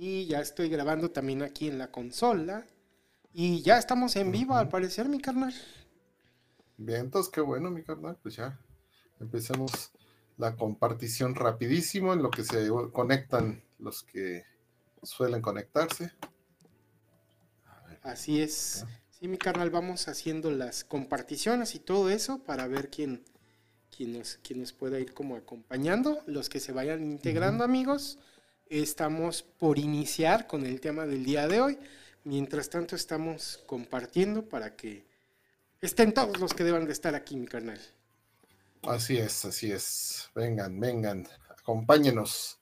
y ya estoy grabando también aquí en la consola. Y ya estamos en vivo, al parecer, mi carnal. Bien, entonces qué bueno, mi carnal. Pues ya empecemos la compartición rapidísimo en lo que se conectan los que suelen conectarse. Así es. Sí, mi carnal, vamos haciendo las comparticiones y todo eso para ver quién, quién, nos, quién nos pueda ir como acompañando. Los que se vayan integrando, amigos. Estamos por iniciar con el tema del día de hoy. Mientras tanto, estamos compartiendo para que estén todos los que deban de estar aquí, mi carnal. Así es, así es. Vengan, vengan, acompáñenos.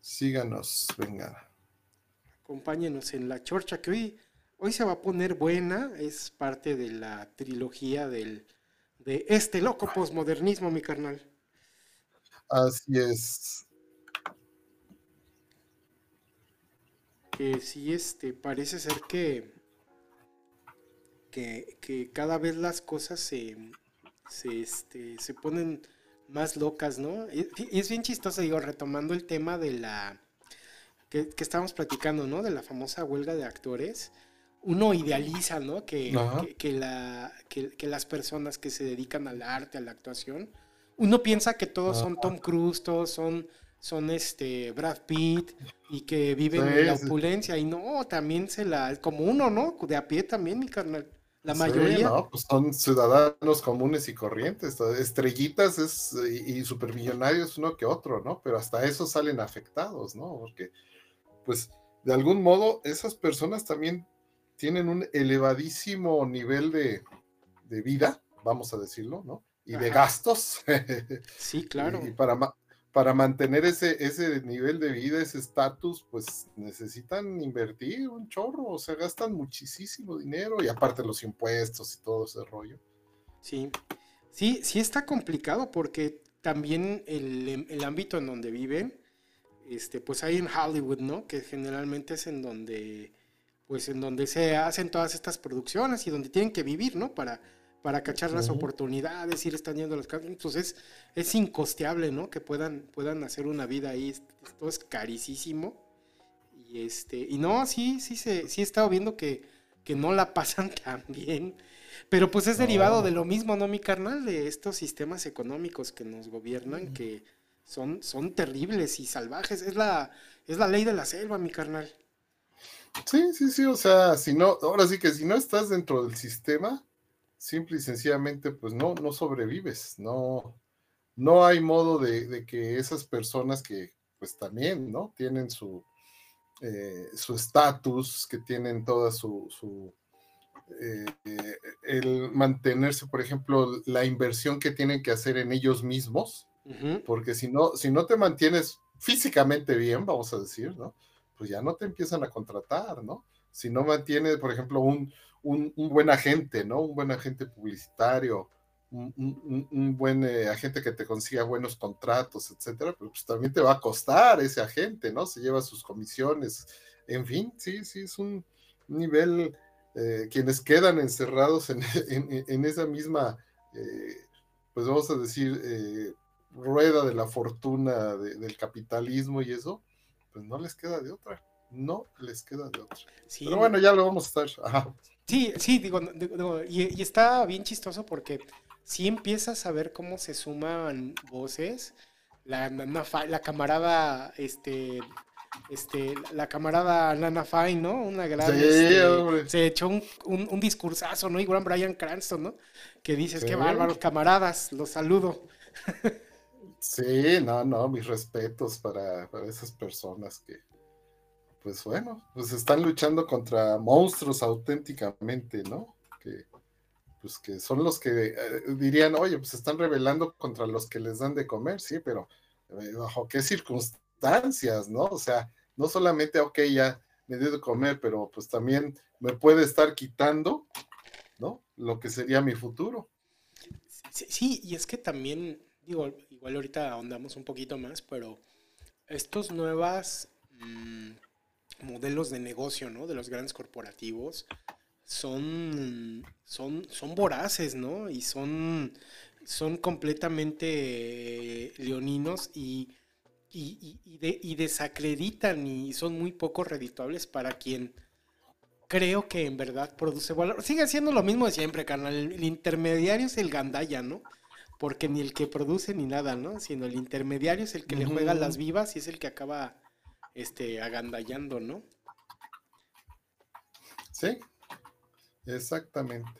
Síganos, vengan. Acompáñenos en la chorcha que hoy, hoy se va a poner buena. Es parte de la trilogía del, de este loco posmodernismo, mi carnal. Así es. Que sí, este, parece ser que, que, que cada vez las cosas se, se, este, se ponen más locas, ¿no? Y, es bien chistoso, digo, retomando el tema de la que, que estábamos platicando, ¿no? De la famosa huelga de actores. Uno idealiza, ¿no? Que, que, la, que, las personas que se dedican al arte, a la actuación, uno piensa que todos son Tom Cruise, todos son, son este Brad Pitt y que viven en la opulencia. Y no, también se la, como uno, ¿no? De a pie también, mi carnal. La mayoría. no, pues son ciudadanos comunes y corrientes. Estrellitas es, y, supermillonarios uno que otro, ¿no? Pero hasta eso salen afectados, ¿no? Porque, pues, de algún modo, esas personas también tienen un elevadísimo nivel de, vida, vamos a decirlo, ¿no? Y de gastos. Sí, claro. y, para, para mantener ese, ese nivel de vida, ese estatus, pues necesitan invertir un chorro, o sea, gastan muchísimo dinero y aparte los impuestos y todo ese rollo. Sí, sí, sí está complicado porque también el, el ámbito en donde viven, este, pues hay en Hollywood, ¿no? Que generalmente es en donde, pues en donde se hacen todas estas producciones y donde tienen que vivir, ¿no? Para para cachar las oportunidades, ir extendiendo las casas. Entonces es, incosteable, ¿no? Que puedan, puedan hacer una vida ahí. Esto es carísimo. Y este, y no, sí, sí, se, sí he estado viendo que, que no la pasan tan bien. Pero pues es derivado de lo mismo, ¿no, mi carnal? De estos sistemas económicos que nos gobiernan, que son, son terribles y salvajes. Es la, es la ley de la selva, mi carnal. Sí, sí, sí, o sea, si no, ahora sí que si no estás dentro del sistema, simple y sencillamente, pues no, no sobrevives, no, no hay modo de, que esas personas que, pues también, ¿no? Tienen su eh, su estatus, que tienen toda su, su eh, el mantenerse, por ejemplo, la inversión que tienen que hacer en ellos mismos, porque si no, si no te mantienes físicamente bien, vamos a decir, ¿no? Pues ya no te empiezan a contratar, ¿no? Si no mantienes, por ejemplo, un, un, buen agente, ¿no? Un buen agente publicitario, un, buen eh, agente que te consiga buenos contratos, etcétera, pero pues también te va a costar ese agente, ¿no? Se lleva sus comisiones, en fin, sí, sí, es un nivel, eh, quienes quedan encerrados en, esa misma, eh, pues vamos a decir, rueda de la fortuna del capitalismo y eso, pues no les queda de otra, no les queda de otra. Pero bueno, ya lo vamos a estar. Sí, sí, digo, y, está bien chistoso porque si empiezas a ver cómo se suman voces. La, la camarada, este, este, la camarada Lana Fine, ¿no? Una gran. Este, se echó un, un, discursazo, ¿no? Igual Brian Cranston, ¿no? Que dices, qué bárbaros, camaradas, los saludo. Sí, no, no, mis respetos para, para esas personas que, pues bueno, pues están luchando contra monstruos auténticamente, ¿no? Que, pues que son los que eh, dirían, oye, pues están rebelando contra los que les dan de comer, sí, pero eh, bajo qué circunstancias, ¿no? O sea, no solamente, ok, ya me dio de comer, pero pues también me puede estar quitando, ¿no? Lo que sería mi futuro. Sí, y es que también, digo, igual ahorita ahondamos un poquito más, pero estos nuevas mm, modelos de negocio, ¿no? De los grandes corporativos son, son, son voraces, ¿no? Y son, son completamente leoninos y, y, desacreditan y son muy poco redituables para quien creo que en verdad produce valor. Sigue siendo lo mismo de siempre, carnal. El, intermediario es el gandaya, ¿no? Porque ni el que produce ni nada, ¿no? Sino el intermediario es el que le juega las vivas y es el que acaba este, agandallando, ¿no? Sí, exactamente.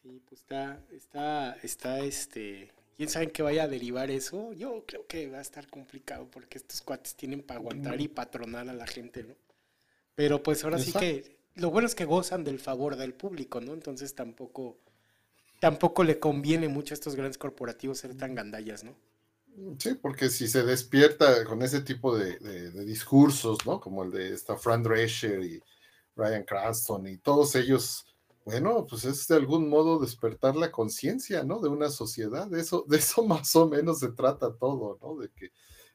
Sí, pues está, está, está, este, ¿quién sabe en qué vaya a derivar eso? Yo creo que va a estar complicado porque estos cuates tienen para aguantar y patronar a la gente, ¿no? Pero pues ahora sí que, lo bueno es que gozan del favor del público, ¿no? Entonces tampoco, tampoco le conviene mucho a estos grandes corporativos ser tan gandallas, ¿no? Sí, porque si se despierta con ese tipo de, discursos, ¿no? Como el de esta Fran Drescher y Ryan Cranston y todos ellos, bueno, pues es de algún modo despertar la conciencia, ¿no? De una sociedad, de eso, de eso más o menos se trata todo, ¿no? De que,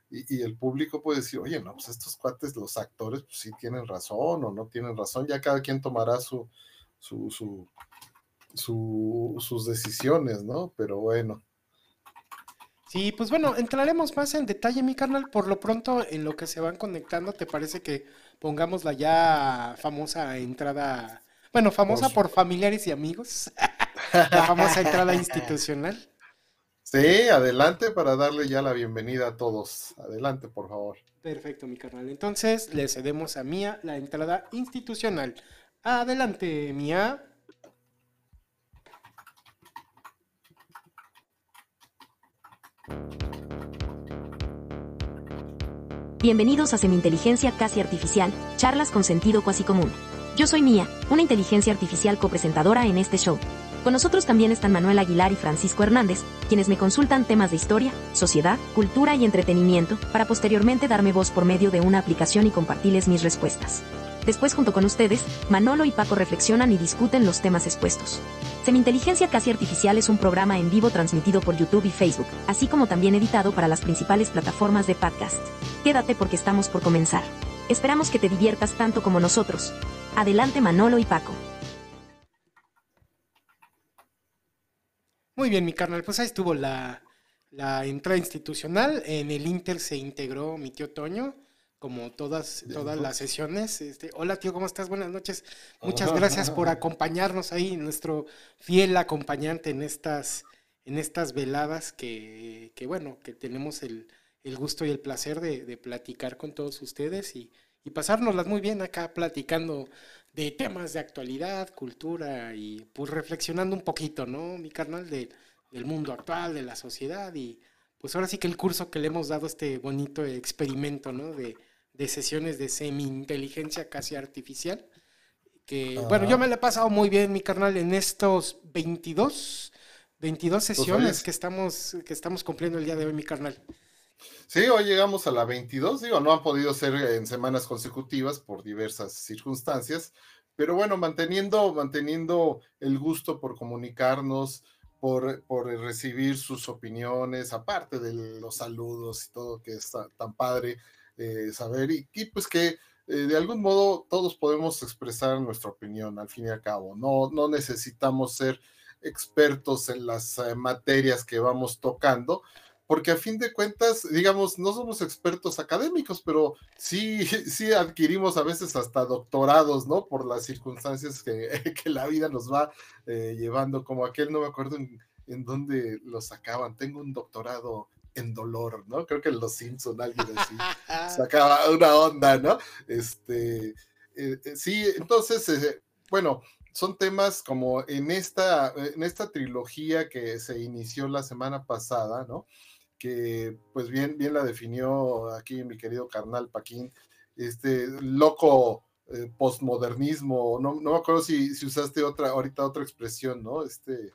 y, el público puede decir, oye, no, pues estos cuates, los actores, pues sí tienen razón o no tienen razón, ya cada quien tomará su, su, su, su sus decisiones, ¿no? Pero bueno. Sí, pues bueno, entraremos más en detalle, mi carnal. Por lo pronto, en lo que se van conectando, ¿te parece que pongamos la ya famosa entrada? Bueno, famosa por, familiares y amigos. la famosa entrada institucional. Sí, adelante para darle ya la bienvenida a todos. Adelante, por favor. Perfecto, mi carnal. Entonces, le cedemos a Mía la entrada institucional. Adelante, Mía. Bienvenidos a Semi-Inteligencia Casi Artificial, charlas con sentido cuasi común. Yo soy Mía, una inteligencia artificial copresentadora en este show. Con nosotros también están Manuel Aguilar y Francisco Hernández, quienes me consultan temas de historia, sociedad, cultura y entretenimiento, para posteriormente darme voz por medio de una aplicación y compartirles mis respuestas. Después, junto con ustedes, Manolo y Paco reflexionan y discuten los temas expuestos. Semi-Inteligencia Casi Artificial es un programa en vivo transmitido por YouTube y Facebook, así como también editado para las principales plataformas de podcast. Quédate porque estamos por comenzar. Esperamos que te diviertas tanto como nosotros. Adelante Manolo y Paco. Muy bien, mi carnal, pues ahí estuvo la, la entrada institucional. En el Inter se integró mi tío Toño como todas, todas las sesiones. Este, hola tío, ¿cómo estás? Buenas noches. Muchas gracias por acompañarnos ahí, nuestro fiel acompañante en estas, en estas veladas que, que bueno, que tenemos el, el, gusto y el placer de, de platicar con todos ustedes y, y, pasárnoslas muy bien acá platicando de temas de actualidad, cultura y pues reflexionando un poquito, ¿no? Mi carnal, de, del mundo actual, de la sociedad y pues ahora sí que el curso que le hemos dado este bonito experimento, ¿no? De, de sesiones de semi-inteligencia casi artificial. Que, bueno, yo me la he pasado muy bien, mi carnal, en estos 22, 22 sesiones que estamos, que estamos cumpliendo el día de hoy, mi carnal. Sí, hoy llegamos a la 22, digo, no han podido ser en semanas consecutivas por diversas circunstancias, pero bueno, manteniendo, manteniendo el gusto por comunicarnos, por, por recibir sus opiniones, aparte de los saludos y todo que está tan padre eh, saber y, pues que eh, de algún modo todos podemos expresar nuestra opinión al fin y al cabo. No, no necesitamos ser expertos en las eh, materias que vamos tocando, porque a fin de cuentas, digamos, no somos expertos académicos, pero sí, sí adquirimos a veces hasta doctorados, ¿no? Por las circunstancias que, que la vida nos va llevando, como aquel, no me acuerdo en, en dónde lo sacaban, tengo un doctorado en dolor, ¿no? Creo que los Simpson, alguien así, sacaba una onda, ¿no? Este, eh, eh, sí, entonces, eh, bueno, son temas como en esta, en esta trilogía que se inició la semana pasada, ¿no? Que pues bien, bien la definió aquí mi querido carnal Paquín, este loco postmodernismo, no, no me acuerdo si, si usaste otra, ahorita otra expresión, ¿no? Este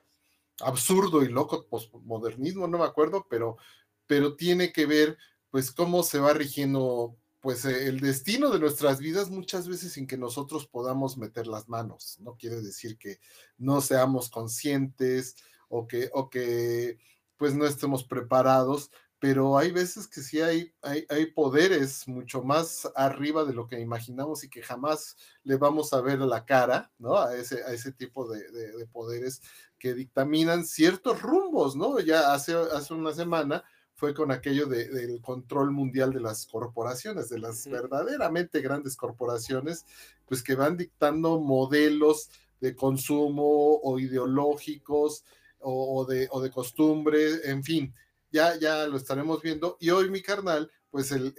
absurdo y loco postmodernismo, no me acuerdo, pero pero tiene que ver pues cómo se va rigiendo pues eh, el destino de nuestras vidas muchas veces sin que nosotros podamos meter las manos. No quiere decir que no seamos conscientes o que, o que pues no estemos preparados, pero hay veces que sí hay, hay, hay, poderes mucho más arriba de lo que imaginamos y que jamás le vamos a ver la cara, ¿no? A ese, a ese tipo de, de, poderes que dictaminan ciertos rumbos, ¿no? Ya hace, hace una semana fue con aquello del control mundial de las corporaciones, de las verdaderamente grandes corporaciones, pues que van dictando modelos de consumo o ideológicos o, de, o de costumbre, en fin, ya, ya lo estaremos viendo. Y hoy mi carnal, pues el,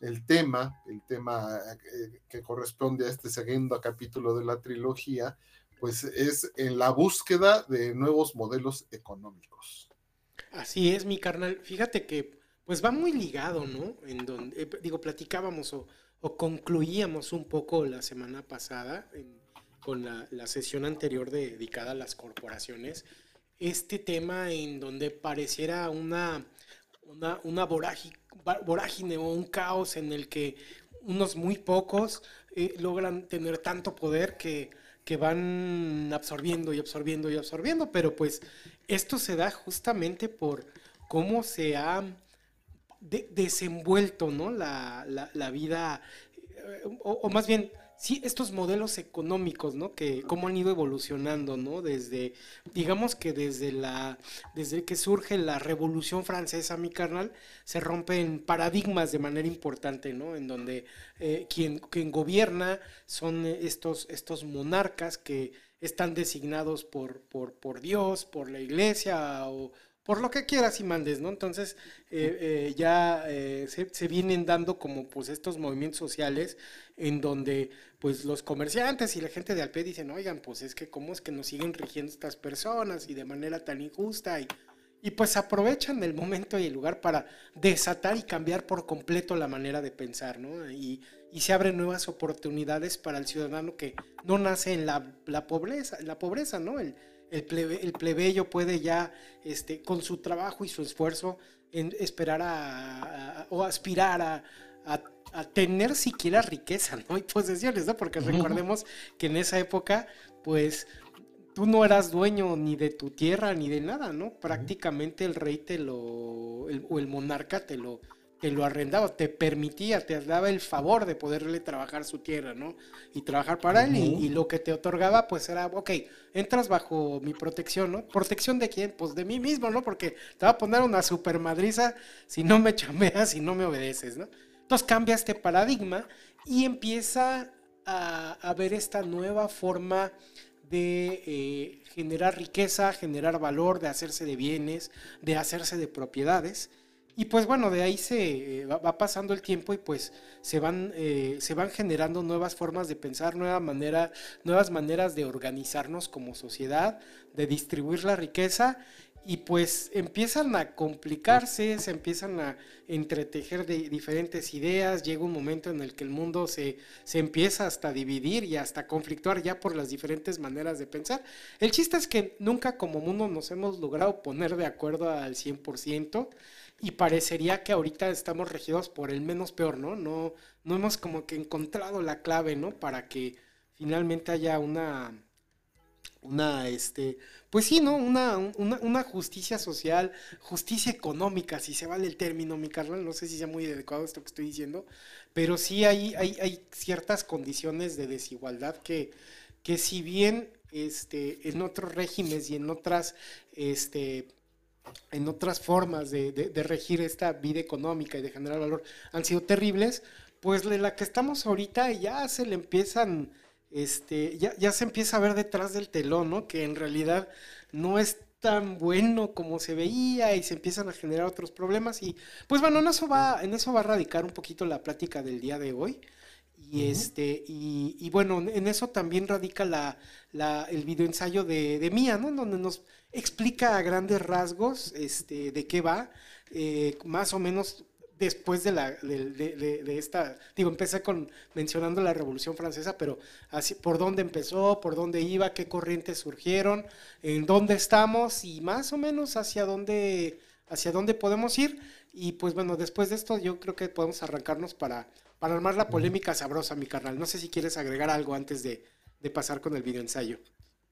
el, tema, el tema eh, que corresponde a este segundo capítulo de la trilogía, pues es en la búsqueda de nuevos modelos económicos. Así es, mi carnal. Fíjate que pues va muy ligado, ¿no? En donde, eh, digo, platicábamos o, concluíamos un poco la semana pasada con la, sesión anterior dedicada a las corporaciones, este tema en donde pareciera una, una, vorágine, o un caos en el que unos muy pocos eh, logran tener tanto poder que que van absorbiendo y absorbiendo y absorbiendo, pero pues esto se da justamente por cómo se ha desenvuelto ¿no? la, la, vida, eh, o, más bien sí, estos modelos económicos, ¿no? Que cómo han ido evolucionando, ¿no? Desde, digamos que desde la, desde que surge la Revolución Francesa, mi carnal, se rompen paradigmas de manera importante, ¿no? En donde eh, quien, quien gobierna son estos, estos monarcas que están designados por, por, por Dios, por la iglesia o por lo que quieras y mandes, ¿no? Entonces eh, eh, ya eh, se, vienen dando como pues estos movimientos sociales en donde pues los comerciantes y la gente de Alpe dicen, oigan, pues es que cómo es que nos siguen rigiendo estas personas y de manera tan injusta y, y pues aprovechan el momento y el lugar para desatar y cambiar por completo la manera de pensar, ¿no? Y, y se abren nuevas oportunidades para el ciudadano que no nace en la, la pobreza, la pobreza, ¿no? El, el, plebeyo puede ya, este, con su trabajo y su esfuerzo, esperar a, o aspirar a, tener siquiera riqueza, ¿no? Y posesiones, ¿no? Porque recordemos que en esa época, pues, tú no eras dueño ni de tu tierra ni de nada, ¿no? Prácticamente el rey te lo, o el monarca te lo, te lo arrendaba, te permitía, te daba el favor de poderle trabajar su tierra, ¿no? Y trabajar para él, y, lo que te otorgaba, pues era, ok, entras bajo mi protección, ¿no? ¿Protección de quién? Pues de mí mismo, ¿no? Porque te va a poner una super madriza si no me chameas, si no me obedeces, ¿no? Entonces cambia este paradigma y empieza a, ver esta nueva forma de eh, generar riqueza, generar valor, de hacerse de bienes, de hacerse de propiedades. Y pues bueno, de ahí se eh, va, pasando el tiempo y pues se van, eh, se van generando nuevas formas de pensar, nueva manera, nuevas maneras de organizarnos como sociedad, de distribuir la riqueza y pues empiezan a complicarse, se empiezan a entretejer de diferentes ideas, llega un momento en el que el mundo se, se empieza hasta a dividir y hasta conflictuar ya por las diferentes maneras de pensar. El chiste es que nunca como mundo nos hemos logrado poner de acuerdo al 100% y parecería que ahorita estamos regidos por el menos peor, ¿no? No, no hemos como que encontrado la clave, ¿no? Para que finalmente haya una, una, este, pues sí, ¿no? Una, una, justicia social, justicia económica, si se vale el término, mi Carla, no sé si sea muy adecuado esto que estoy diciendo, pero sí hay, hay, hay ciertas condiciones de desigualdad que, que si bien este, en otros regímenes y en otras, este, en otras formas de, regir esta vida económica y de generar valor han sido terribles, pues la que estamos ahorita ya se le empiezan, este, ya, ya se empieza a ver detrás del telón, ¿no? Que en realidad no es tan bueno como se veía y se empiezan a generar otros problemas y pues bueno, en eso va, en eso va a radicar un poquito la plática del día de hoy. Y, este, y, bueno, en eso también radica la, la, el videoensayo de, de Mía, ¿no? Donde nos explica a grandes rasgos este, de qué va, eh, más o menos después de, la, de, esta, digo, empecé con mencionando la Revolución Francesa, pero así, por dónde empezó, por dónde iba, qué corrientes surgieron, en dónde estamos y más o menos hacia dónde, hacia dónde podemos ir. Y pues bueno, después de esto yo creo que podemos arrancarnos para, para armar la polémica sabrosa, mi carnal. No sé si quieres agregar algo antes de, de pasar con el video ensayo.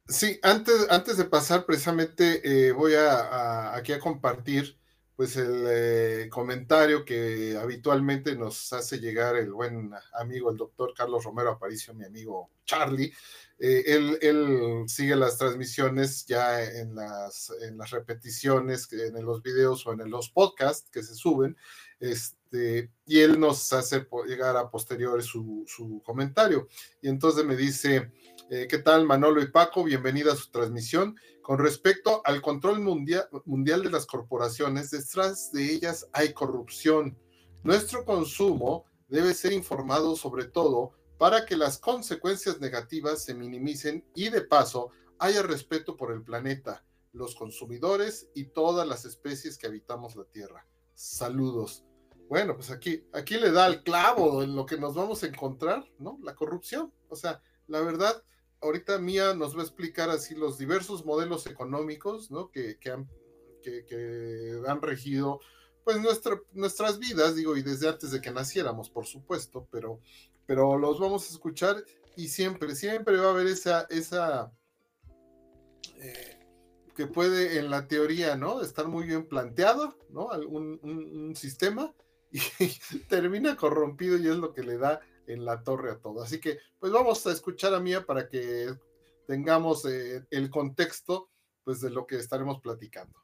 Sí, antes, antes de pasar precisamente eh, voy a, aquí a compartir pues el eh, comentario que habitualmente nos hace llegar el buen amigo, el doctor Carlos Romero Aparicio, mi amigo Charlie, eh, él, sigue las transmisiones ya en las, en las repeticiones, en los videos o en los podcasts que se suben, este, y él nos hace llegar a posteriores su, su comentario. Y entonces me dice, eh, ¿qué tal Manolo y Paco? Bienvenida a su transmisión. Con respecto al control mundial, de las corporaciones, detrás de ellas hay corrupción. Nuestro consumo debe ser informado sobre todo para que las consecuencias negativas se minimicen y de paso haya respeto por el planeta, los consumidores y todas las especies que habitamos la Tierra. Saludos. Bueno, pues aquí, aquí le da el clavo en lo que nos vamos a encontrar, ¿no? La corrupción. O sea, la verdad, ahorita Mía nos va a explicar así los diversos modelos económicos, ¿no? Que, han, que han regido pues nuestras vidas, digo, y desde antes de que naciéramos, por supuesto, pero, pero los vamos a escuchar y siempre, siempre va a haber esa, esa, eh, que puede en la teoría, ¿no? Estar muy bien planteado, ¿no? Un, un, sistema y termina corrompido y es lo que le da en la torre a todo. Así que, pues vamos a escuchar a Mía para que tengamos eh, el contexto, pues, de lo que estaremos platicando.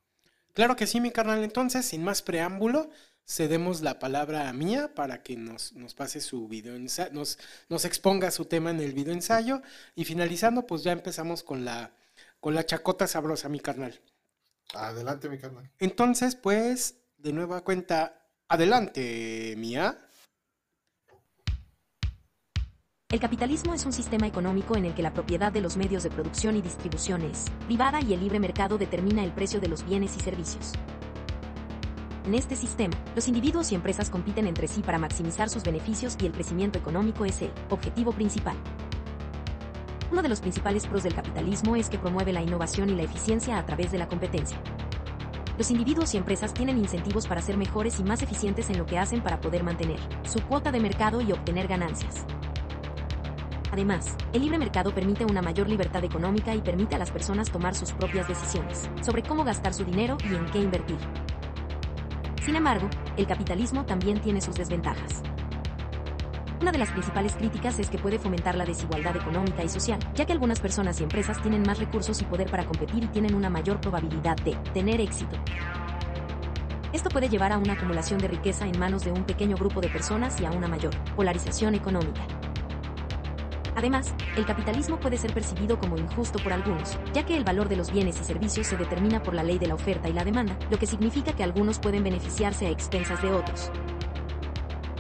Claro que sí, mi carnal. Entonces, sin más preámbulo, cedemos la palabra a Mía para que nos, nos pase su video ensayo, nos, nos exponga su tema en el video ensayo. Y finalizando, pues ya empezamos con la, con la chacota sabrosa, mi carnal. Adelante, mi carnal. Entonces, pues, de nueva cuenta, adelante, Mía. El capitalismo es un sistema económico en el que la propiedad de los medios de producción y distribución es privada y el libre mercado determina el precio de los bienes y servicios. En este sistema, los individuos y empresas compiten entre sí para maximizar sus beneficios y el crecimiento económico es el objetivo principal. Uno de los principales pros del capitalismo es que promueve la innovación y la eficiencia a través de la competencia. Los individuos y empresas tienen incentivos para ser mejores y más eficientes en lo que hacen para poder mantener su cuota de mercado y obtener ganancias. Además, el libre mercado permite una mayor libertad económica y permite a las personas tomar sus propias decisiones sobre cómo gastar su dinero y en qué invertir. Sin embargo, el capitalismo también tiene sus desventajas. Una de las principales críticas es que puede fomentar la desigualdad económica y social, ya que algunas personas y empresas tienen más recursos y poder para competir y tienen una mayor probabilidad de tener éxito. Esto puede llevar a una acumulación de riqueza en manos de un pequeño grupo de personas y a una mayor polarización económica. Además, el capitalismo puede ser percibido como injusto por algunos, ya que el valor de los bienes y servicios se determina por la ley de la oferta y la demanda, lo que significa que algunos pueden beneficiarse a expensas de otros.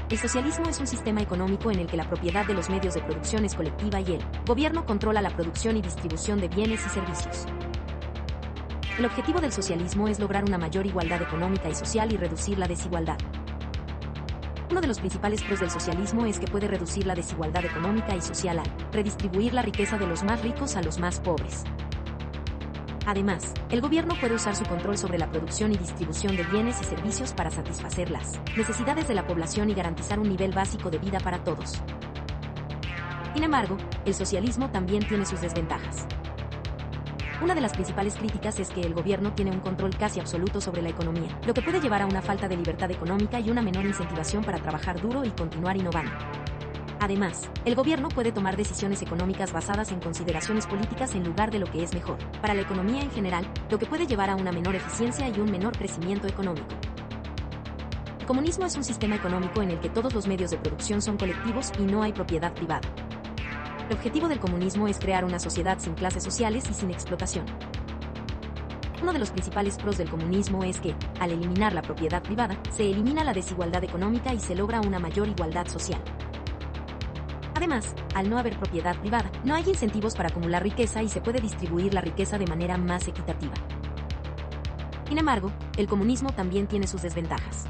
El socialismo es un sistema económico en el que la propiedad de los medios de producción es colectiva y el gobierno controla la producción y distribución de bienes y servicios. El objetivo del socialismo es lograr una mayor igualdad económica y social y reducir la desigualdad. Uno de los principales pros del socialismo es que puede reducir la desigualdad económica y social al redistribuir la riqueza de los más ricos a los más pobres. Además, el gobierno puede usar su control sobre la producción y distribución de bienes y servicios para satisfacer las necesidades de la población y garantizar un nivel básico de vida para todos. Sin embargo, el socialismo también tiene sus desventajas. Una de las principales críticas es que el gobierno tiene un control casi absoluto sobre la economía, lo que puede llevar a una falta de libertad económica y una menor incentivación para trabajar duro y continuar innovando. Además, el gobierno puede tomar decisiones económicas basadas en consideraciones políticas en lugar de lo que es mejor para la economía en general, lo que puede llevar a una menor eficiencia y un menor crecimiento económico. El comunismo es un sistema económico en el que todos los medios de producción son colectivos y no hay propiedad privada. El objetivo del comunismo es crear una sociedad sin clases sociales y sin explotación. Uno de los principales pros del comunismo es que, al eliminar la propiedad privada, se elimina la desigualdad económica y se logra una mayor igualdad social. Además, al no haber propiedad privada, no hay incentivos para acumular riqueza y se puede distribuir la riqueza de manera más equitativa. Sin embargo, el comunismo también tiene sus desventajas.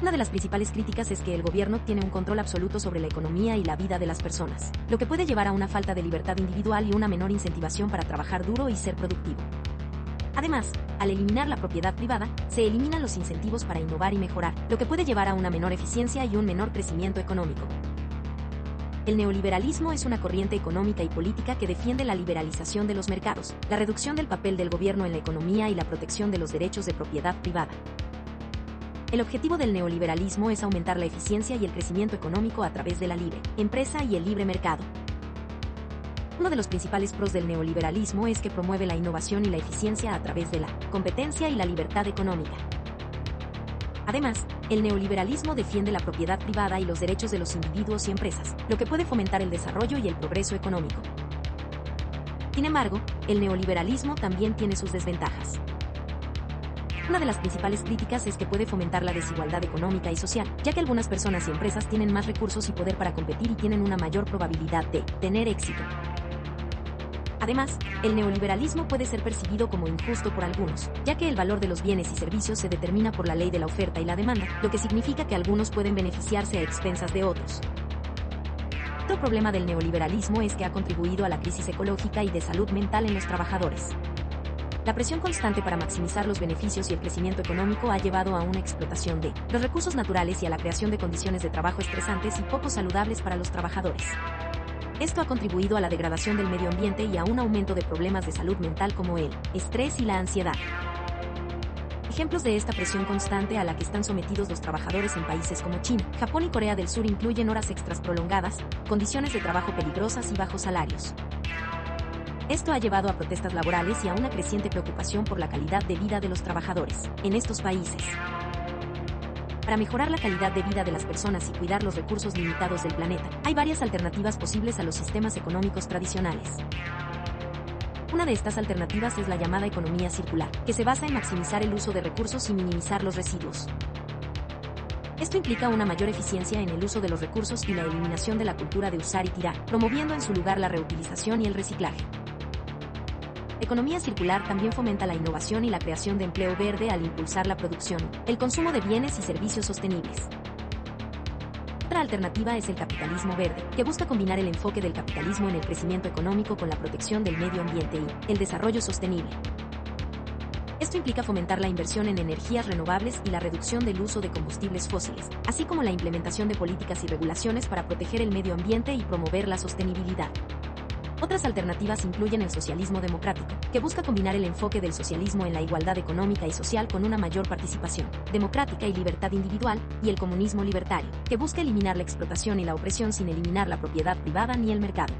Una de las principales críticas es que el gobierno tiene un control absoluto sobre la economía y la vida de las personas, lo que puede llevar a una falta de libertad individual y una menor incentivación para trabajar duro y ser productivo. Además, al eliminar la propiedad privada, se eliminan los incentivos para innovar y mejorar, lo que puede llevar a una menor eficiencia y un menor crecimiento económico. El neoliberalismo es una corriente económica y política que defiende la liberalización de los mercados, la reducción del papel del gobierno en la economía y la protección de los derechos de propiedad privada. El objetivo del neoliberalismo es aumentar la eficiencia y el crecimiento económico a través de la libre empresa y el libre mercado. Uno de los principales pros del neoliberalismo es que promueve la innovación y la eficiencia a través de la competencia y la libertad económica. Además, el neoliberalismo defiende la propiedad privada y los derechos de los individuos y empresas, lo que puede fomentar el desarrollo y el progreso económico. Sin embargo, el neoliberalismo también tiene sus desventajas. Una de las principales críticas es que puede fomentar la desigualdad económica y social, ya que algunas personas y empresas tienen más recursos y poder para competir y tienen una mayor probabilidad de tener éxito. Además, el neoliberalismo puede ser percibido como injusto por algunos, ya que el valor de los bienes y servicios se determina por la ley de la oferta y la demanda, lo que significa que algunos pueden beneficiarse a expensas de otros. Otro problema del neoliberalismo es que ha contribuido a la crisis ecológica y de salud mental en los trabajadores. La presión constante para maximizar los beneficios y el crecimiento económico ha llevado a una explotación de los recursos naturales y a la creación de condiciones de trabajo estresantes y poco saludables para los trabajadores. Esto ha contribuido a la degradación del medio ambiente y a un aumento de problemas de salud mental como el estrés y la ansiedad. Ejemplos de esta presión constante a la que están sometidos los trabajadores en países como China, Japón y Corea del Sur incluyen horas extras prolongadas, condiciones de trabajo peligrosas y bajos salarios. Esto ha llevado a protestas laborales y a una creciente preocupación por la calidad de vida de los trabajadores en estos países. Para mejorar la calidad de vida de las personas y cuidar los recursos limitados del planeta, hay varias alternativas posibles a los sistemas económicos tradicionales. Una de estas alternativas es la llamada economía circular, que se basa en maximizar el uso de recursos y minimizar los residuos. Esto implica una mayor eficiencia en el uso de los recursos y la eliminación de la cultura de usar y tirar, promoviendo en su lugar la reutilización y el reciclaje. Economía circular también fomenta la innovación y la creación de empleo verde al impulsar la producción, el consumo de bienes y servicios sostenibles. Otra alternativa es el capitalismo verde, que busca combinar el enfoque del capitalismo en el crecimiento económico con la protección del medio ambiente y el desarrollo sostenible. Esto implica fomentar la inversión en energías renovables y la reducción del uso de combustibles fósiles, así como la implementación de políticas y regulaciones para proteger el medio ambiente y promover la sostenibilidad. Otras alternativas incluyen el socialismo democrático, que busca combinar el enfoque del socialismo en la igualdad económica y social con una mayor participación democrática y libertad individual, y el comunismo libertario, que busca eliminar la explotación y la opresión sin eliminar la propiedad privada ni el mercado.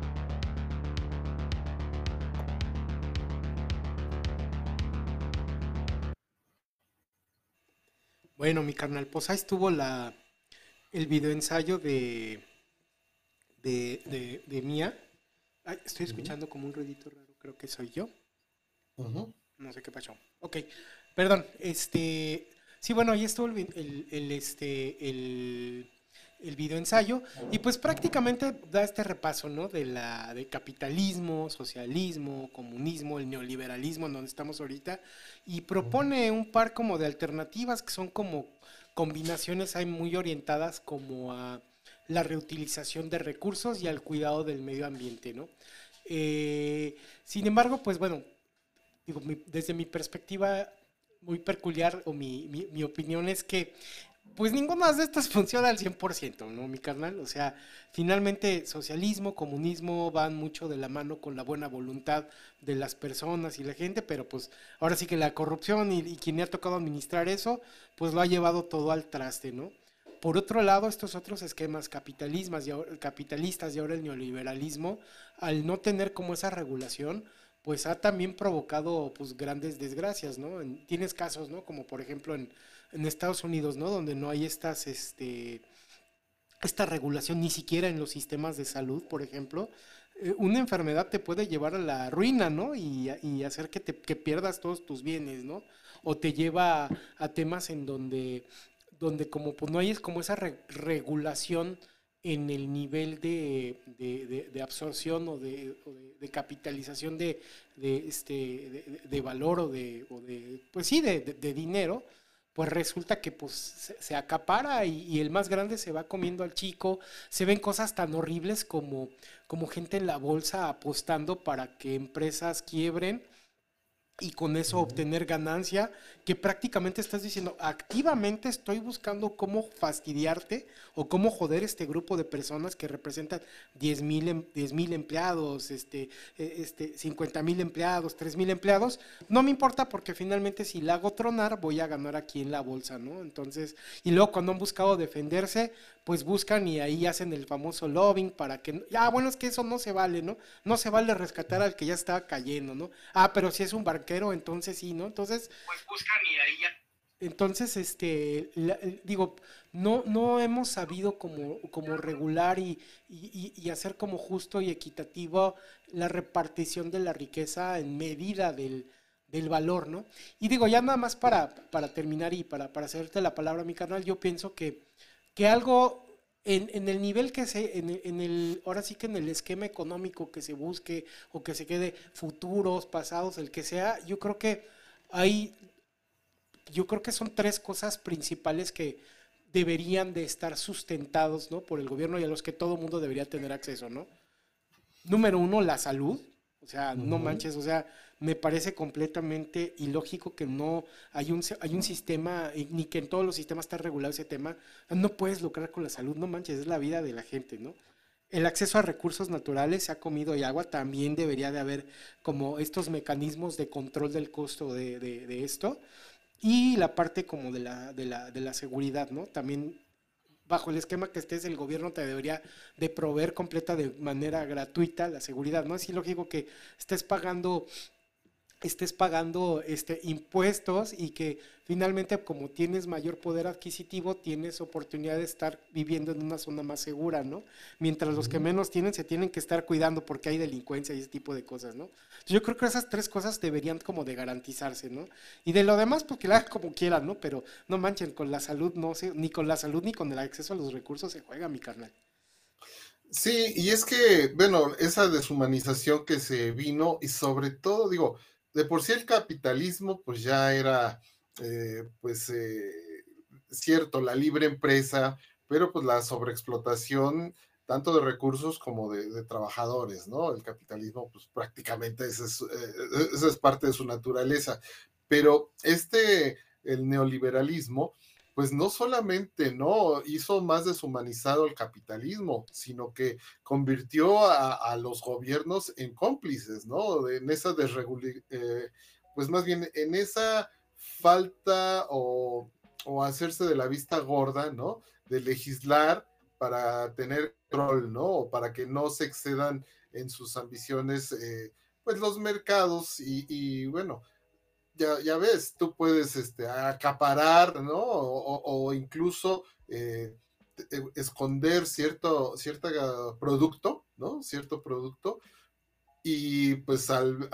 Bueno, mi carnal, pues ahí estuvo la, el videoensayo de, de, de, de Mía Ay, estoy escuchando como un ruidito raro, creo que soy yo. No sé qué pasó. Ok, perdón, este... Sí, bueno, ahí estuvo el, el, este, el, el video ensayo y pues prácticamente da este repaso, ¿no? De la de capitalismo, socialismo, comunismo, el neoliberalismo en donde estamos ahorita y propone un par como de alternativas que son como combinaciones hay muy orientadas como a la reutilización de recursos y al cuidado del medio ambiente, ¿no? Eh, sin embargo, pues bueno, desde mi perspectiva muy peculiar o mi, mi, opinión es que pues ninguna de estas funciona al 100%, ¿no, mi carnal? O sea, finalmente socialismo, comunismo van mucho de la mano con la buena voluntad de las personas y la gente, pero pues ahora sí que la corrupción y, y quien le ha tocado administrar eso, pues lo ha llevado todo al traste, ¿no? Por otro lado, estos otros esquemas capitalistas y, ahora, capitalistas y ahora el neoliberalismo, al no tener como esa regulación, pues ha también provocado pues grandes desgracias, ¿no? tienes casos, ¿no? Como por ejemplo en, Estados Unidos, ¿no? Donde no hay estas, este, esta regulación ni siquiera en los sistemas de salud, por ejemplo. Eh, una enfermedad te puede llevar a la ruina, ¿no? Y, hacer que, te, que pierdas todos tus bienes, ¿no? O te lleva a temas en donde donde como pues no hay es como esa regulación en el nivel de, de, absorción o de, capitalización de, este, de, valor o de, pues sí, de, dinero, pues resulta que pues se, acapara y, el más grande se va comiendo al chico. Se ven cosas tan horribles como, como gente en la bolsa apostando para que empresas quiebren y con eso obtener ganancia, que prácticamente estás diciendo, activamente estoy buscando cómo fastidiarte o cómo joder este grupo de personas que representan 10 mil em, mil empleados, este, e, este, 50 mil empleados, 3 mil empleados, no me importa porque finalmente si la hago tronar voy a ganar aquí en la bolsa, ¿no? Entonces, y luego cuando han buscado defenderse, pues buscan y ahí hacen el famoso lobbying para que, ya, bueno, es que eso no se vale, ¿no? No se vale rescatar al que ya estaba cayendo, ¿no? Ah, pero si es un barquero, entonces sí, ¿no? Entonces... Pues buscan y ahí ya... Entonces, este, digo, no, no hemos sabido como, como regular y, y, hacer como justo y equitativo la repartición de la riqueza en medida del, del valor, ¿no? Y digo, ya nada más para, para terminar y para, para hacerte la palabra, mi canal, yo pienso que que algo en, el nivel que se, en, el, ahora sí que en el esquema económico que se busque o que se quede futuros, pasados, el que sea, yo creo que hay, yo creo que son tres cosas principales que deberían de estar sustentados, ¿no? Por el gobierno y a los que todo mundo debería tener acceso, ¿no? Número uno, la salud. O sea, no manches, o sea, me parece completamente ilógico que no hay un, hay un sistema, ni que en todos los sistemas está regulado ese tema. No puedes lucrar con la salud, no manches, es la vida de la gente, ¿no? El acceso a recursos naturales, se ha comido y agua, también debería de haber como estos mecanismos de control del costo de, de, esto. Y la parte como de la, de la, de la seguridad, ¿no? También bajo el esquema que estés, el gobierno te debería de proveer completa de manera gratuita la seguridad, ¿no? Es ilógico que estés pagando estés pagando este, impuestos y que finalmente como tienes mayor poder adquisitivo tienes oportunidad de estar viviendo en una zona más segura, ¿no? Mientras los que menos tienen se tienen que estar cuidando porque hay delincuencia y ese tipo de cosas, ¿no? Yo creo que esas tres cosas deberían como de garantizarse, ¿no? Y de lo demás pues que la hagan como quieran, ¿no? Pero no manchen, con la salud no sé, ni con la salud ni con el acceso a los recursos se juega, mi carnal. Sí, y es que, bueno, esa deshumanización que se vino y sobre todo, digo, de por sí el capitalismo pues ya era eh, pues eh, cierto, la libre empresa, pero pues la sobreexplotación tanto de recursos como de, trabajadores, ¿no? El capitalismo pues prácticamente es, eh, esa es parte de su naturaleza, pero este, el neoliberalismo, pues no solamente no hizo más deshumanizado el capitalismo, sino que convirtió a, los gobiernos en cómplices, ¿no? En esa desregulación, eh, pues más bien en esa falta o, hacerse de la vista gorda, ¿no? De legislar para tener control, ¿no? O para que no se excedan en sus ambiciones, eh, pues los mercados y bueno, ya, ves, tú puedes este, acaparar, ¿no? O, incluso eh, esconder cierto, cierto producto, ¿no? Cierto producto. Y pues al,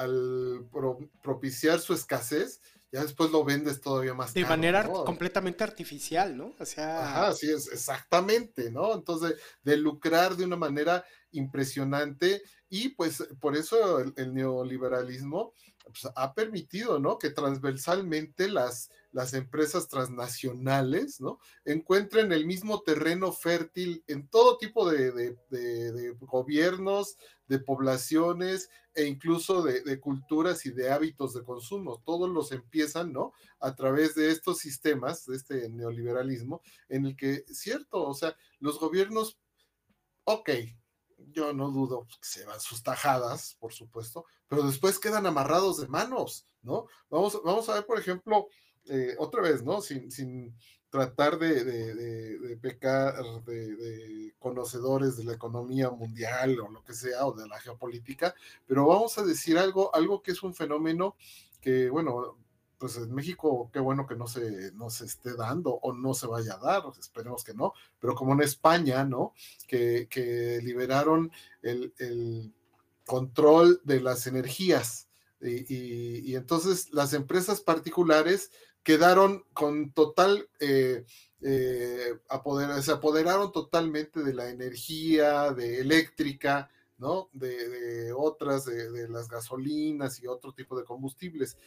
propiciar su escasez, ya después lo vendes todavía más de manera completamente artificial, ¿no? O sea. Ajá, sí, es exactamente, ¿no? Entonces, de lucrar de una manera impresionante y pues por eso el, neoliberalismo pues, ha permitido, ¿no? Que transversalmente las, las empresas transnacionales, ¿no? Encuentren el mismo terreno fértil en todo tipo de, gobiernos, de poblaciones e incluso de, culturas y de hábitos de consumo. Todos los empiezan, ¿no? A través de estos sistemas, de este neoliberalismo, en el que, cierto, o sea, los gobiernos, ok, yo no dudo que se van sus tajadas, por supuesto, pero después quedan amarrados de manos, ¿no? Vamos, vamos a ver, por ejemplo, eh, otra vez, ¿no? Sin, sin tratar de, de, pecar de, conocedores de la economía mundial o lo que sea, o de la geopolítica, pero vamos a decir algo, algo que es un fenómeno que, bueno, pues en México, qué bueno que no se, no se esté dando o no se vaya a dar, esperemos que no, pero como en España, ¿no? Que, liberaron el, control de las energías y, entonces las empresas particulares quedaron con total, eh, eh, se apoderaron totalmente de la energía, de eléctrica, ¿no? De, otras, de, las gasolinas y otro tipo de combustibles.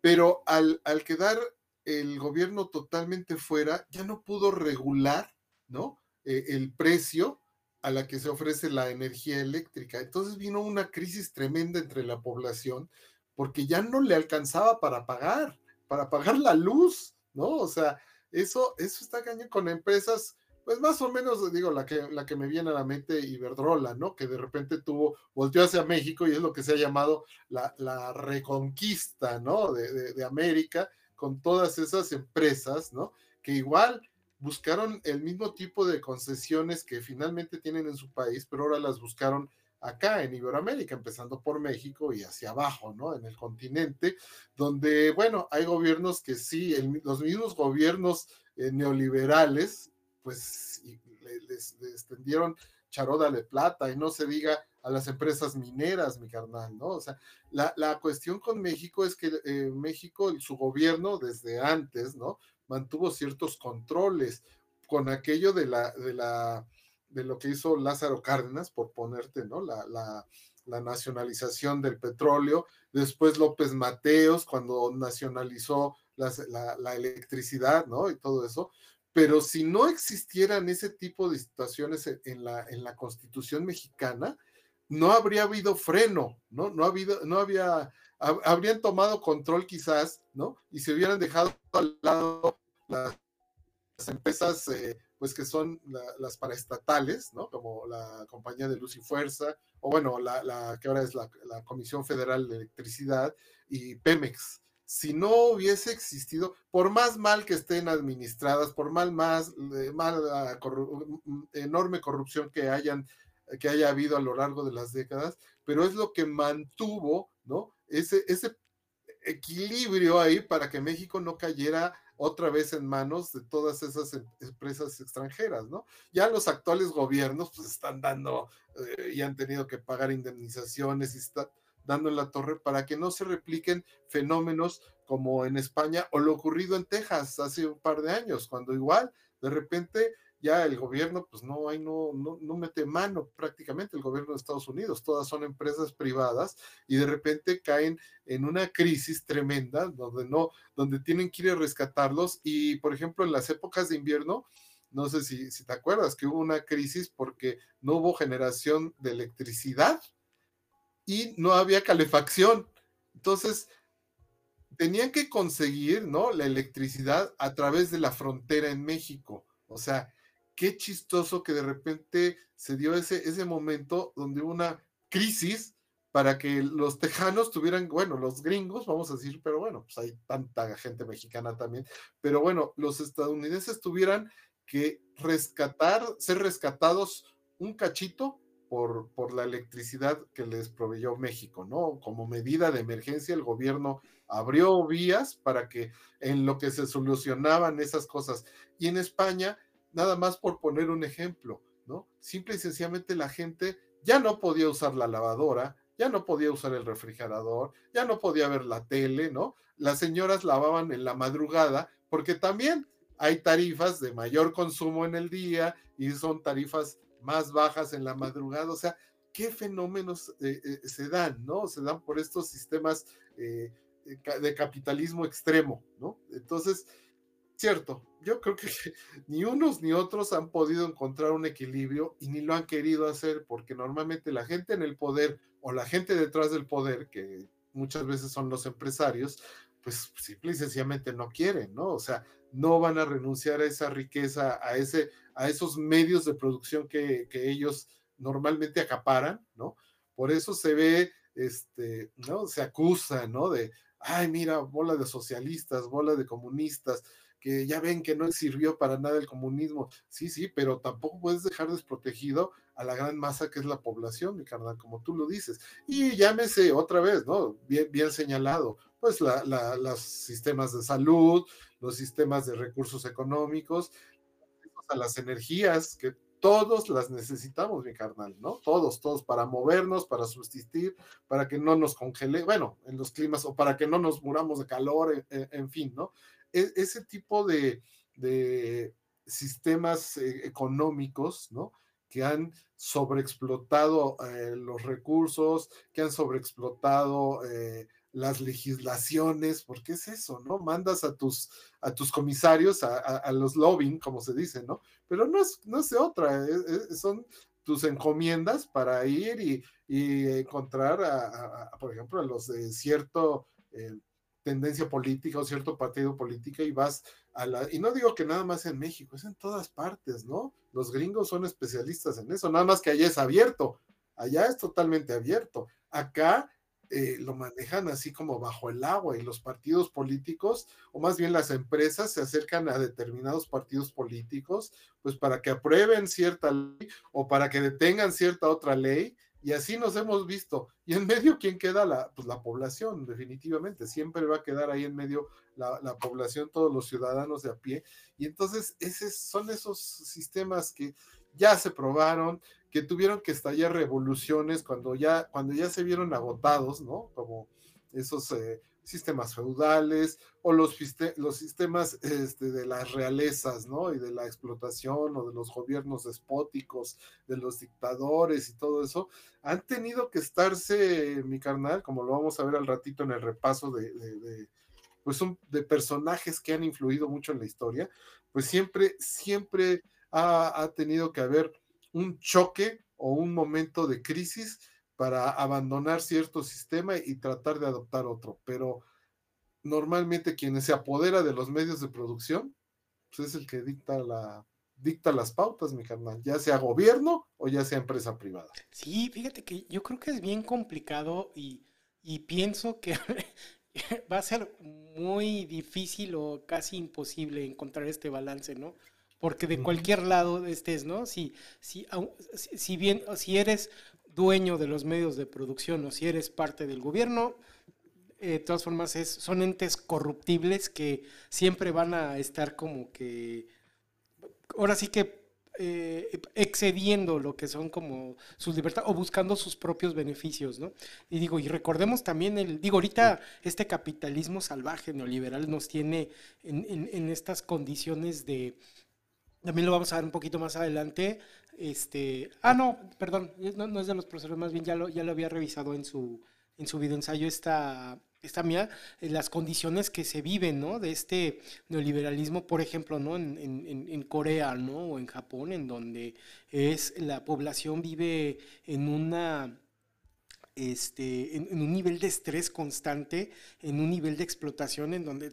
Pero al, quedar el gobierno totalmente fuera, ya no pudo regular, ¿no? Eh, el precio a la que se ofrece la energía eléctrica. Entonces vino una crisis tremenda entre la población porque ya no le alcanzaba para pagar, para pagar la luz, ¿no? O sea, eso, eso está cañón con empresas, pues más o menos, digo, la que, la que me viene a la mente, Iberdrola, ¿no? Que de repente tuvo, volteó hacia México y es lo que se ha llamado la, la reconquista, ¿no? De, de, América, con todas esas empresas, ¿no? Que igual buscaron el mismo tipo de concesiones que finalmente tienen en su país, pero ahora las buscaron acá en Iberoamérica, empezando por México y hacia abajo, ¿no? En el continente, donde, bueno, hay gobiernos que sí, los mismos gobiernos eh, neoliberales, pues les, extendieron charoda de plata y no se diga a las empresas mineras, mi carnal, ¿no? O sea, la, la cuestión con México es que eh, México, su gobierno desde antes, ¿no? Mantuvo ciertos controles con aquello de la, de la de lo que hizo Lázaro Cárdenas, por ponerte, ¿no? La, la, nacionalización del petróleo, después López Mateos, cuando nacionalizó la, la, electricidad, ¿no? Y todo eso. Pero si no existieran ese tipo de situaciones en la, en la constitución mexicana, no habría habido freno, ¿no? No, ha habido, no había, habrían tomado control quizás, ¿no? Y se hubieran dejado al lado las, empresas eh, pues que son las paraestatales, ¿no? Como la Compañía de Luz y Fuerza, o bueno, la, que ahora es la, Comisión Federal de Electricidad y Pemex. Si no hubiese existido, por más mal que estén administradas, por mal más, mal, enorme corrupción que hayan que haya habido a lo largo de las décadas, pero es lo que mantuvo, ¿no? Ese, ese equilibrio ahí para que México no cayera otra vez en manos de todas esas em, empresas extranjeras, ¿no? Ya los actuales gobiernos pues están dando eh, y han tenido que pagar indemnizaciones y están dando en la torre para que no se repliquen fenómenos como en España o lo ocurrido en Texas hace un par de años, cuando igual de repente ya el gobierno, pues no hay, no, no, no, mete mano prácticamente el gobierno de Estados Unidos, todas son empresas privadas y de repente caen en una crisis tremenda donde no, donde tienen que ir a rescatarlos y por ejemplo en las épocas de invierno, no sé si, si te acuerdas que hubo una crisis porque no hubo generación de electricidad y no había calefacción. Entonces, tenían que conseguir, ¿no? La electricidad a través de la frontera en México. O sea, qué chistoso que de repente se dio ese, ese momento donde hubo una crisis para que los tejanos tuvieran, bueno, los gringos, vamos a decir, pero bueno, pues hay tanta gente mexicana también, pero bueno, los estadounidenses tuvieran que rescatar, ser rescatados un cachito por, por, la electricidad que les proveyó México, ¿no? Como medida de emergencia, el gobierno abrió vías para que en lo que se solucionaban esas cosas. Y en España nada más por poner un ejemplo, ¿no? Simple y sencillamente la gente ya no podía usar la lavadora, ya no podía usar el refrigerador, ya no podía ver la tele, ¿no? Las señoras lavaban en la madrugada porque también hay tarifas de mayor consumo en el día y son tarifas más bajas en la madrugada, o sea, ¿qué fenómenos eh, eh, se dan, ¿no? Se dan por estos sistemas eh, de capitalismo extremo, ¿no? Entonces, cierto, yo creo que ni unos ni otros han podido encontrar un equilibrio y ni lo han querido hacer porque normalmente la gente en el poder o la gente detrás del poder, que muchas veces son los empresarios, pues simple y sencillamente no quieren, ¿no? O sea, no van a renunciar a esa riqueza, a, ese, a esos medios de producción que, que ellos normalmente acaparan, ¿no? Por eso se ve, este, ¿no? Se acusa, ¿no? De, ay, mira, bola de socialistas, bola de comunistas, que ya ven que no sirvió para nada el comunismo. Sí, sí, pero tampoco puedes dejar desprotegido a la gran masa que es la población, mi carnal, como tú lo dices. Y llámese otra vez, ¿no? Bien, bien señalado, pues los sistemas de salud, los sistemas de recursos económicos, a las energías que todos las necesitamos, mi carnal, ¿no? Todos, todos, para movernos, para subsistir, para que no nos congele, bueno, en los climas, o para que no nos muramos de calor, en fin, ¿no? E, ese tipo de, sistemas eh, económicos, ¿no? que han sobreexplotado eh, los recursos, que han sobreexplotado eh, las legislaciones, porque es eso, ¿no? Mandas a tus, a tus comisarios, a, los lobbying, como se dice, ¿no? Pero no es, no es de otra, son tus encomiendas para ir y, encontrar, a, por ejemplo, a los de cierto tendencia política o cierto partido político y vas a la... Y no digo que nada más en México, es en todas partes, ¿no? Los gringos son especialistas en eso, nada más que allá es abierto, allá es totalmente abierto. Acá eh, lo manejan así como bajo el agua y los partidos políticos, o más bien las empresas, se acercan a determinados partidos políticos, pues para que aprueben cierta ley o para que detengan cierta otra ley, y así nos hemos visto. Y en medio, ¿quién queda? La, pues la población, definitivamente. Siempre va a quedar ahí en medio la, la población, todos los ciudadanos de a pie. Y entonces, esos son esos sistemas que ya se probaron, que tuvieron que estallar revoluciones cuando ya, cuando ya se vieron agotados, ¿no? Como esos eh, sistemas feudales o los, los sistemas este, de las realezas, ¿no? Y de la explotación o de los gobiernos despóticos, de los dictadores y todo eso, han tenido que estarse, mi carnal, como lo vamos a ver al ratito en el repaso de, pues son de personajes que han influido mucho en la historia, pues siempre, siempre ha, ha tenido que haber un choque o un momento de crisis para abandonar cierto sistema y tratar de adoptar otro. Pero normalmente quien se apodera de los medios de producción pues es el que dicta la dicta las pautas, mi carnal, ya sea gobierno o ya sea empresa privada. Sí, fíjate que yo creo que es bien complicado y, y pienso que va a ser muy difícil o casi imposible encontrar este balance, ¿no? porque de cualquier lado estés, ¿no? Si, si, si bien, si eres dueño de los medios de producción o si eres parte del gobierno, eh, de todas formas es, son entes corruptibles que siempre van a estar como que, ahora sí que eh, excediendo lo que son como sus libertades o buscando sus propios beneficios, ¿no? Y digo, y recordemos también el, digo, ahorita este capitalismo salvaje neoliberal nos tiene en, en estas condiciones de, también lo vamos a ver un poquito más adelante. Este, ah, no, perdón, no, es de los profesores, más bien ya lo, ya lo había revisado en su, en su video ensayo esta, esta mía, las condiciones que se viven, ¿no? De este neoliberalismo, por ejemplo, ¿no? En, en, en, Corea, ¿no? O en Japón, en donde es, la población vive en una este, en, un nivel de estrés constante, en un nivel de explotación en donde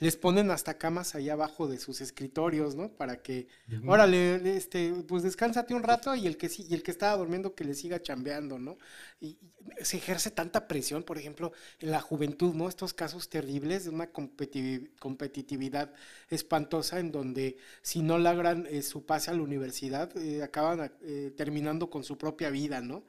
les ponen hasta camas allá abajo de sus escritorios, ¿no? Para que, órale, este, pues descánsate un rato y el que y el que estaba durmiendo que le siga chambeando, ¿no? Y, se ejerce tanta presión, por ejemplo, en la juventud, ¿no? Estos casos terribles de una competitividad espantosa en donde si no logran eh, su pase a la universidad, eh, acaban eh, terminando con su propia vida, ¿no?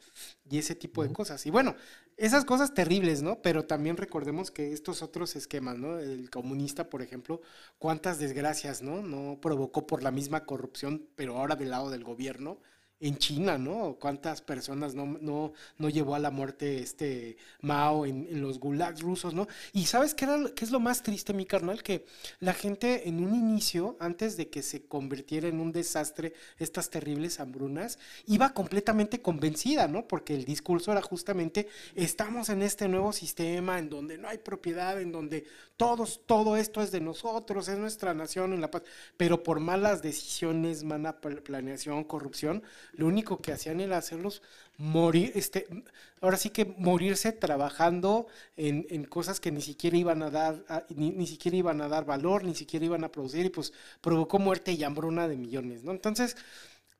Y ese tipo de cosas. Y bueno, esas cosas terribles, ¿no? Pero también recordemos que estos otros esquemas, ¿no? El comunista, por ejemplo, cuántas desgracias, ¿no? No provocó por la misma corrupción, pero ahora del lado del gobierno en China, ¿no? ¿Cuántas personas no, no, no llevó a la muerte este Mao en, los gulags rusos, ¿no? Y sabes qué, era, qué es lo más triste, mi carnal, que la gente en un inicio, antes de que se convirtiera en un desastre estas terribles hambrunas, iba completamente convencida, ¿no? Porque el discurso era justamente, estamos en este nuevo sistema en donde no hay propiedad, en donde todos, todo esto es de nosotros, es nuestra nación en la paz, pero por malas decisiones, mala planeación, corrupción, lo único que hacían era hacerlos morir, este, ahora sí que morirse trabajando en, cosas que ni siquiera iban a dar, ni, siquiera iban a dar valor, ni siquiera iban a producir, y pues provocó muerte y hambruna de millones, ¿no? Entonces,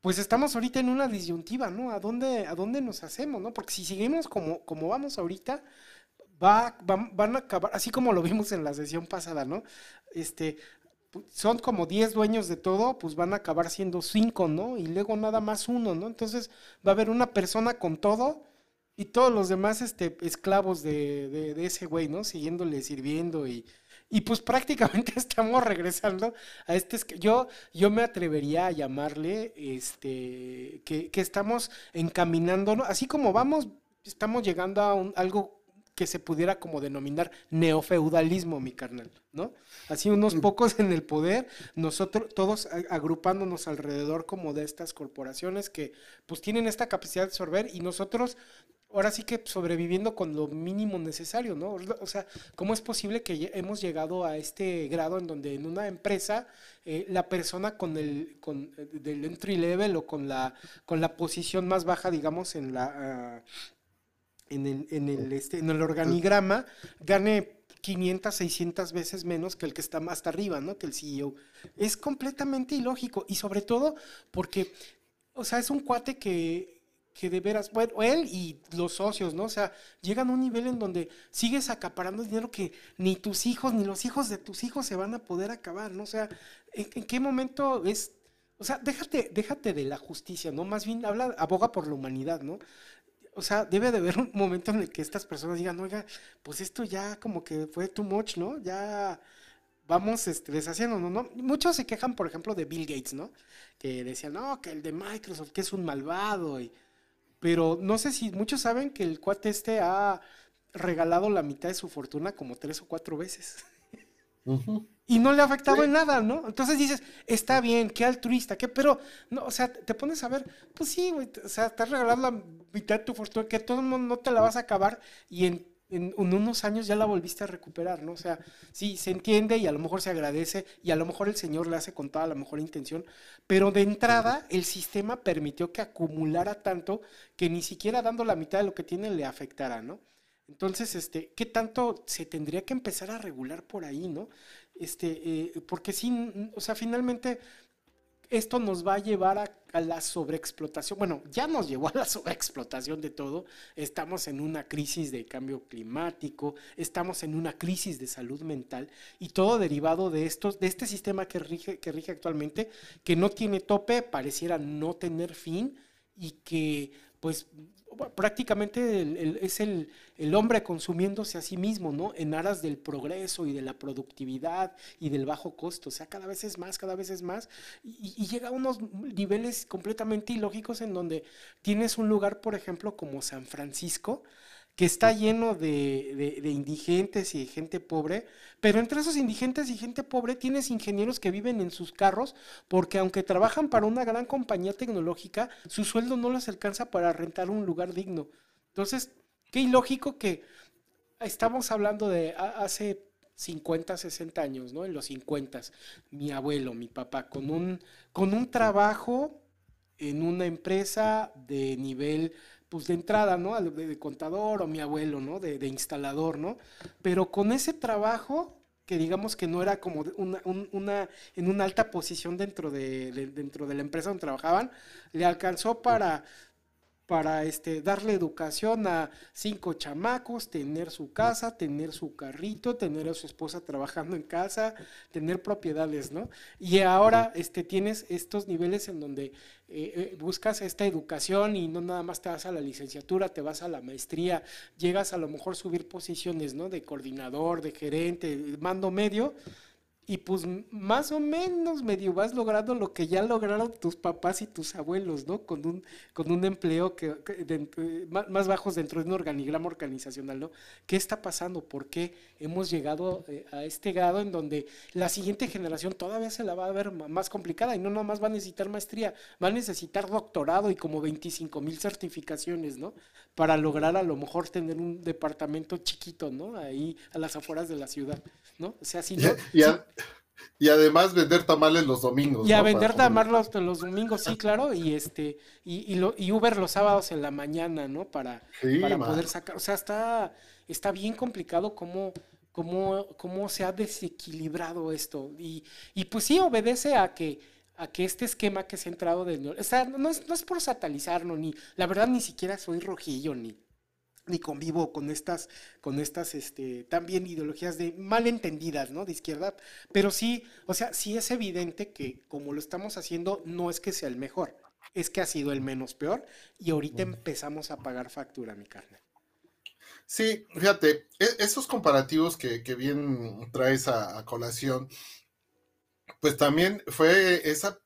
pues estamos ahorita en una disyuntiva, ¿no? ¿A dónde, a dónde nos hacemos, ¿no? Porque si seguimos como, como vamos ahorita, va, van a acabar, así como lo vimos en la sesión pasada, ¿no? Este, son como 10 dueños de todo, pues van a acabar siendo 5, ¿no? Y luego nada más uno, ¿no? Entonces va a haber una persona con todo y todos los demás este, esclavos de, de, ese güey, ¿no? Siguiéndole, sirviendo y, y pues prácticamente estamos regresando a este... Yo, yo me atrevería a llamarle, este, que, que estamos encaminándonos, así como vamos, estamos llegando a un, algo que se pudiera como denominar neofeudalismo, mi carnal, ¿no? Así unos mm. pocos en el poder, nosotros todos agrupándonos alrededor como de estas corporaciones que pues tienen esta capacidad de absorber y nosotros ahora sí que sobreviviendo con lo mínimo necesario, ¿no? O sea, ¿cómo es posible que hemos llegado a este grado en donde en una empresa eh, la persona con el con, eh, del entry level o con la con la posición más baja, digamos, en la ah, en el, en el, este, en el organigrama gane 500, 600 veces menos que el que está más arriba, ¿no? Que el CEO. Es completamente ilógico y sobre todo porque, o sea, es un cuate que, que de veras, bueno, él y los socios, ¿no? O sea, llegan a un nivel en donde sigues acaparando dinero que ni tus hijos ni los hijos de tus hijos se van a poder acabar, ¿no? O sea, ¿en, en qué momento es o sea, déjate, déjate de la justicia, ¿no? Más bien habla, aboga por la humanidad, ¿no? O sea, debe de haber un momento en el que estas personas digan, oiga, pues esto ya como que fue too much, ¿no? Ya vamos este, deshaciendo, ¿no? ¿no? Muchos se quejan, por ejemplo, de Bill Gates, ¿no? Que decían, no, que el de Microsoft, que es un malvado. Y... Pero no sé si muchos saben que el cuate este ha regalado la mitad de su fortuna como tres o cuatro veces. Y no le ha afectado en nada, ¿no? Entonces dices, está bien, qué altruista, qué, pero, no, o sea, te pones a ver, pues sí, güey, o sea, te has regalado la mitad de tu fortuna, que todo el mundo no te la vas a acabar y en, en, unos años ya la volviste a recuperar, ¿no? O sea, sí, se entiende y a lo mejor se agradece y a lo mejor el Señor le hace con toda la mejor intención, pero de entrada el sistema permitió que acumulara tanto que ni siquiera dando la mitad de lo que tiene le afectara, ¿no? Entonces, este, ¿qué tanto se tendría que empezar a regular por ahí, no? Este, eh, porque sí, o sea, finalmente esto nos va a llevar a, la sobreexplotación. Bueno, ya nos llevó a la sobreexplotación de todo. Estamos en una crisis de cambio climático, estamos en una crisis de salud mental y todo derivado de estos, de este sistema que rige, que rige actualmente, que no tiene tope, pareciera no tener fin y que pues prácticamente es el, hombre consumiéndose a sí mismo, ¿no? En aras del progreso y de la productividad y del bajo costo. O sea, cada vez es más, cada vez es más. Y, llega a unos niveles completamente ilógicos en donde tienes un lugar, por ejemplo, como San Francisco, que está lleno de, indigentes y de gente pobre, pero entre esos indigentes y gente pobre tienes ingenieros que viven en sus carros porque aunque trabajan para una gran compañía tecnológica, su sueldo no les alcanza para rentar un lugar digno. Entonces, qué ilógico que estamos hablando de hace 50, 60 años, ¿no? En los 50, mi abuelo, mi papá, con un, con un trabajo en una empresa de nivel pues de entrada, ¿no? De, contador o mi abuelo, ¿no? De, instalador, ¿no? Pero con ese trabajo, que digamos que no era como una, una en una alta posición dentro de, dentro de la empresa donde trabajaban, le alcanzó para para este, darle educación a cinco chamacos, tener su casa, tener su carrito, tener a su esposa trabajando en casa, tener propiedades, ¿no? Y ahora este, tienes estos niveles en donde eh, eh, buscas esta educación y no nada más te vas a la licenciatura, te vas a la maestría, llegas a lo mejor subir posiciones, ¿no? De coordinador, de gerente, de mando medio, y pues más o menos medio vas logrando lo que ya lograron tus papás y tus abuelos, ¿no? Con un, con un empleo que, más, bajos dentro de un organigrama organizacional, ¿no? ¿Qué está pasando? ¿Por qué hemos llegado eh, a este grado en donde la siguiente generación todavía se la va a ver más complicada y no nomás va a necesitar maestría, va a necesitar doctorado y como 25 mil certificaciones, ¿no? Para lograr a lo mejor tener un departamento chiquito, ¿no? Ahí a las afueras de la ciudad, ¿no? O sea, si no... Y además vender tamales los domingos. Y a vender tamales los, los, domingos, sí, claro. Y este, y, y, lo, y, Uber los sábados en la mañana, ¿no? Para, para poder sacar. O sea, está, está bien complicado cómo, cómo, cómo se ha desequilibrado esto. Y, y pues sí obedece a que a que este esquema que se ha entrado de... O sea, no es, no es por satanizarlo, ni... La verdad ni siquiera soy rojillo, ni ni convivo con estas, con estas, este, también ideologías de malentendidas, ¿no? De izquierda, pero sí, o sea, sí es evidente que como lo estamos haciendo, no es que sea el mejor, es que ha sido el menos peor y ahorita empezamos a pagar factura, mi carne. Sí, fíjate, e, esos comparativos que, bien traes a, colación, pues también fue esa,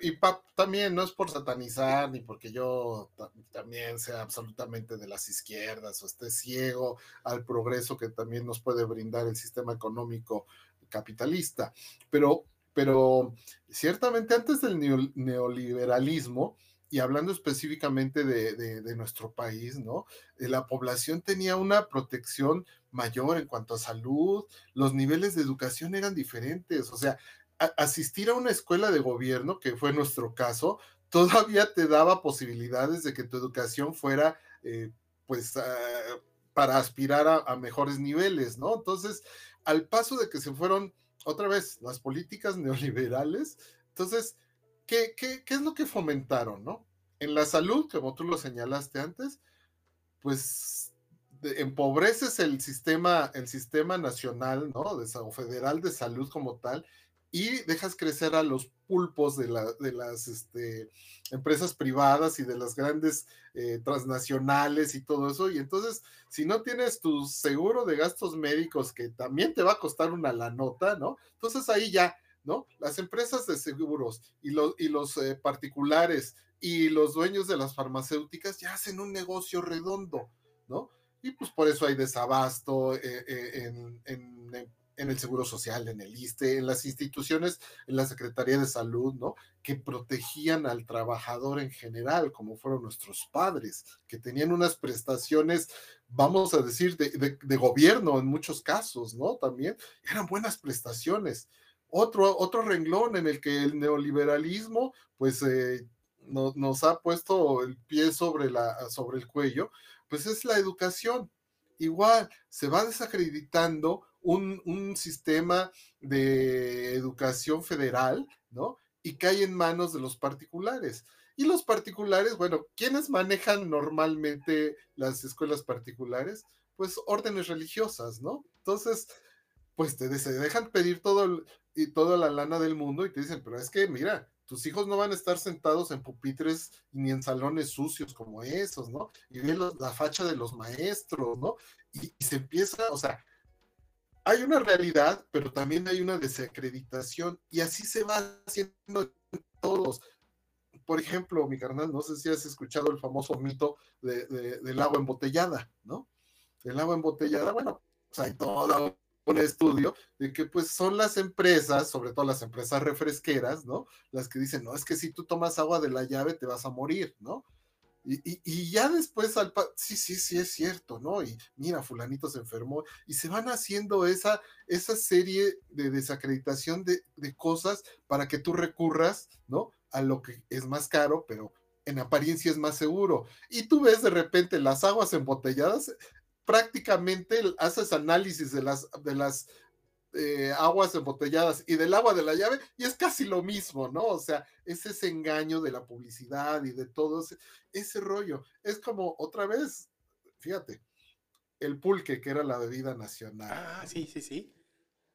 y también no es por satanizar ni porque yo también sea absolutamente de las izquierdas o esté ciego al progreso que también nos puede brindar el sistema económico capitalista, pero, pero ciertamente antes del neoliberalismo, y hablando específicamente de, nuestro país, ¿no? Eh, la población tenía una protección mayor en cuanto a salud, los niveles de educación eran diferentes, o sea, asistir a una escuela de gobierno, que fue nuestro caso, todavía te daba posibilidades de que tu educación fuera, eh, pues, ah, para aspirar a, mejores niveles, ¿no? Entonces, al paso de que se fueron, otra vez, las políticas neoliberales, entonces, ¿qué, qué, qué es lo que fomentaron, no? En la salud, como tú lo señalaste antes, pues empobreces el sistema, el sistema nacional, ¿no? De, o federal de salud como tal, y dejas crecer a los pulpos de, la, de las este, empresas privadas y de las grandes eh, transnacionales y todo eso. Y entonces, si no tienes tu seguro de gastos médicos, que también te va a costar una la nota, ¿no? Entonces ahí ya, ¿no? Las empresas de seguros y los, y los eh, particulares y los dueños de las farmacéuticas ya hacen un negocio redondo, ¿no? Y pues por eso hay desabasto eh, en en el Seguro Social, en el ISTE, en las instituciones, en la Secretaría de Salud, ¿no? Que protegían al trabajador en general, como fueron nuestros padres, que tenían unas prestaciones, vamos a decir, de, gobierno en muchos casos, ¿no? También eran buenas prestaciones. Otro, otro renglón en el que el neoliberalismo, pues, eh, nos ha puesto el pie sobre, la, sobre el cuello, pues es la educación. Igual, se va desacreditando un, sistema de educación federal, ¿no? Y cae en manos de los particulares. Y los particulares, bueno, ¿quiénes manejan normalmente las escuelas particulares? Pues órdenes religiosas, ¿no? Entonces, pues te se dejan pedir todo y toda la lana del mundo y te dicen, pero es que mira, tus hijos no van a estar sentados en pupitres ni en salones sucios como esos, ¿no? Y ven la facha de los maestros, ¿no? y, se empieza, o sea, hay una realidad, pero también hay una desacreditación y así se va haciendo todos. Por ejemplo, mi carnal, no sé si has escuchado el famoso mito del agua embotellada, ¿no? El agua embotellada, bueno, pues hay todo un estudio de que pues son las empresas, sobre todo las empresas refresqueras, ¿no? Las que dicen, no, es que si tú tomas agua de la llave te vas a morir, ¿no? Y, ya después, al sí, sí, sí, es cierto, ¿no? Y mira, fulanito se enfermó y se van haciendo esa, esa serie de desacreditación de, cosas para que tú recurras, ¿no? A lo que es más caro, pero en apariencia es más seguro. Y tú ves de repente las aguas embotelladas, prácticamente haces análisis de las, de las eh, aguas embotelladas y del agua de la llave, y es casi lo mismo, ¿no? O sea, es ese engaño de la publicidad y de todo ese, rollo. Es como otra vez, fíjate, el pulque, que era la bebida nacional. Ah, sí, sí, sí.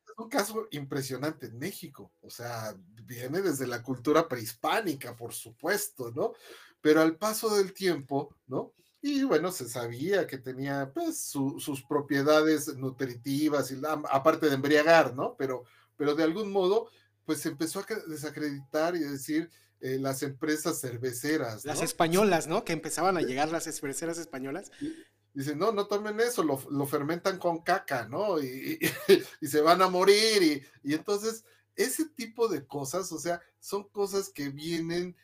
Es un caso impresionante en México, o sea, viene desde la cultura prehispánica, por supuesto, ¿no? Pero al paso del tiempo, ¿no? Y bueno, se sabía que tenía pues sus propiedades nutritivas, y aparte de embriagar, ¿no? Pero, pero de algún modo, pues se empezó a desacreditar y decir eh, las empresas cerveceras. Las españolas, ¿no? Que empezaban a llegar las cerveceras españolas. Dicen, no, no tomen eso, lo, fermentan con caca, ¿no? Y, y, se van a morir. Y, y entonces, ese tipo de cosas, o sea, son cosas que vienen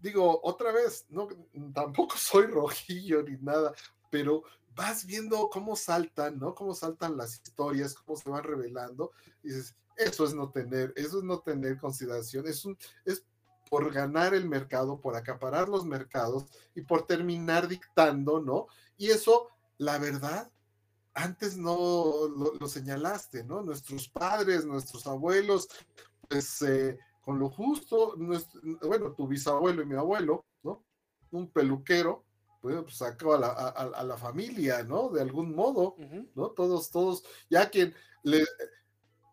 digo, otra vez, no, tampoco soy rojillo ni nada, pero vas viendo cómo saltan, ¿no? Cómo saltan las historias, cómo se van revelando, y dices, eso es no tener, eso es no tener consideración, es un, es por ganar el mercado, por acaparar los mercados y por terminar dictando, ¿no? Y eso, la verdad, antes no lo, señalaste, ¿no? Nuestros padres, nuestros abuelos, pues eh, con lo justo, bueno, tu bisabuelo y mi abuelo, ¿no? Un peluquero, pues, sacó a la, a, la, familia, ¿no? De algún modo, ¿no? Todos, todos, ya quien le,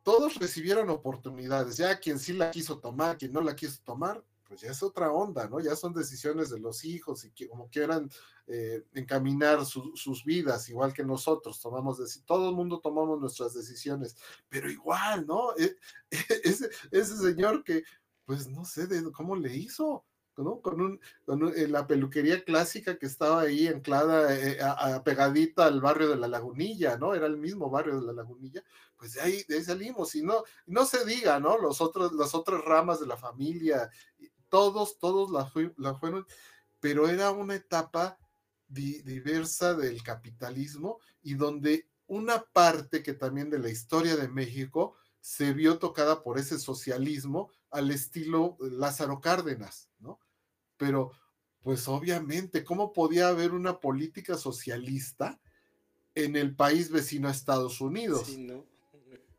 todos recibieron oportunidades, ya quien sí la quiso tomar, quien no la quiso tomar, pues ya es otra onda, ¿no? Ya son decisiones de los hijos y que como quieran eh, encaminar sus vidas, igual que nosotros tomamos, todo el mundo tomamos nuestras decisiones, pero igual, ¿no? E, ese, ese señor que pues no sé cómo le hizo, ¿no? Con, un, eh, la peluquería clásica que estaba ahí anclada, eh, pegadita al barrio de la Lagunilla, ¿no? Era el mismo barrio de la Lagunilla, pues de ahí, de ahí salimos, y no, no se diga, ¿no? Los otros, las otras ramas de la familia, todos, todos la, fueron, pero era una etapa diversa del capitalismo y donde una parte que también de la historia de México se vio tocada por ese socialismo al estilo Lázaro Cárdenas, ¿no? Pero, pues obviamente, ¿cómo podía haber una política socialista en el país vecino a Estados Unidos? no.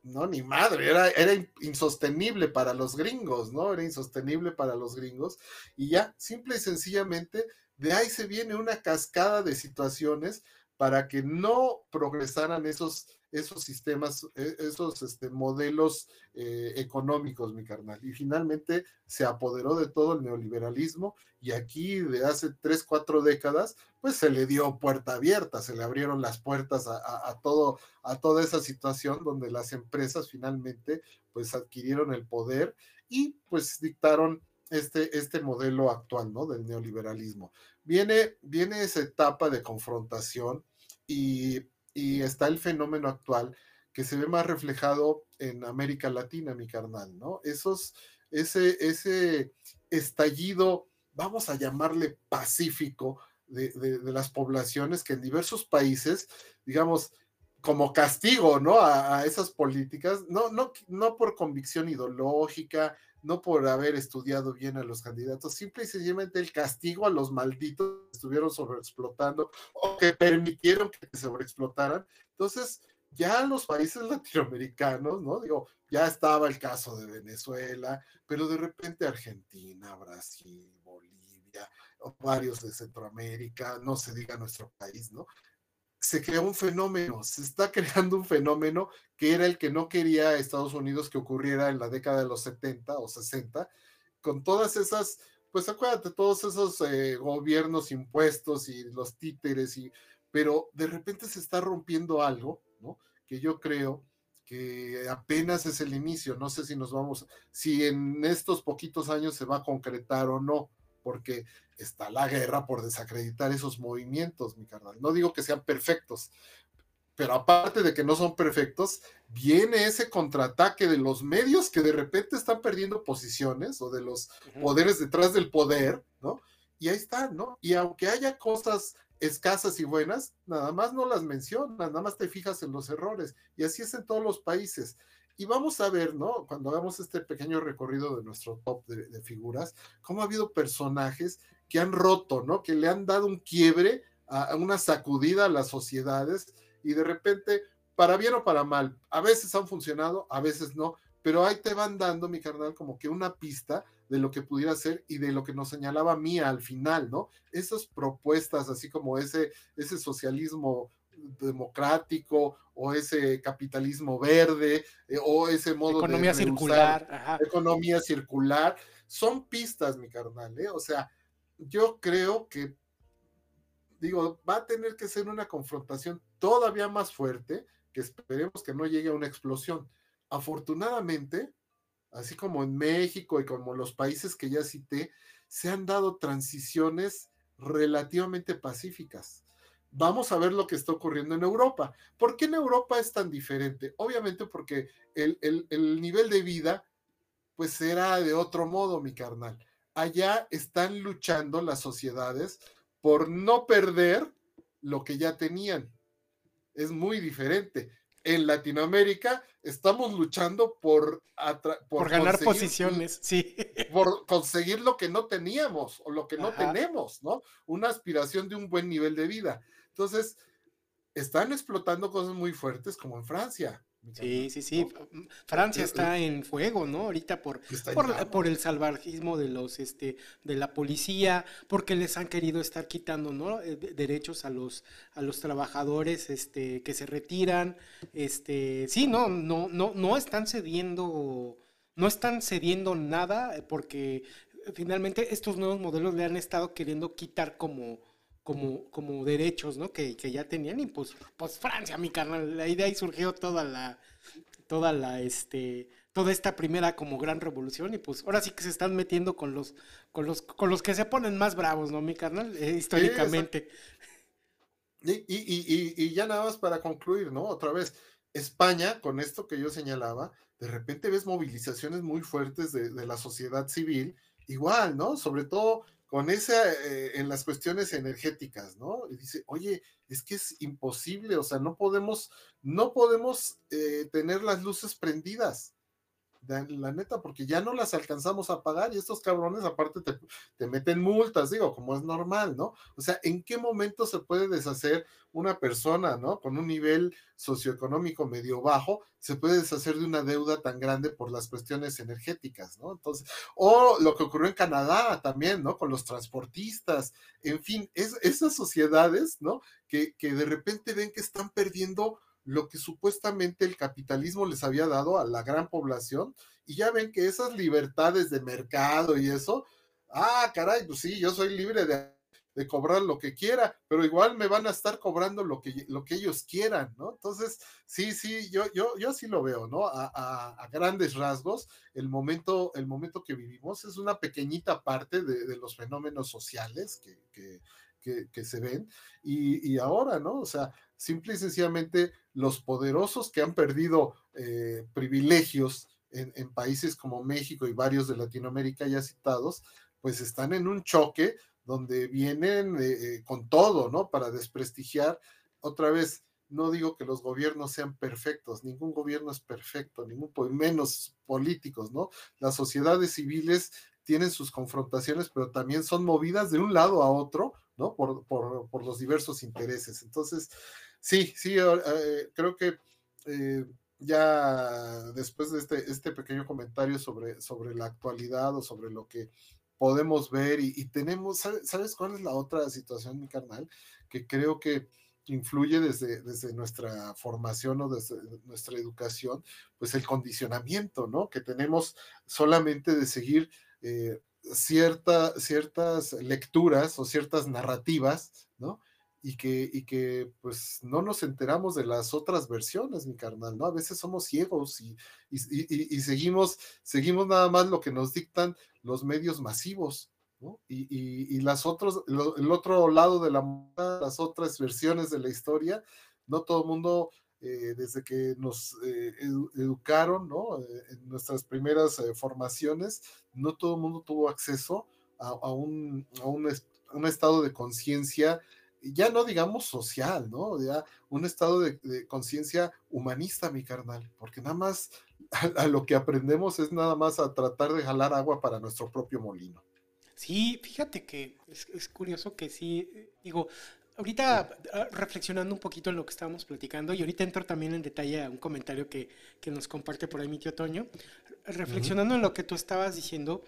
No. ni madre, era, era insostenible para los gringos, ¿no? Era insostenible para los gringos. Y ya, simple y sencillamente, de ahí se viene una cascada de situaciones para que no progresaran esos, esos sistemas, e, esos este, modelos eh, económicos, mi carnal. Y finalmente se apoderó de todo el neoliberalismo y aquí de hace tres, cuatro décadas, pues se le dio puerta abierta, se le abrieron las puertas a, todo, a toda esa situación donde las empresas finalmente pues adquirieron el poder y pues dictaron este, este modelo actual, ¿no? Del neoliberalismo. Viene, viene esa etapa de confrontación y, está el fenómeno actual que se ve más reflejado en América Latina, mi carnal, ¿no? Esos, ese, ese estallido, vamos a llamarle pacífico, de, de, las poblaciones que en diversos países, digamos, como castigo, ¿no? A, a, esas políticas, no, no, no por convicción ideológica, no por haber estudiado bien a los candidatos, simple y sencillamente el castigo a los malditos que estuvieron sobreexplotando o que permitieron que sobreexplotaran. Entonces, ya los países latinoamericanos, ¿no? Digo, ya estaba el caso de Venezuela, pero de repente Argentina, Brasil, Bolivia, varios de Centroamérica, no se diga nuestro país, ¿no? Se creó un fenómeno, se está creando un fenómeno que era el que no quería Estados Unidos que ocurriera en la década de los 70 o 60, con todas esas, pues acuérdate, todos esos eh, gobiernos impuestos y los títeres, y, pero de repente se está rompiendo algo, ¿no? Que yo creo que apenas es el inicio, no sé si nos vamos, si en estos poquitos años se va a concretar o no, porque está la guerra por desacreditar esos movimientos, mi carnal. No digo que sean perfectos, pero aparte de que no son perfectos, viene ese contraataque de los medios que de repente están perdiendo posiciones o de los poderes detrás del poder, ¿no? Y ahí están, ¿no? Y aunque haya cosas escasas y buenas, nada más no las mencionas, nada más te fijas en los errores. Y así es en todos los países. Y vamos a ver, ¿no? Cuando hagamos este pequeño recorrido de nuestro top de, figuras, cómo ha habido personajes que han roto, ¿no? Que le han dado un quiebre, a, una sacudida a las sociedades y de repente, para bien o para mal, a veces han funcionado, a veces no, pero ahí te van dando, mi carnal, como que una pista de lo que pudiera ser y de lo que nos señalaba Mía al final, ¿no? Esas propuestas, así como ese, ese socialismo democrático o ese capitalismo verde eh, o ese modo economía de circular, economía circular, son pistas, mi carnal, ¿eh? o sea, yo creo que digo, va a tener que ser una confrontación todavía más fuerte, que esperemos que no llegue a una explosión. Afortunadamente, así como en México y como los países que ya cité, se han dado transiciones relativamente pacíficas vamos a ver lo que está ocurriendo en Europa. ¿Por qué en Europa es tan diferente? Obviamente porque el, nivel de vida, pues era de otro modo, mi carnal. Allá están luchando las sociedades por no perder lo que ya tenían. Es muy diferente. En Latinoamérica estamos luchando por, por, ganar posiciones, sí. Por conseguir lo que no teníamos o lo que no tenemos, ¿no? Una aspiración de un buen nivel de vida. Entonces, están explotando cosas muy fuertes como en Francia. Sí, sí, sí. Francia eh, está eh, en fuego, ¿no? Ahorita por, por, el salvajismo de los, este, de la policía, porque les han querido estar quitando, ¿no? Eh, derechos a los, a los trabajadores, este, que se retiran, este, sí, no, no, no, no están cediendo, no están cediendo nada, porque finalmente estos nuevos modelos le han estado queriendo quitar como como, como derechos, ¿no? Que, ya tenían y pues, pues Francia, mi carnal, de ahí surgió toda la, toda la, este, toda esta primera como gran revolución y pues ahora sí que se están metiendo con los con los con los que se ponen más bravos, ¿no, mi carnal? Eh, históricamente. y, y, y, y, ya nada más para concluir, ¿no? Otra vez, España, con esto que yo señalaba, de repente ves movilizaciones muy fuertes de, de la sociedad civil, igual, ¿no? Sobre todo con esa, eh, en las cuestiones energéticas, ¿no? Y dice, oye, es que es imposible, o sea, no podemos, no podemos eh, tener las luces prendidas la neta, porque ya no las alcanzamos a pagar y estos cabrones aparte te, meten multas, digo, como es normal, ¿no? O sea, ¿en qué momento se puede deshacer una persona, ¿no? Con un nivel socioeconómico medio bajo, se puede deshacer de una deuda tan grande por las cuestiones energéticas, ¿no? Entonces, o lo que ocurrió en Canadá también, ¿no? Con los transportistas, en fin, es, esas sociedades, ¿no? Que, que de repente ven que están perdiendo lo que supuestamente el capitalismo les había dado a la gran población, y ya ven que esas libertades de mercado y eso, ah, caray, pues sí, yo soy libre de, cobrar lo que quiera, pero igual me van a estar cobrando lo que, lo que ellos quieran, ¿no? Entonces, sí, sí, yo, yo, yo sí lo veo, ¿no? A, grandes rasgos, el momento, el momento que vivimos es una pequeñita parte de, los fenómenos sociales que, que, se ven, y, y ahora, ¿no? O sea, simple y sencillamente los poderosos que han perdido eh, privilegios en, países como México y varios de Latinoamérica ya citados, pues están en un choque donde vienen eh, eh, con todo, ¿no? Para desprestigiar otra vez. No digo que los gobiernos sean perfectos, ningún gobierno es perfecto, ningún menos políticos, ¿no? Las sociedades civiles tienen sus confrontaciones, pero también son movidas de un lado a otro, ¿no? Por, por, por los diversos intereses. Entonces, Sí, sí, eh, creo que eh, ya después de este, este pequeño comentario sobre, sobre la actualidad o sobre lo que podemos ver y, tenemos, ¿sabes, cuál es la otra situación, mi carnal? Que creo que influye desde, desde nuestra formación o desde nuestra educación, pues el condicionamiento, ¿no? Que tenemos solamente de seguir eh, ciertas lecturas o ciertas narrativas, ¿no? Y que, y que pues no nos enteramos de las otras versiones, mi carnal, ¿no? A veces somos ciegos y, y, seguimos, seguimos nada más lo que nos dictan los medios masivos, ¿no? Y, las otros, el otro lado de la las otras versiones de la historia, no todo el mundo, eh, desde que nos eh, educaron, ¿no? Eh, en nuestras primeras formaciones, no todo el mundo tuvo acceso a, un, a un, un estado de conciencia ya no digamos social, ¿no? Ya un estado de, conciencia humanista, mi carnal, porque nada más a, lo que aprendemos es nada más a tratar de jalar agua para nuestro propio molino. Sí, fíjate que es, curioso que sí, digo, ahorita ah, reflexionando un poquito en lo que estábamos platicando, y ahorita entro también en detalle a un comentario que, nos comparte por ahí mi tío Toño, reflexionando en lo que tú estabas diciendo,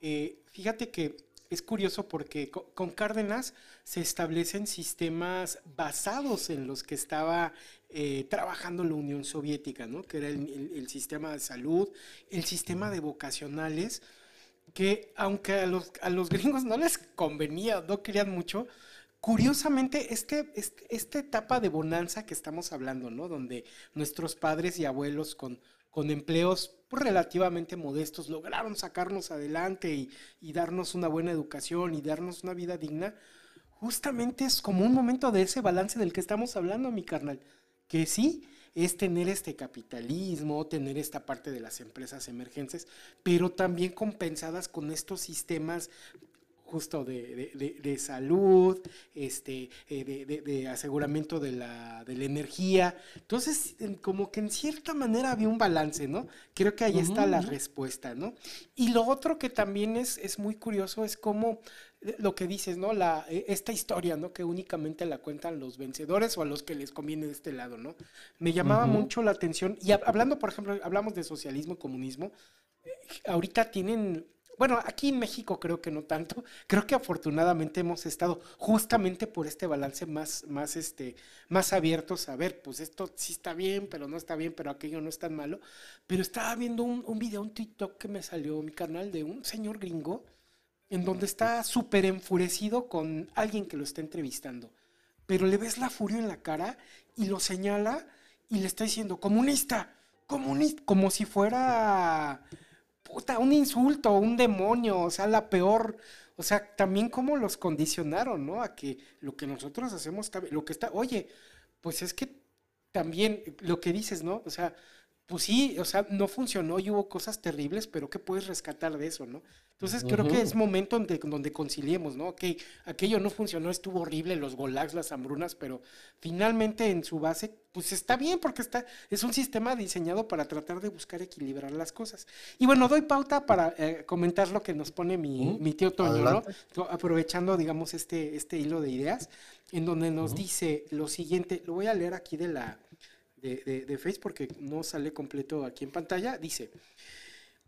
eh, fíjate que es curioso porque con Cárdenas se establecen sistemas basados en los que estaba eh, trabajando la Unión Soviética, ¿no? que era el, sistema de salud, el sistema de vocacionales, que aunque a los, a los gringos no les convenía, no querían mucho, curiosamente, este, este, esta etapa de bonanza que estamos hablando, ¿no? Donde nuestros padres y abuelos con, con empleos pues, relativamente modestos, lograron sacarnos adelante y, darnos una buena educación y darnos una vida digna, justamente es como un momento de ese balance del que estamos hablando, mi carnal. Que sí, es tener este capitalismo, tener esta parte de las empresas emergentes, pero también compensadas con estos sistemas justo de, salud, este, eh, de, aseguramiento de la, energía. Entonces, como que en cierta manera había un balance, ¿no? Creo que ahí está la respuesta, ¿no? Y lo otro que también es, es muy curioso es cómo eh, lo que dices, ¿no? La, eh, esta historia, ¿no? Que únicamente la cuentan los vencedores o a los que les conviene de este lado, ¿no? Me llamaba mucho la atención. Y hablando, por ejemplo, hablamos de socialismo y comunismo. ahorita tienen bueno, aquí en México creo que no tanto. Creo que afortunadamente hemos estado justamente por este balance más, más, este, más abiertos a ver, pues esto sí está bien, pero no está bien, pero aquello no es tan malo. Pero estaba viendo un, video, un TikTok que me salió mi canal de un señor gringo en donde está súper enfurecido con alguien que lo está entrevistando. Pero le ves la furia en la cara y lo señala y le está diciendo, comunista, un- como si fuera puta, un insulto, un demonio, o sea, la peor, o sea, también como los condicionaron, ¿no? A que lo que nosotros hacemos, lo que está, oye, pues es que también lo que dices, ¿no? O sea, pues sí, o sea, no funcionó y hubo cosas terribles, pero ¿qué puedes rescatar de eso, no? Entonces creo que es momento donde, donde conciliemos, ¿no? Ok, aquello no funcionó, estuvo horrible, los golags, las hambrunas, pero finalmente en su base, pues está bien porque está, es un sistema diseñado para tratar de buscar equilibrar las cosas. Y bueno, doy pauta para eh, comentar lo que nos pone mi, mi tío Toño, Adelante. ¿no? Aprovechando, digamos, este, este hilo de ideas, en donde nos dice lo siguiente, lo voy a leer aquí de la de, de, porque no sale completo aquí en pantalla, dice,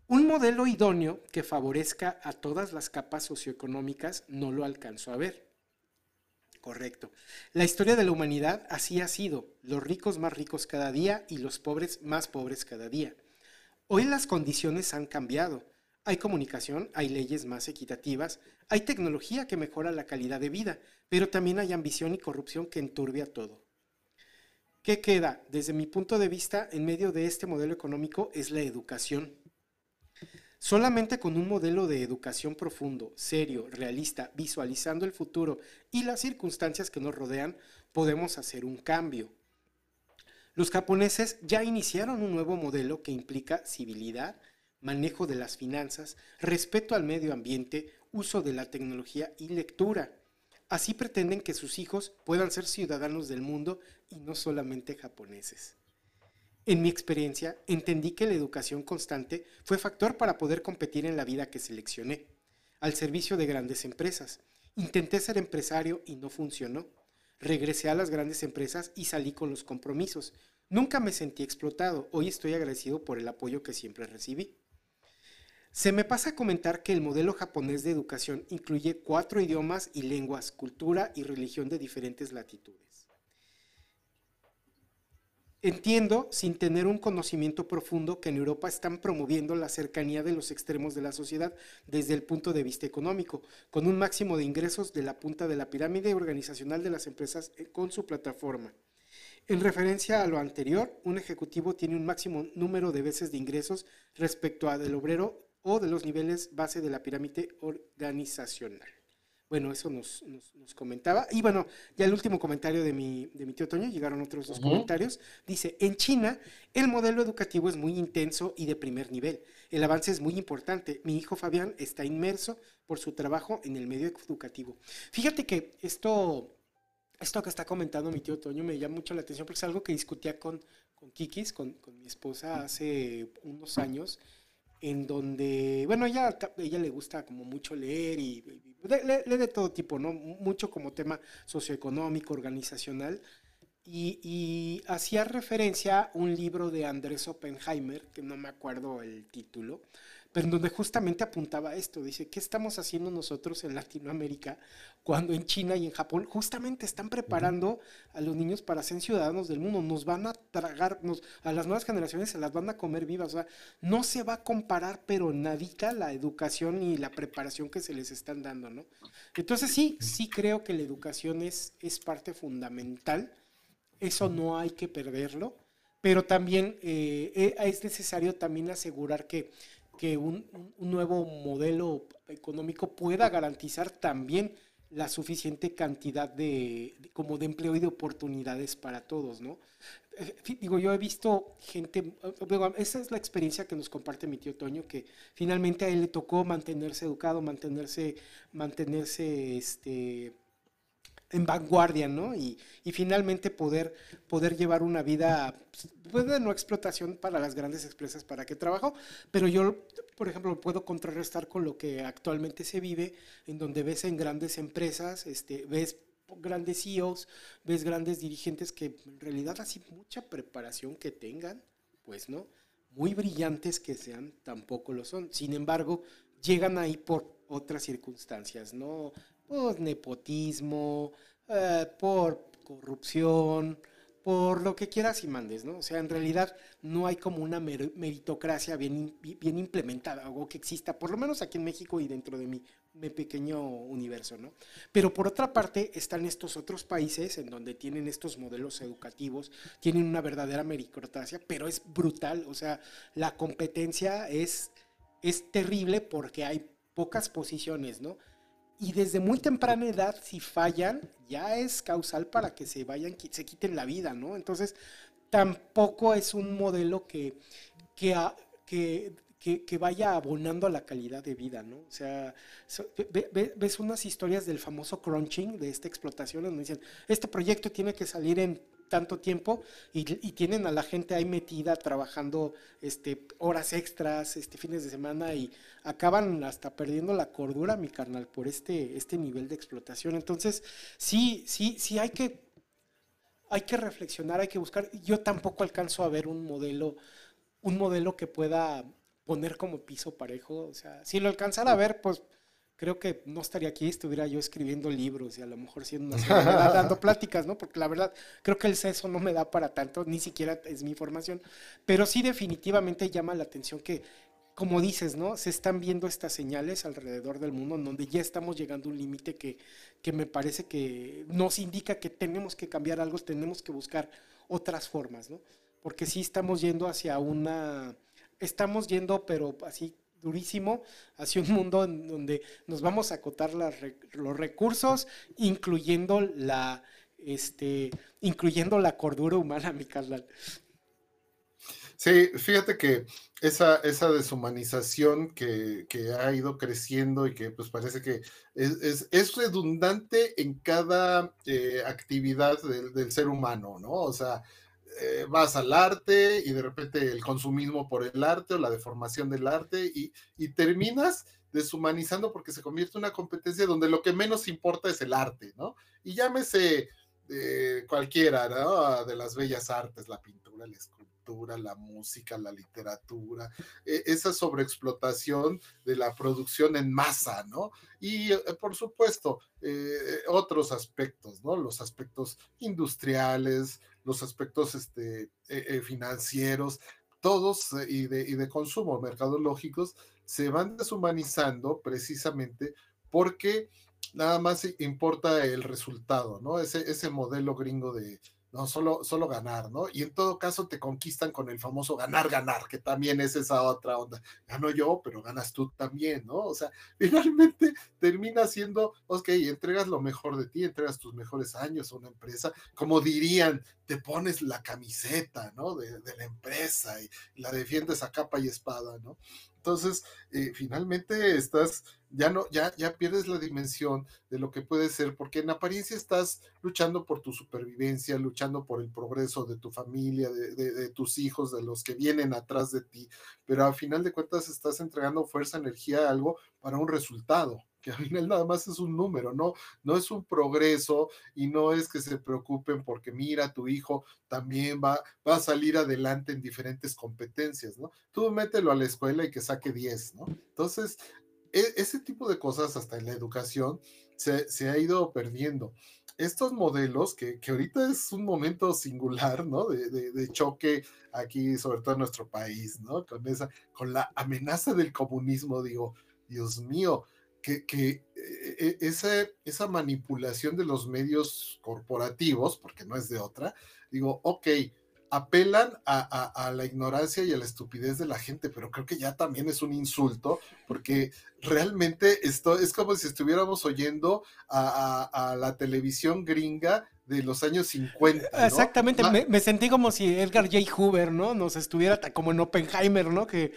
un modelo idóneo que favorezca a todas las capas socioeconómicas no lo alcanzó a ver. Correcto. La historia de la humanidad así ha sido, los ricos más ricos cada día y los pobres más pobres cada día. Hoy las condiciones han cambiado. Hay comunicación, hay leyes más equitativas, hay tecnología que mejora la calidad de vida, pero también hay ambición y corrupción que enturbia todo. ¿Qué queda? Desde mi punto de vista, en medio de este modelo económico es la educación. Solamente con un modelo de educación profundo, serio, realista, visualizando el futuro y las circunstancias que nos rodean, podemos hacer un cambio. Los japoneses ya iniciaron un nuevo modelo que implica civilidad, manejo de las finanzas, respeto al medio ambiente, uso de la tecnología y lectura. Así pretenden que sus hijos puedan ser ciudadanos del mundo y no solamente japoneses. En mi experiencia, entendí que la educación constante fue factor para poder competir en la vida que seleccioné, al servicio de grandes empresas. Intenté ser empresario y no funcionó. Regresé a las grandes empresas y salí con los compromisos. Nunca me sentí explotado. Hoy estoy agradecido por el apoyo que siempre recibí. Se me pasa a comentar que el modelo japonés de educación incluye cuatro idiomas y lenguas, cultura y religión de diferentes latitudes. Entiendo, sin tener un conocimiento profundo, que en Europa están promoviendo la cercanía de los extremos de la sociedad desde el punto de vista económico, con un máximo de ingresos de la punta de la pirámide organizacional de las empresas eh, con su plataforma. En referencia a lo anterior, un ejecutivo tiene un máximo número de veces de ingresos respecto a del obrero o de los niveles base de la pirámide organizacional. Bueno, eso nos, nos, nos comentaba. Y bueno, ya el último comentario de mi, de mi tío Toño, llegaron otros dos Ujú. comentarios. Dice, en China el modelo educativo es muy intenso y de primer nivel. El avance es muy importante. Mi hijo Fabián está inmerso por su trabajo en el medio educativo. Fíjate que esto, esto que está comentando mi tío Toño me llama mucho la atención porque es algo que discutía con, con Kikis, con, con mi esposa, hace unos años en donde, bueno, ella, ella le gusta como mucho leer y, y- lee, lee de todo tipo, ¿no? Mucho como tema socioeconómico, organizacional. Y, y hacía referencia a un libro de Andrés Oppenheimer, que no me acuerdo el título, pero en donde justamente apuntaba esto. Dice, ¿qué estamos haciendo nosotros en Latinoamérica cuando en China y en Japón justamente están preparando a los niños para ser ciudadanos del mundo? Nos van a tragar, nos- a las nuevas generaciones se las van a comer vivas. O sea, no se va a comparar, pero nadita la educación y la preparación que se les están dando, ¿no? Entonces sí, sí creo que la educación es, es parte fundamental. Eso no hay que perderlo, pero también eh, eh, es necesario también asegurar que, que un, nuevo modelo económico pueda garantizar también la suficiente cantidad de, como de empleo y de oportunidades para todos, ¿no? Eh, Digo, yo he visto gente, eh, esa es la experiencia que nos comparte mi tío Toño, que finalmente a él le tocó mantenerse educado, mantenerse, mantenerse, este, en vanguardia, ¿no? Y, y finalmente poder, poder llevar una vida pues, de no explotación para las grandes empresas para que trabajo, pero yo, por ejemplo, lo puedo contrarrestar con lo que actualmente se vive, en donde ves en grandes empresas, este, ves grandes CEOs, ves grandes dirigentes que en realidad así mucha preparación que tengan, pues no, muy brillantes que sean, tampoco lo son. Sin embargo, llegan ahí por otras circunstancias, ¿no? Por nepotismo, eh, por corrupción, por lo que quieras y mandes, ¿no? O sea, en realidad no hay como una mer- meritocracia bien implementada, algo que exista, por lo menos aquí en México y dentro de mi mi pequeño universo, ¿no? Pero por otra parte están estos otros países en donde tienen estos modelos educativos, tienen una verdadera meritocracia, pero es brutal, o sea, la competencia es, es terrible porque hay pocas posiciones, ¿no? Y desde muy temprana edad, si fallan, ya es causal para que se vayan, se quiten la vida, ¿no? Entonces, tampoco es un modelo que, que, que que, vaya abonando a la calidad de vida, ¿no? O sea, ves unas historias del famoso crunching, de esta explotación, donde dicen, este proyecto tiene que salir en tanto tiempo y, tienen a la gente ahí metida trabajando este, horas extras, este, fines de semana y acaban hasta perdiendo la cordura, mi carnal, por este, este nivel de explotación. Entonces, sí, sí, sí hay que, hay que reflexionar, hay que buscar. Yo tampoco alcanzo a ver un modelo, un modelo que pueda poner como piso parejo. O sea, si lo alcanzara a ver, pues creo que no estaría aquí, estuviera yo escribiendo libros y a lo mejor siendo una dando pláticas, ¿no? Porque la verdad, creo que el seso no me da para tanto, ni siquiera es mi formación, pero sí definitivamente llama la atención que, como dices, ¿no? Se están viendo estas señales alrededor del mundo en donde ya estamos llegando a un límite que, que me parece que nos indica que tenemos que cambiar algo, tenemos que buscar otras formas, ¿no? Porque sí estamos yendo hacia una estamos yendo, pero así durísimo, hacia un mundo en donde nos vamos a acotar los recursos, incluyendo la, este, incluyendo la cordura humana, mi carnal. Sí, fíjate que esa, esa deshumanización que, ha ido creciendo y que pues parece que es, redundante en cada eh, actividad del, del, ser humano, ¿no? O sea, eh, vas al arte y de repente el consumismo por el arte o la deformación del arte y, terminas deshumanizando porque se convierte en una competencia donde lo que menos importa es el arte, ¿no? Y llámese eh, cualquiera, ¿no? De las bellas artes, la pintura, la escultura, la música, la literatura, e, esa sobreexplotación de la producción en masa, ¿no? Y eh, por supuesto, otros aspectos, ¿no? Los aspectos industriales, los aspectos este, eh, eh, financieros, todos eh, y de, y de consumo, mercadológicos, se van deshumanizando precisamente porque nada más importa el resultado, ¿no? Ese, ese modelo gringo de, no, solo, solo ganar, ¿no? Y en todo caso te conquistan con el famoso ganar, ganar, que también es esa otra onda. Gano yo, pero ganas tú también, ¿no? O sea, finalmente termina siendo, ok, entregas lo mejor de ti, entregas tus mejores años a una empresa, como dirían, te pones la camiseta, ¿no? De, de la empresa y la defiendes a capa y espada, ¿no? Entonces, eh, finalmente estás, ya no, ya, ya pierdes la dimensión de lo que puede ser, porque en apariencia estás luchando por tu supervivencia, luchando por el progreso de tu familia, de, de tus hijos, de los que vienen atrás de ti, pero al final de cuentas estás entregando fuerza, energía algo para un resultado que al final nada más es un número, no, no es un progreso y no es que se preocupen porque mira, tu hijo también va, va a salir adelante en diferentes competencias, ¿no? Tú mételo a la escuela y que saque 10, ¿no? Entonces, e, ese tipo de cosas hasta en la educación se, se ha ido perdiendo. Estos modelos, que, que, ahorita es un momento singular, ¿no? De, de, de, choque aquí, sobre todo en nuestro país, ¿no? Con, esa, con la amenaza del comunismo, digo, Dios mío, que, que e, esa, esa manipulación de los medios corporativos, porque no es de otra, digo, ok, apelan a, la ignorancia y a la estupidez de la gente, pero creo que ya también es un insulto, porque realmente esto es como si estuviéramos oyendo a, a la televisión gringa de los años 50. Exactamente, me, sentí como si Edgar J. Hoover, ¿no? Nos estuviera como en Oppenheimer, ¿no? Que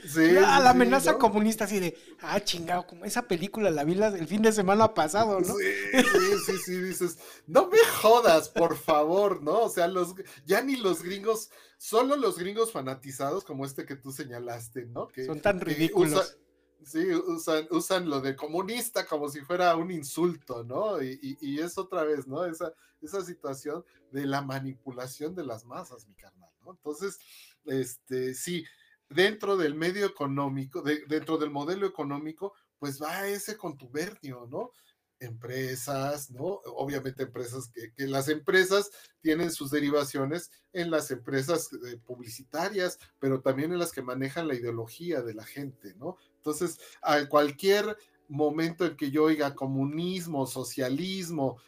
ah, la amenaza comunista así de, ah, chingado, como esa película la vi el fin de semana pasado, ¿no? Sí, sí, sí, sí, dices, no me jodas, por favor, ¿no? O sea, los, ya ni los gringos, solo los gringos fanatizados como este que tú señalaste, ¿no? Que, Son tan ridículos. Sí, usan, usan lo de comunista como si fuera un insulto, ¿no? Y, y, es otra vez, ¿no? Esa, esa situación de la manipulación de las masas, mi carnal, ¿no? Entonces, este, sí, dentro del medio económico, dentro del modelo económico, pues va ese contubernio, ¿no? empresas, ¿no? Obviamente empresas que, las empresas tienen sus derivaciones en las empresas eh, publicitarias, pero también en las que manejan la ideología de la gente, ¿no? Entonces, a cualquier momento en que yo oiga comunismo, socialismo,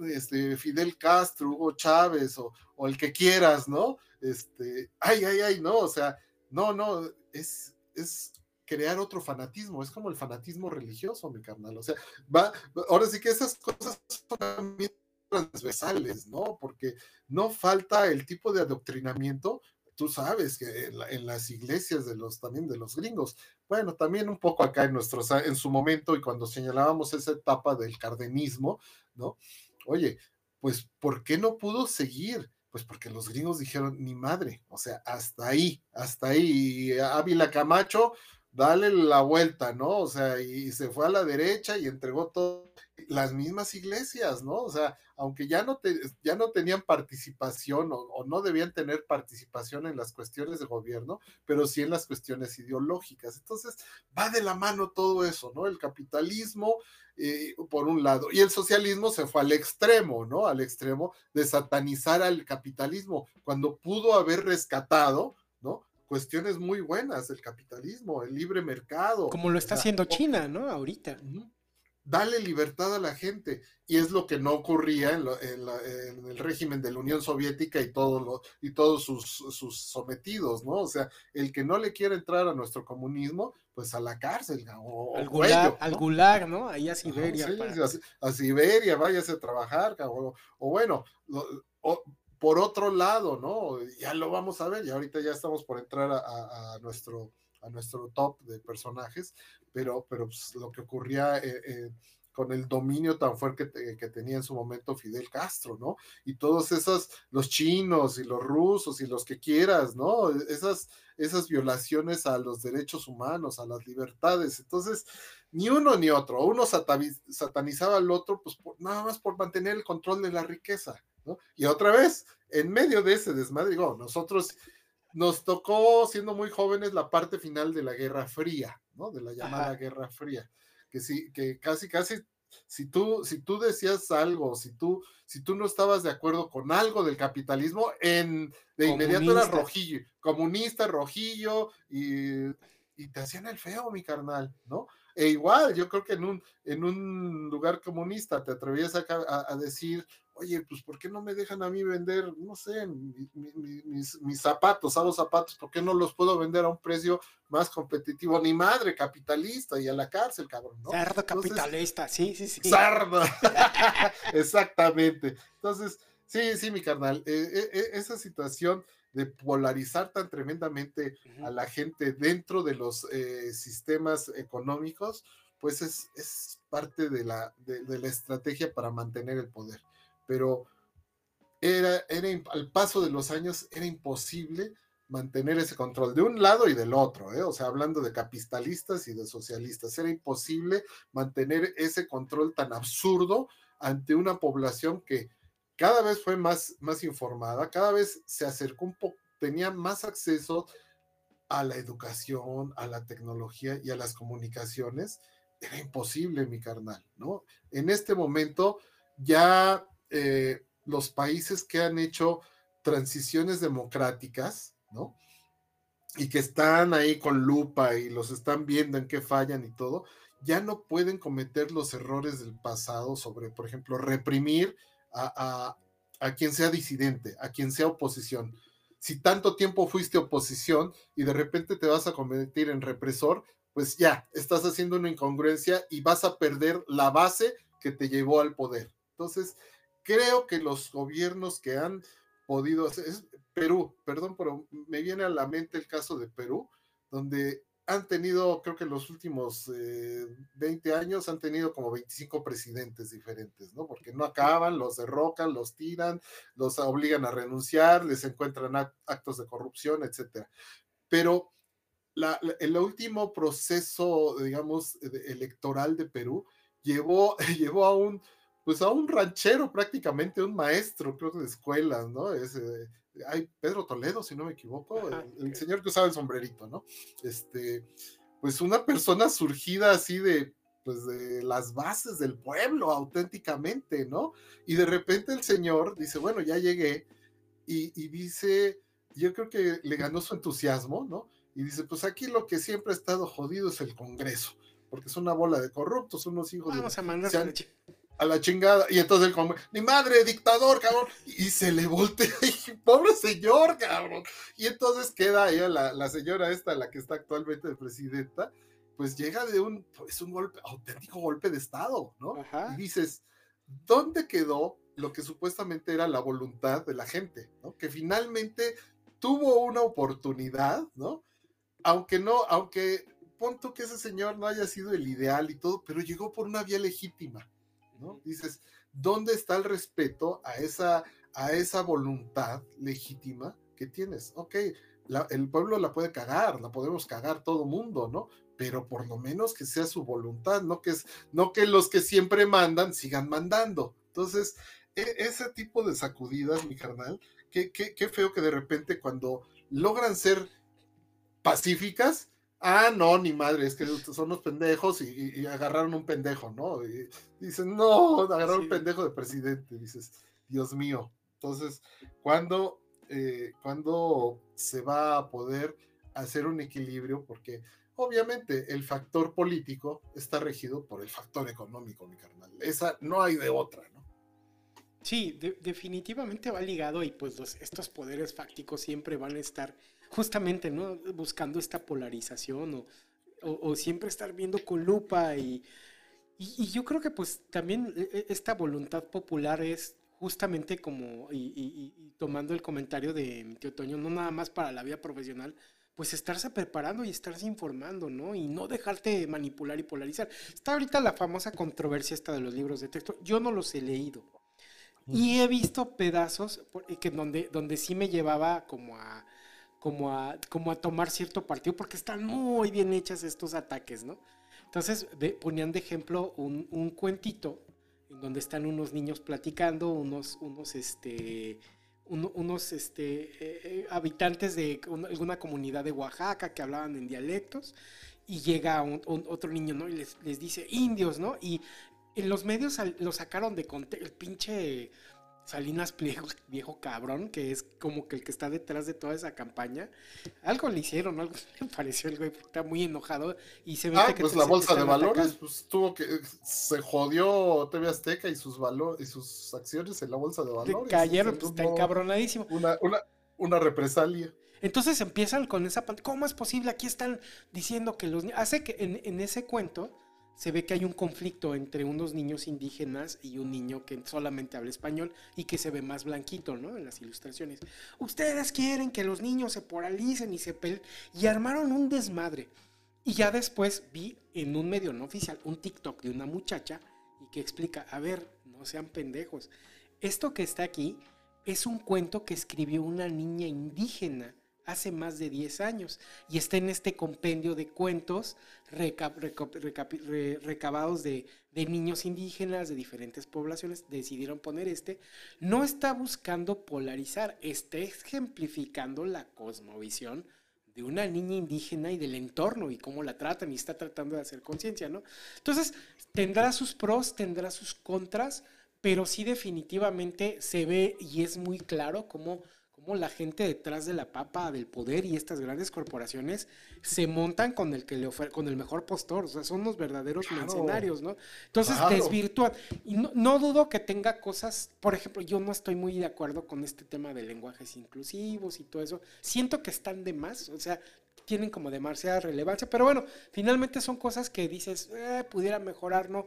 este, Fidel Castro, Hugo Chávez o, el que quieras, ¿no? Este, ay, ay, ay, no, o sea, no, no, es, es crear otro fanatismo, es como el fanatismo religioso, mi carnal, o sea, va, ahora sí que esas cosas son también transversales, ¿no? Porque no falta el tipo de adoctrinamiento tú sabes que en, las iglesias de los también de los gringos, bueno, también un poco acá en nuestros en su momento y cuando señalábamos esa etapa del cardenismo, ¿no? Oye, pues ¿por qué no pudo seguir? Pues porque los gringos dijeron, ni madre, o sea, hasta ahí, hasta ahí. Y Ávila Camacho, dale la vuelta, ¿no? O sea, y se fue a la derecha y entregó todo, las mismas iglesias, ¿no? O sea, aunque ya no, te, ya no tenían participación o, o, no debían tener participación en las cuestiones de gobierno, pero sí en las cuestiones ideológicas. Entonces, va de la mano todo eso, ¿no? El capitalismo, eh, por un lado, y el socialismo se fue al extremo, ¿no? Al extremo de satanizar al capitalismo, cuando pudo haber rescatado, ¿no? cuestiones muy buenas del capitalismo, el libre mercado. Como lo está haciendo China, ¿no? Ahorita. Dale libertad a la gente. Y es lo que no ocurría en, lo, en, la, en el régimen de la Unión Soviética y, todo lo, y todos sus, sus, sometidos, ¿no? O sea, el que no le quiere entrar a nuestro comunismo, pues a la cárcel. O, al, gulag, ¿no? al gulag, ¿no? Ahí a Siberia. sí, para... a, a, Siberia, váyase a trabajar, o, o bueno, o, por otro lado, ¿no? Ya lo vamos a ver, y ahorita ya estamos por entrar a, a, a nuestro, a nuestro top de personajes, pero, pero pues, lo que ocurría eh, eh, con el dominio tan fuerte que, que, tenía en su momento Fidel Castro, ¿no? Y todos esos, los chinos y los rusos y los que quieras, ¿no? Esas, esas violaciones a los derechos humanos, a las libertades. Entonces, ni uno ni otro, uno satanizaba al otro, pues por, nada más por mantener el control de la riqueza. ¿no? Y otra vez, en medio de ese desmadre, digo, nosotros nos tocó, siendo muy jóvenes, la parte final de la Guerra Fría, ¿no? De la llamada Ajá. Guerra Fría, que sí, que casi, casi, si tú, si tú decías algo, si tú, si tú no estabas de acuerdo con algo del capitalismo, en, de inmediato era rojillo, comunista, rojillo, y, y te hacían el feo, mi carnal, ¿no? E igual, yo creo que en un, en un lugar comunista te atrevías a, a, a decir oye, pues ¿por qué no me dejan a mí vender, no sé, mi, mi, mis, mis, zapatos, a los zapatos, ¿por qué no los puedo vender a un precio más competitivo? Ni madre, capitalista y a la cárcel, cabrón, ¿no? Entonces, capitalista, sí, sí, sí. Sardo, exactamente. Entonces, sí, sí, mi carnal, eh, eh, esa situación de polarizar tan tremendamente uh -huh. a la gente dentro de los eh, sistemas económicos, pues es, es parte de la, de, de la estrategia para mantener el poder pero era, era, al paso de los años era imposible mantener ese control de un lado y del otro, ¿eh? o sea, hablando de capitalistas y de socialistas, era imposible mantener ese control tan absurdo ante una población que cada vez fue más, más informada, cada vez se acercó un poco, tenía más acceso a la educación, a la tecnología y a las comunicaciones, era imposible, mi carnal, ¿no? En este momento ya eh, los países que han hecho transiciones democráticas, ¿no? Y que están ahí con lupa y los están viendo en qué fallan y todo, ya no pueden cometer los errores del pasado sobre, por ejemplo, reprimir a, a, a quien sea disidente, a quien sea oposición. Si tanto tiempo fuiste oposición y de repente te vas a convertir en represor, pues ya, estás haciendo una incongruencia y vas a perder la base que te llevó al poder. Entonces, creo que los gobiernos que han podido hacer, Perú, perdón, pero me viene a la mente el caso de Perú, donde han tenido, creo que en los últimos eh, 20 años han tenido como 25 presidentes diferentes, ¿no? Porque no acaban, los derrocan, los tiran, los obligan a renunciar, les encuentran actos de corrupción, etcétera. Pero el último proceso, digamos, electoral de Perú llevó, llevó a un pues a un ranchero prácticamente, un maestro, creo que de escuelas, ¿no? Es, eh, hay Pedro Toledo, si no me equivoco, el, el, señor que usaba el sombrerito, ¿no? Este, pues una persona surgida así de, pues de las bases del pueblo, auténticamente, ¿no? Y de repente el señor dice, bueno, ya llegué, y, y dice, yo creo que le ganó su entusiasmo, ¿no? Y dice, pues aquí lo que siempre ha estado jodido es el Congreso porque es una bola de corruptos, unos hijos Vamos de... a mandar se han- a la chingada. Y entonces él como, mi madre, dictador, cabrón. Y se le voltea, y, pobre señor, cabrón. Y entonces queda ella, la, la señora esta, la que está actualmente de presidenta, pues llega de un, es un golpe, auténtico golpe de Estado, ¿no? Ajá. Y dices, ¿dónde quedó lo que supuestamente era la voluntad de la gente, ¿no? Que finalmente tuvo una oportunidad, ¿no? Aunque no, aunque pon tú que ese señor no haya sido el ideal y todo, pero llegó por una vía legítima, ¿no? Dices, ¿dónde está el respeto a esa, a esa voluntad legítima que tienes? Ok, la- el pueblo la puede cagar, la podemos cagar todo mundo, ¿no? Pero por lo menos que sea su voluntad, no que, es, no que los que siempre mandan sigan mandando. Entonces, e- ese tipo de sacudidas, mi carnal, qué, qué, qué feo que de repente cuando logran ser pacíficas, ah, no, ni madre, es que son unos pendejos y, y- y agarraron un pendejo, ¿no? Y dicen, no, agarraron Sí. un pendejo de presidente, dices, Dios mío. Entonces, ¿cuándo, eh, ¿cuándo se va a poder hacer un equilibrio? Porque obviamente el factor político está regido por el factor económico, mi carnal. Esa no hay de otra. Sí, de- definitivamente va ligado y pues los, estos poderes fácticos siempre van a estar justamente, ¿no? Buscando esta polarización o, siempre estar viendo con lupa y, y, yo creo que pues también e- e- esta voluntad popular es justamente como, y- y tomando el comentario de mi tío Toño, no nada más para la vida profesional, pues estarse preparando y estarse informando, ¿no? Y no dejarte manipular y polarizar. Está ahorita la famosa controversia esta de los libros de texto. Yo no los he leído. Y he visto pedazos que donde, donde sí me llevaba como a, como, a, como a tomar cierto partido, porque están muy bien hechas estos ataques, ¿no? Entonces de- ponían de ejemplo un, un cuentito en donde están unos niños platicando, unos, unos, este, uno- unos este, eh, habitantes de una- alguna comunidad de Oaxaca que hablaban en dialectos, y llega otro niño, ¿no? Y les, dice indios, ¿no? En los medios lo sacaron de contexto, el pinche Salinas Pliego, viejo cabrón, que es como que el que está detrás de toda esa campaña. Algo le hicieron, algo le pareció el güey, está muy enojado y se ve Ah, que pues te- la bolsa de valores, atacando. pues tuvo que, se jodió TV Azteca y sus valores y sus acciones en la bolsa de valores. cayeron, pues está encabronadísimo. Una, una, una represalia. Entonces empiezan con esa ¿Cómo es posible? Aquí están diciendo que los Hace que en, en ese cuento se ve que hay un conflicto entre unos niños indígenas y un niño que solamente habla español y que se ve más blanquito, ¿no? En las ilustraciones. Ustedes quieren que los niños se poralicen y se peleen. Y armaron un desmadre. Y ya después vi en un medio no oficial un TikTok de una muchacha y que explica, a ver, no sean pendejos. Esto que está aquí es un cuento que escribió una niña indígena hace más de 10 años y está en este compendio de cuentos recabados de, de niños indígenas de diferentes poblaciones, decidieron poner este, no está buscando polarizar, está ejemplificando la cosmovisión de una niña indígena y del entorno y cómo la tratan y está tratando de hacer conciencia, ¿no? Entonces, tendrá sus pros, tendrá sus contras, pero sí definitivamente se ve y es muy claro cómo, cómo la gente detrás de la papa del poder y estas grandes corporaciones se montan con el que le con el mejor postor, o sea, son los verdaderos Claro. mercenarios, ¿no? Entonces Claro. desvirtúan. Y no, no dudo que tenga cosas, por ejemplo, yo no estoy muy de acuerdo con este tema de lenguajes inclusivos y todo eso. Siento que están de más, o sea, tienen como demasiada relevancia, pero bueno, finalmente son cosas que dices, eh, pudiera mejorar, ¿no?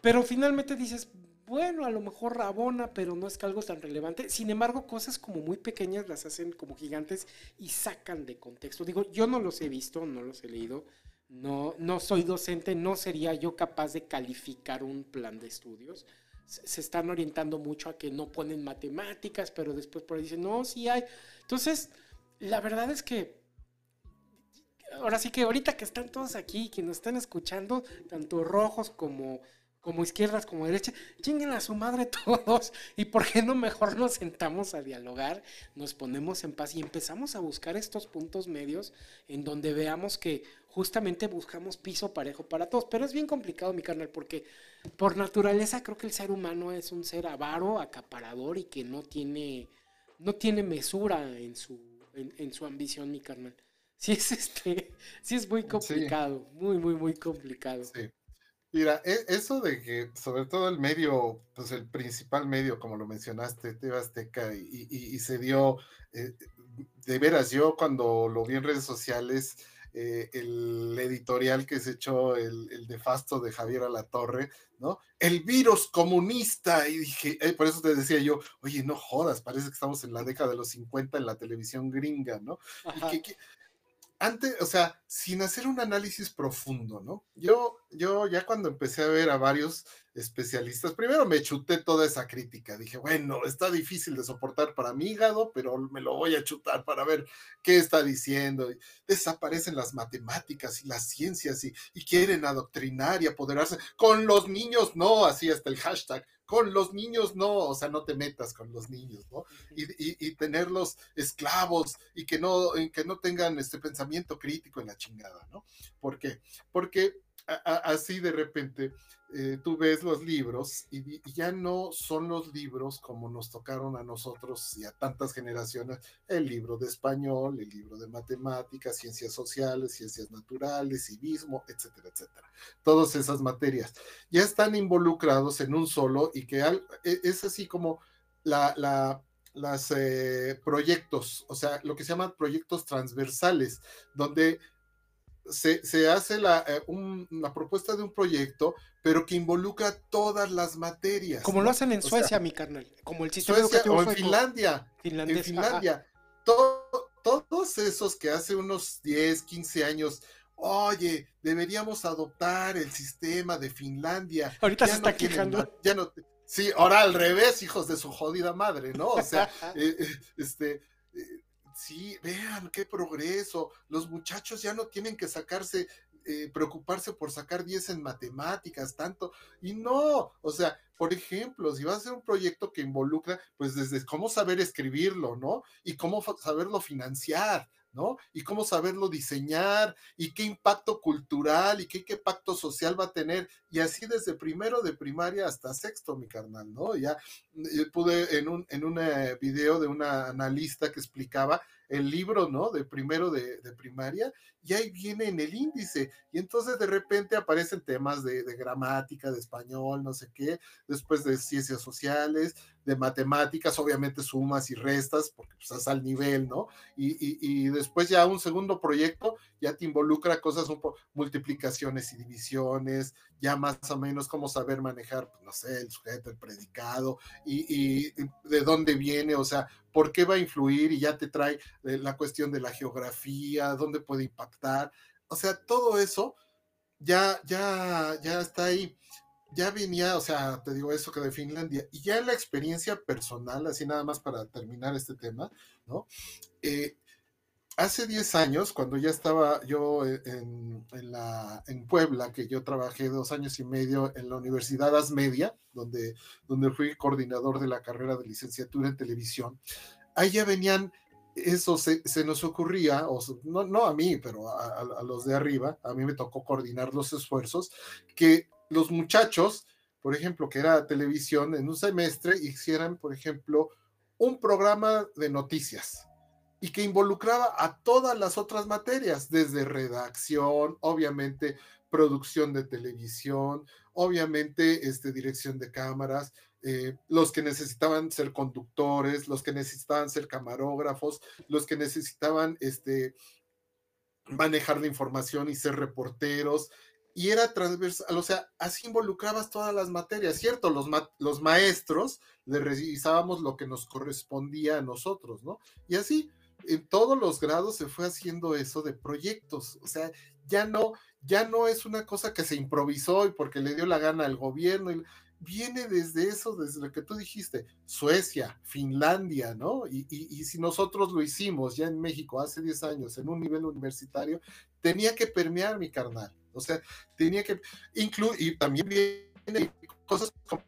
Pero finalmente dices, bueno, a lo mejor rabona, pero no es que algo tan relevante. Sin embargo, cosas como muy pequeñas las hacen como gigantes y sacan de contexto. Digo, yo no los he visto, no los he leído, no, no soy docente, no sería yo capaz de calificar un plan de estudios. Se, se están orientando mucho a que no ponen matemáticas, pero después por ahí dicen, no, sí hay. Entonces, la verdad es que ahora sí que ahorita que están todos aquí, que nos están escuchando, tanto rojos como, como izquierdas como derechas, chinguen a su madre todos. ¿Y por qué no mejor nos sentamos a dialogar, nos ponemos en paz y empezamos a buscar estos puntos medios en donde veamos que justamente buscamos piso parejo para todos? Pero es bien complicado, mi carnal, porque por naturaleza creo que el ser humano es un ser avaro, acaparador y que no tiene, no tiene mesura en su, en, en su ambición, mi carnal sí es este, sí es muy complicado, muy, muy, muy complicado. Sí. Mira, e, eso de que sobre todo el medio, pues el principal medio, como lo mencionaste, TV Azteca, y, se dio, eh, de veras, yo cuando lo vi en redes sociales, eh, el editorial que se echó el, el nefasto de Javier Alatorre, ¿no? El virus comunista, y dije, eh, por eso te decía yo, oye, no jodas, parece que estamos en la década de los 50 en la televisión gringa, ¿no? Y que, antes, o sea, sin hacer un análisis profundo, ¿no? Yo, yo ya cuando empecé a ver a varios especialistas, primero me chuté toda esa crítica, dije, bueno, está difícil de soportar para mi hígado, pero me lo voy a chutar para ver qué está diciendo. Desaparecen las matemáticas y las ciencias y, y quieren adoctrinar y apoderarse. Con los niños, no, así hasta el hashtag, con los niños no, o sea, no te metas con los niños, ¿no? Y, tenerlos esclavos y que no, que no tengan este pensamiento crítico en la chingada, ¿no? ¿Por qué? Porque así de repente eh, tú ves los libros y, ya no son los libros como nos tocaron a nosotros y a tantas generaciones, el libro de español, el libro de matemáticas, ciencias sociales, ciencias naturales, civismo, etcétera, etcétera. Todas esas materias ya están involucrados en un solo y que e, es así como la, la las eh, proyectos, o sea, lo que se llaman proyectos transversales, donde se, hace la, eh, propuesta de un proyecto, pero que involucra todas las materias. Como lo hacen en Suecia, mi carnal. Como el sistema Suecia, o en Finlandia. En Finlandia. todos esos que hace unos 10, 15 años, oye, deberíamos adoptar el sistema de Finlandia. Ahorita se está quejando. Ya no, sí, ahora al revés, hijos de su jodida madre, ¿no? O sea, eh, eh, este Sí, vean qué progreso. Los muchachos ya no tienen que sacarse, eh, preocuparse por sacar 10 en matemáticas, tanto. Y no, o sea, por ejemplo, si vas a hacer un proyecto que involucra, pues desde cómo saber escribirlo, ¿no? Y cómo saberlo financiar, ¿no? Y cómo saberlo diseñar y qué impacto cultural y qué, impacto social va a tener. Y así desde primero de primaria hasta sexto, mi carnal, ¿no? Ya eh, pude en un, en un eh, video de una analista que explicaba el libro, ¿no? De primero de, primaria, y ahí viene en el índice. Y entonces de repente aparecen temas de, de, gramática, de español, no sé qué, después de ciencias sociales, de matemáticas, obviamente sumas y restas, porque pues estás al nivel, ¿no? Y, después ya un segundo proyecto ya te involucra cosas un poco, multiplicaciones y divisiones, ya más o menos cómo saber manejar, pues, no sé, el sujeto, el predicado, y, de dónde viene, o sea, por qué va a influir, y ya te trae eh, la cuestión de la geografía, dónde puede impactar, o sea, todo eso ya, ya, ya está ahí. Ya venía, o sea, te digo eso que de Finlandia, y ya la experiencia personal, así nada más para terminar este tema, ¿no? Eh, hace 10 años, cuando ya estaba yo en, la, en Puebla, que yo trabajé dos años y medio en la Universidad Asmedia, donde, donde fui coordinador de la carrera de licenciatura en televisión, ahí ya venían eso se, nos ocurría, o no, no, a mí, pero a, a, los de arriba, a mí me tocó coordinar los esfuerzos, que los muchachos, por ejemplo, que era televisión, en un semestre hicieran, por ejemplo, un programa de noticias y que involucraba a todas las otras materias, desde redacción, obviamente producción de televisión, obviamente este, dirección de cámaras, eh, los que necesitaban ser conductores, los que necesitaban ser camarógrafos, los que necesitaban este, manejar la información y ser reporteros, y era transversal, o sea, así involucrabas todas las materias, ¿cierto? Los, los maestros le revisábamos lo que nos correspondía a nosotros, ¿no? Y así, en todos los grados se fue haciendo eso de proyectos, o sea, ya no, ya no es una cosa que se improvisó y porque le dio la gana al gobierno, viene desde eso, desde lo que tú dijiste, Suecia, Finlandia, ¿no? Y, y, y, si nosotros lo hicimos ya en México hace 10 años en un nivel universitario, tenía que permear mi carnal. O sea, tenía que incluir, y también viene cosas como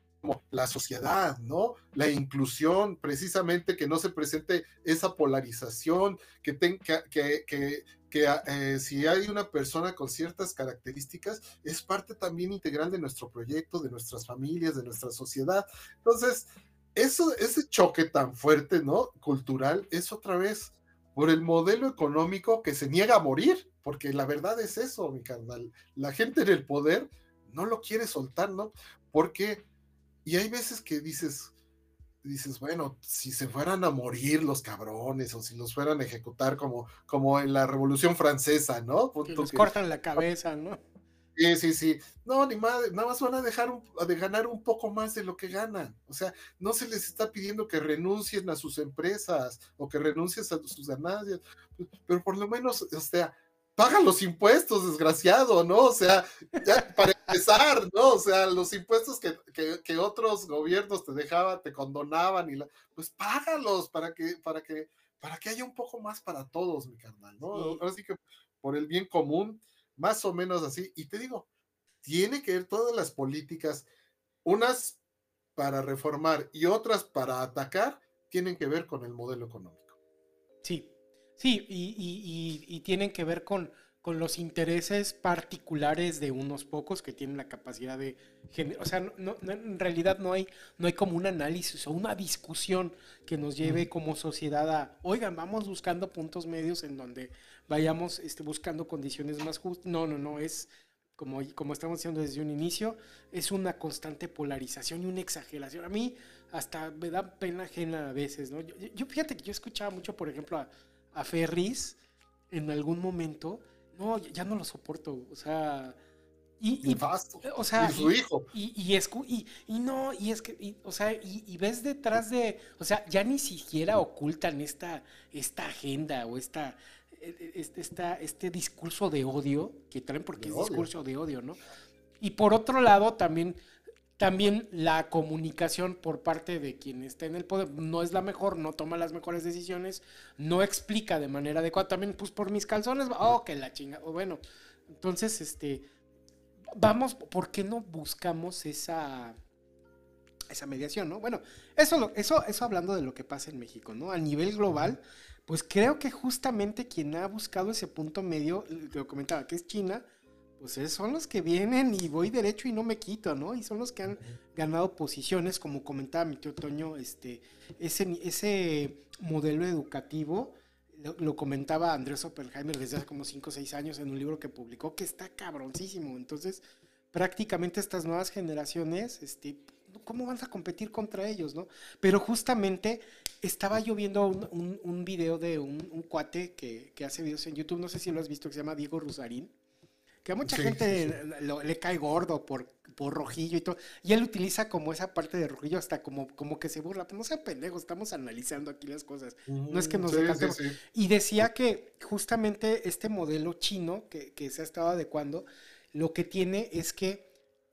la sociedad, ¿no? La inclusión, precisamente que no se presente esa polarización, que, tenga, que, que, que eh, si hay una persona con ciertas características, es parte también integral de nuestro proyecto, de nuestras familias, de nuestra sociedad. Entonces, eso, ese choque tan fuerte, ¿no? Cultural, es otra vez por el modelo económico que se niega a morir, porque la verdad es eso, mi carnal. La gente en el poder no lo quiere soltar, ¿no? Porque, y hay veces que dices, dices, bueno, si se fueran a morir los cabrones o si los fueran a ejecutar como, como en la Revolución Francesa, ¿no? Que los cortan la cabeza, ¿no? Sí, sí, sí. No, ni madre, nada más van a dejar de ganar un poco más de lo que ganan. O sea, no se les está pidiendo que renuncien a sus empresas o que renuncien a sus ganancias, pero por lo menos, o sea, paga los impuestos, desgraciado, ¿no? O sea, ya para empezar, ¿no? O sea, los impuestos que, que, otros gobiernos te dejaban, te condonaban, y la, pues págalos para que, para que, para que haya un poco más para todos, mi carnal, ¿no? Así que por el bien común más o menos así. Y te digo, tiene que ver todas las políticas, unas para reformar y otras para atacar, tienen que ver con el modelo económico. Sí, sí, y, tienen que ver con, con los intereses particulares de unos pocos que tienen la capacidad de o sea, no, en realidad no hay, no hay como un análisis o una discusión que nos lleve como sociedad a, oigan, vamos buscando puntos medios en donde vayamos este, buscando condiciones más justas. No, no, no, es como, como estamos diciendo desde un inicio, es una constante polarización y una exageración. A mí hasta me da pena ajena a veces, ¿no? Yo, fíjate que yo escuchaba mucho, por ejemplo, a, a Ferris en algún momento no, ya no lo soporto. O sea. Y, y, o sea, y su hijo. Y, y, y, no, y es que, o sea, y, ves detrás de, o sea, ya ni siquiera ocultan esta, esta agenda o esta, este, esta, este discurso de odio que traen porque es discurso de odio, ¿no? Y por otro lado, también también la comunicación por parte de quien está en el poder no es la mejor, no toma las mejores decisiones, no explica de manera adecuada. También, pues por mis calzones, oh, que la chinga. Bueno, entonces, este, vamos, ¿por qué no buscamos esa, esa mediación, no? Bueno, eso, eso, eso hablando de lo que pasa en México, ¿no? A nivel global, pues creo que justamente quien ha buscado ese punto medio, lo comentaba, que es China, pues son los que vienen y voy derecho y no me quito, ¿no? Y son los que han ganado posiciones, como comentaba mi tío Toño, este, ese, ese modelo educativo, lo, comentaba Andrés Oppenheimer desde hace como 5 o 6 años en un libro que publicó, que está cabroncísimo. Entonces, prácticamente estas nuevas generaciones, este, ¿cómo vas a competir contra ellos, no? Pero justamente estaba yo viendo un, un, video de un, cuate que, que, hace videos en YouTube, no sé si lo has visto, que se llama Diego Rusarín que a mucha gente le cae gordo por, por rojillo y todo. Y él utiliza como esa parte de rojillo hasta como, como que se burla. Pues no sean pendejos, estamos analizando aquí las cosas. no es que nos sí, Y decía que justamente este modelo chino que, que se ha estado adecuando, lo que tiene es que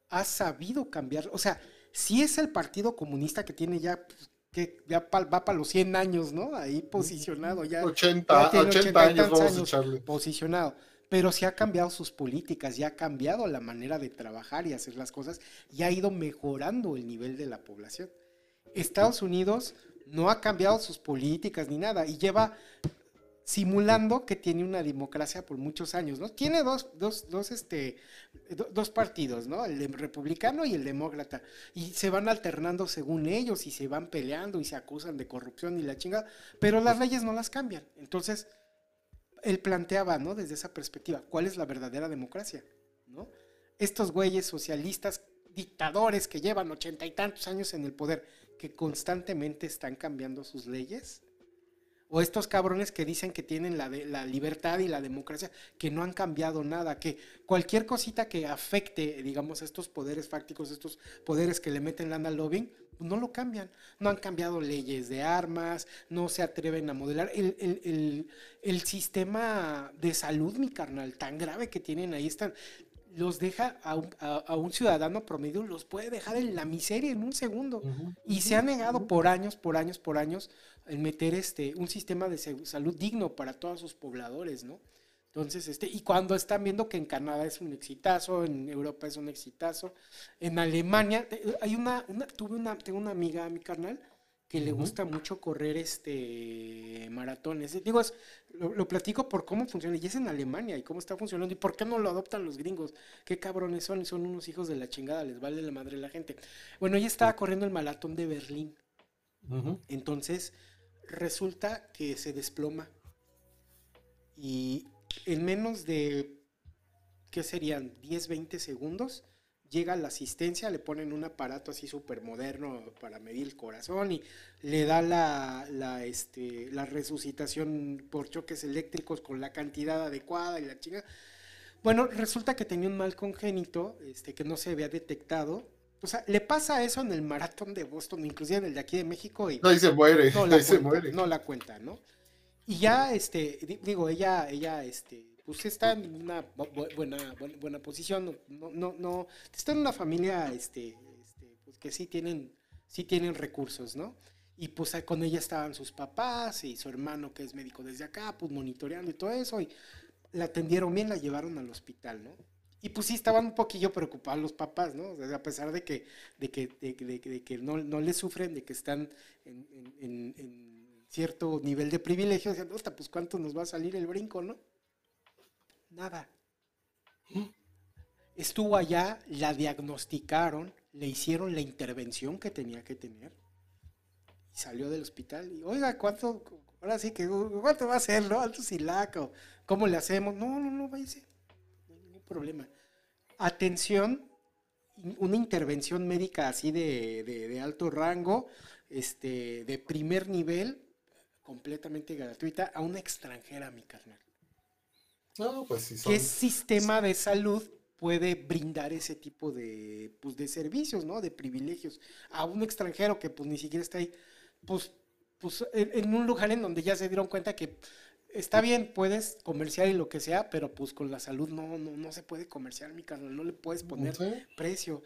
ha sabido cambiar. O sea, si es el Partido Comunista que tiene ya pues, que ya va para los 100 años, ¿no? Ahí posicionado ya. 80, 80, años vamos a echarle. Posicionado pero sí ha cambiado sus políticas, ya ha cambiado la manera de trabajar y hacer las cosas y ha ido mejorando el nivel de la población. Estados Unidos no ha cambiado sus políticas ni nada y lleva simulando que tiene una democracia por muchos años, ¿no? Tiene dos, dos, dos, este, dos partidos, ¿no? El republicano y el demócrata. Y se van alternando según ellos y se van peleando y se acusan de corrupción y la chingada, pero las leyes no las cambian. Entonces, él planteaba, ¿no? Desde esa perspectiva, ¿cuál es la verdadera democracia? ¿No? Estos güeyes socialistas, dictadores que llevan ochenta y tantos años en el poder, que constantemente están cambiando sus leyes, o estos cabrones que dicen que tienen la, libertad y la democracia, que no han cambiado nada, que cualquier cosita que afecte, digamos, a estos poderes fácticos, estos poderes que le meten lana al lobbying, no lo cambian. No han cambiado leyes de armas, no se atreven a modelar. El, el sistema de salud, mi carnal, tan grave que tienen ahí, están los deja a un, ciudadano promedio, los puede dejar en la miseria en un segundo. Y se ha negado por años, por años, por años, en meter este, un sistema de salud digno para todos sus pobladores, ¿no? Entonces, este, y cuando están viendo que en Canadá es un exitazo, en Europa es un exitazo, en Alemania, hay una, una tuve una, tengo una amiga, mi carnal, que le gusta mucho correr este maratones. Digo, lo, platico por cómo funciona, y es en Alemania, y cómo está funcionando, y por qué no lo adoptan los gringos. Qué cabrones son, son unos hijos de la chingada, les vale la madre la gente. Bueno, ella estaba corriendo el maratón de Berlín. Entonces, resulta que se desploma y en menos de, ¿qué serían? 10, 20 segundos, llega la asistencia, le ponen un aparato así súper moderno para medir el corazón y le da la, la, este, la resucitación por choques eléctricos con la cantidad adecuada y la chinga. Bueno, resulta que tenía un mal congénito este, que no se había detectado. O sea, le pasa eso en el maratón de Boston, inclusive en el de aquí de México. Y no, y se muere. No la, se muere. no la cuenta, ¿no? Y ya, este, digo, ella, ella, este, pues está en una buena, buena, posición, no, no, no, está en una familia, este, este, pues que sí tienen, sí tienen recursos, ¿no? Y pues con ella estaban sus papás y su hermano que es médico desde acá, pues monitoreando y todo eso, y la atendieron bien, la llevaron al hospital, ¿no? Y pues sí, estaban un poquillo preocupados los papás, ¿no? A pesar de que, de que, de, de, que no, no le sufren, de que están en cierto nivel de privilegio, decían, pues cuánto nos va a salir el brinco, ¿no? Nada. Estuvo allá, la diagnosticaron, le hicieron la intervención que tenía que tener y salió del hospital y, oiga, ¿cuánto? Ahora sí que, ¿cuánto va a ser, no? Alto silaco. ¿Cómo le hacemos? No, no, no, váyase. No hay ningún problema. Atención, una intervención médica así de, alto rango, este, de primer nivel, completamente gratuita, a una extranjera, mi carnal. No, pues sí ¿Qué sistema de salud puede brindar ese tipo de, pues, de servicios, ¿no? De privilegios a un extranjero que pues ni siquiera está ahí, pues, pues en, un lugar en donde ya se dieron cuenta que está bien, puedes comerciar y lo que sea, pero pues con la salud no, no, no se puede comerciar, mi carnal, no le puedes poner precio.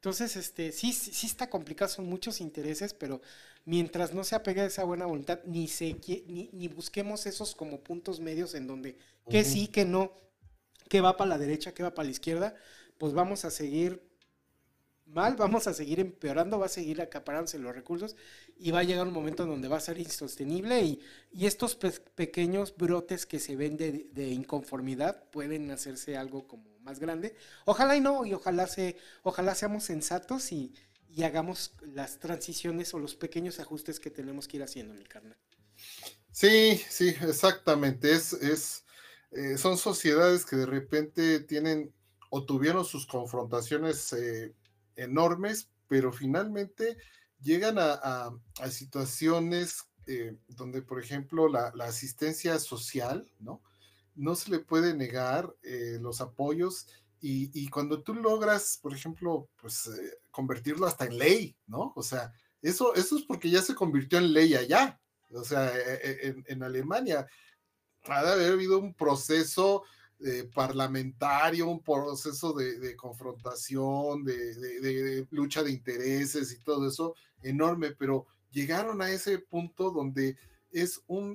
Entonces, este, sí, sí, está complicado, son muchos intereses, pero mientras no se apegue a esa buena voluntad, ni, se, ni, ni busquemos esos como puntos medios en donde que sí, que no, que va para la derecha, que va para la izquierda, pues vamos a seguir mal, vamos a seguir empeorando, va a seguir acaparándose los recursos y va a llegar un momento en donde va a ser insostenible y, y estos pequeños brotes que se ven de, de, inconformidad pueden hacerse algo como grande. Ojalá y no, y ojalá, se, ojalá seamos sensatos y, hagamos las transiciones o los pequeños ajustes que tenemos que ir haciendo, mi carnal. Sí, sí, exactamente. Es, es, eh, son sociedades que de repente tienen o tuvieron sus confrontaciones eh, enormes, pero finalmente llegan a, situaciones eh, donde, por ejemplo, la, la, asistencia social, ¿no? No se le puede negar eh, los apoyos y, cuando tú logras, por ejemplo, pues eh, convertirlo hasta en ley, ¿no? O sea, eso, eso es porque ya se convirtió en ley allá. O sea, e, e, en, Alemania ha de haber habido un proceso eh, parlamentario, un proceso de, confrontación, de, de, lucha de intereses y todo eso enorme, pero llegaron a ese punto donde es un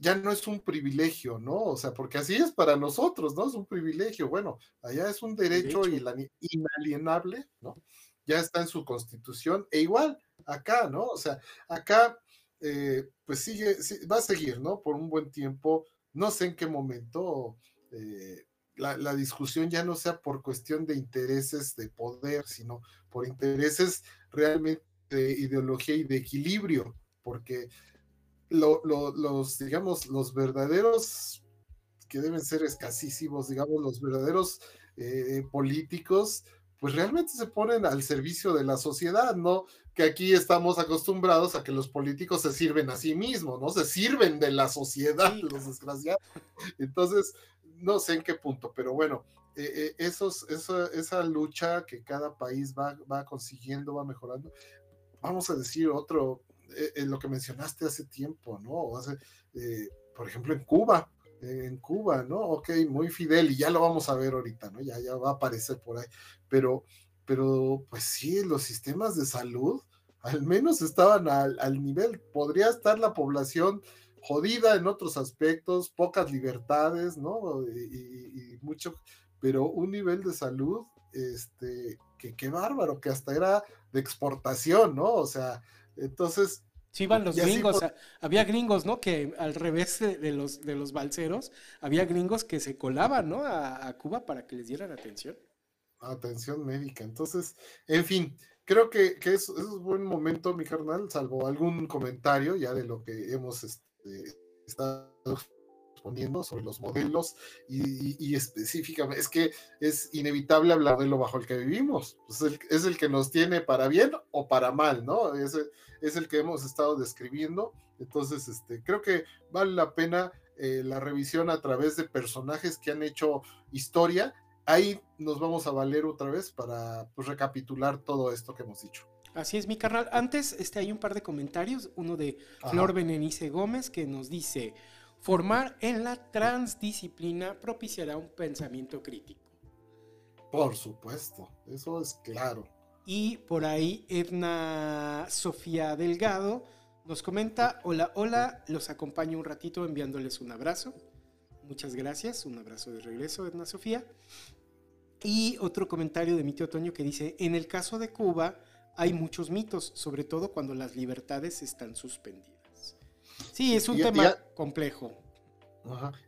ya no es un privilegio, ¿no? O sea, porque así es para nosotros, ¿no? Es un privilegio. Bueno, allá es un derecho, inalienable, ¿no? Ya está en su constitución, e igual acá, ¿no? O sea, acá, eh, pues sigue, va a seguir, ¿no? Por un buen tiempo. No sé en qué momento eh, la, la, discusión ya no sea por cuestión de intereses de poder, sino por intereses realmente de ideología y de equilibrio, porque los, digamos, los verdaderos, que deben ser escasísimos, digamos, los verdaderos eh, políticos, pues realmente se ponen al servicio de la sociedad, ¿no? Que aquí estamos acostumbrados a que los políticos se sirven a sí mismos, ¿no? Se sirven de la sociedad, los desgraciados. Entonces, no sé en qué punto, pero bueno, eh, eh, esos, esa, esa, lucha que cada país va, va consiguiendo, va mejorando. Vamos a decir otro, en lo que mencionaste hace tiempo, ¿no? Eh, por ejemplo, en Cuba, en Cuba, ¿no? Ok, muy fidel y ya lo vamos a ver ahorita, ¿no? Ya, ya va a aparecer por ahí, pero, pero pues sí, los sistemas de salud al menos estaban al, al nivel, podría estar la población jodida en otros aspectos, pocas libertades, ¿no? Y, y, mucho, pero un nivel de salud, este, que qué bárbaro, que hasta era de exportación, ¿no? O sea, entonces. Sí, iban los gringos. Había gringos, ¿no? Que al revés de, los, de los balseros, había gringos que se colaban, ¿no? A, Cuba para que les dieran atención. Atención médica. Entonces, en fin, creo que, que es, un buen momento, mi carnal, salvo algún comentario ya de lo que hemos este, estado exponiendo sobre los modelos y, específicamente, es que es inevitable hablar de lo bajo el que vivimos, pues es el, que nos tiene para bien o para mal, ¿no? Es, es el que hemos estado describiendo, entonces este, creo que vale la pena eh, la revisión a través de personajes que han hecho historia. Ahí nos vamos a valer otra vez para pues, recapitular todo esto que hemos dicho. Así es, mi carnal. Antes este, hay un par de comentarios. Uno de Flor Benenice Gómez que nos dice: Formar en la transdisciplina propiciará un pensamiento crítico. Por supuesto, eso es claro. Y por ahí Edna Sofía Delgado nos comenta: Hola, hola, los acompaño un ratito enviándoles un abrazo. Muchas gracias, un abrazo de regreso, Edna Sofía. Y otro comentario de mi tío Toño que dice: En el caso de Cuba hay muchos mitos, sobre todo cuando las libertades están suspendidas. Sí, es un tema complejo.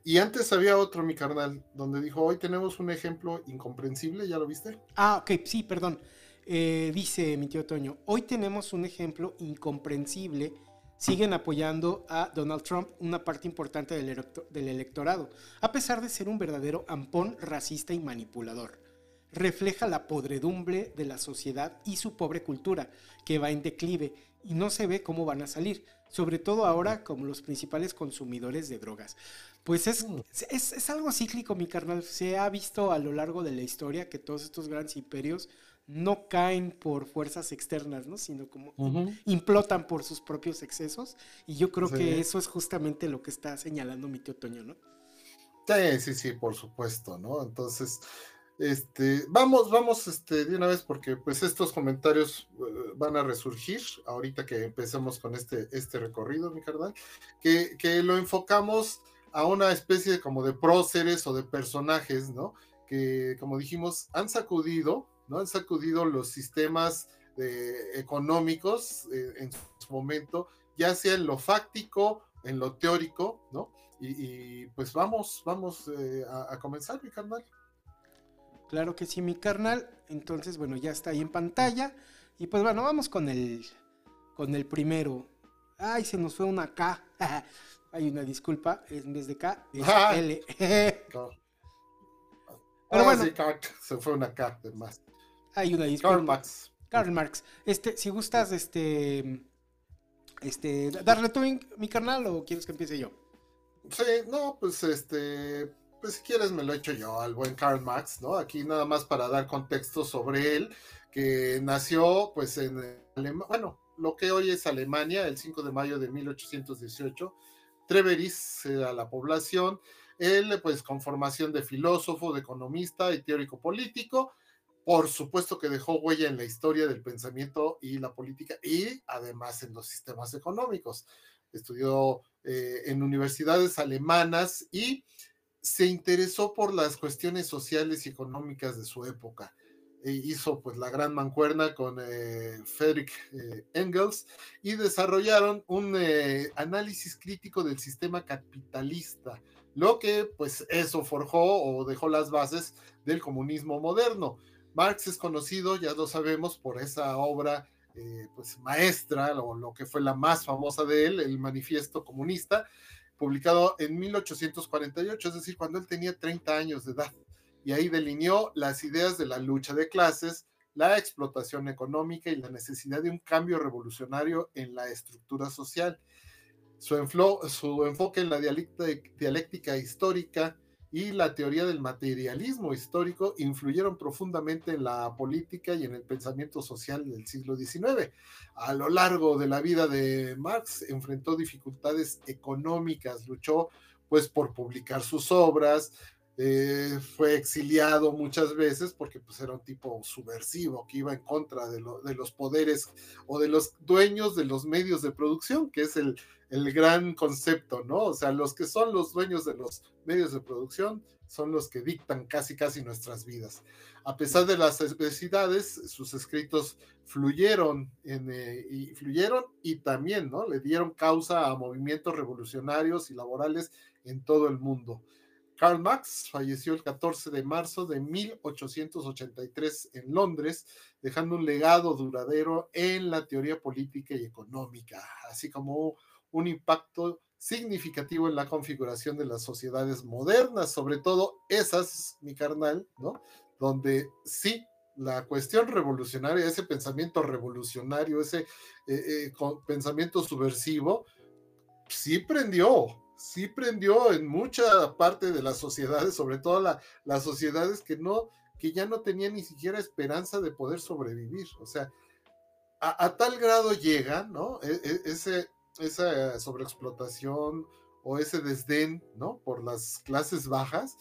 Y antes había otro, mi carnal, donde dijo, hoy tenemos un ejemplo incomprensible, ¿ya lo viste? Ah, ok, sí, perdón. Eh, dice mi tío Toño, hoy tenemos un ejemplo incomprensible. Siguen apoyando a Donald Trump, una parte importante del, del electorado, a pesar de ser un verdadero ampón racista y manipulador refleja la podredumbre de la sociedad y su pobre cultura, que va en declive y no se ve cómo van a salir, sobre todo ahora como los principales consumidores de drogas. Pues es, mm. es, algo cíclico, mi carnal. Se ha visto a lo largo de la historia que todos estos grandes imperios no caen por fuerzas externas, ¿no? Sino como implotan por sus propios excesos. Y yo creo que eso es justamente lo que está señalando mi tío Toño, ¿no? Sí, sí, sí, por supuesto, ¿no? Entonces, este, vamos, vamos este, de una vez porque pues estos comentarios eh, van a resurgir ahorita que empecemos con este, este recorrido, mi carnal, que, que lo enfocamos a una especie como de próceres o de personajes, ¿no? Que como dijimos, han sacudido, ¿no? Han sacudido los sistemas económicos eh, en su momento, ya sea en lo fáctico, en lo teórico, ¿no? Y, pues vamos, vamos eh, a, a comenzar, mi carnal. Claro que sí, mi carnal. Entonces, bueno, ya está ahí en pantalla. Y pues bueno, vamos con el, con el primero. Ay, se nos fue una K. Hay una disculpa, en vez de K, es L. Pero bueno. se fue una K de más. Hay una disculpa. Karl Marx. Karl Marx. Este, si gustas, este, este, darle tú, mi carnal, o quieres que empiece yo? Sí, no, pues este, pues si quieres me lo echo yo al buen Karl Marx, ¿no? Aquí nada más para dar contexto sobre él, que nació pues en Alemania, bueno, lo que hoy es Alemania, el 5 de mayo de 1818. Treveris era la población, él pues con formación de filósofo, de economista y teórico político, por supuesto que dejó huella en la historia del pensamiento y la política y además en los sistemas económicos. Estudió eh, en universidades alemanas y se interesó por las cuestiones sociales y económicas de su época. E hizo pues la gran mancuerna con eh, Friedrich eh, Engels y desarrollaron un eh, análisis crítico del sistema capitalista, lo que pues eso forjó o dejó las bases del comunismo moderno. Marx es conocido, ya lo sabemos, por esa obra pues maestra, o lo que fue la más famosa de él, el Manifiesto Comunista, publicado en 1848, es decir, cuando él tenía 30 años de edad. Y ahí delineó las ideas de la lucha de clases, la explotación económica y la necesidad de un cambio revolucionario en la estructura social. Su, enfoque en la dialéctica histórica y la teoría del materialismo histórico influyeron profundamente en la política y en el pensamiento social del siglo XIX. A lo largo de la vida de Marx enfrentó dificultades económicas, luchó pues por publicar sus obras, eh, fue exiliado muchas veces porque pues, era un tipo subversivo que iba en contra de, los poderes o de los dueños de los medios de producción, que es el, el gran concepto, ¿no? O sea, los que son los dueños de los medios de producción son los que dictan casi casi nuestras vidas. A pesar de las adversidades, sus escritos fluyeron eh, y fluyeron y también, ¿no? Le dieron causa a movimientos revolucionarios y laborales en todo el mundo. Karl Marx falleció el 14 de marzo de 1883 en Londres, dejando un legado duradero en la teoría política y económica, así como un impacto significativo en la configuración de las sociedades modernas, sobre todo esas, mi carnal, ¿no? Donde sí, la cuestión revolucionaria, ese pensamiento revolucionario, ese eh, eh, pensamiento subversivo, sí prendió, sí prendió en mucha parte de las sociedades, sobre todo las sociedades que no, que ya no tenían ni siquiera esperanza de poder sobrevivir. O sea, a, tal grado llega, ¿no? E, e, ese, esa sobreexplotación o ese desdén, ¿no? Por las clases bajas,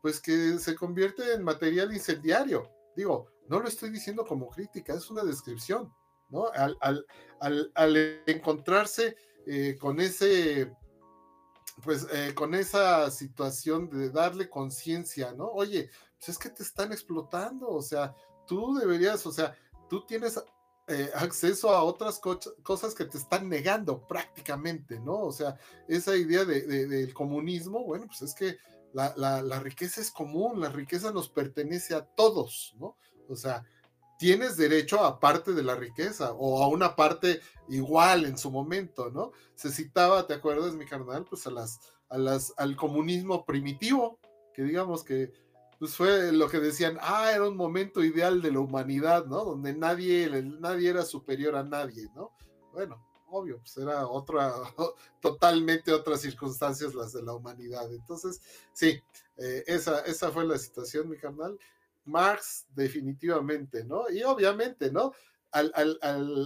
pues que se convierte en material incendiario. Digo, no lo estoy diciendo como crítica, es una descripción, ¿no? Al, al, encontrarse eh, con ese, pues eh, con esa situación de darle conciencia, ¿no? Oye, pues es que te están explotando, o sea, tú deberías, o sea, tú tienes eh, acceso a otras cosas que te están negando prácticamente, ¿no? O sea, esa idea de, del comunismo, bueno, pues es que la, la, riqueza es común, la riqueza nos pertenece a todos, ¿no? O sea, tienes derecho a parte de la riqueza o a una parte igual en su momento, ¿no? Se citaba, ¿te acuerdas, mi carnal? Pues a las, a las, al comunismo primitivo, que digamos que pues fue lo que decían, ah, era un momento ideal de la humanidad, ¿no? Donde nadie, nadie era superior a nadie, ¿no? Bueno, obvio, pues era otra, totalmente otras circunstancias las de la humanidad. Entonces, sí, eh, esa, esa fue la situación, mi carnal. Marx, definitivamente, ¿no? Y obviamente, ¿no? Al,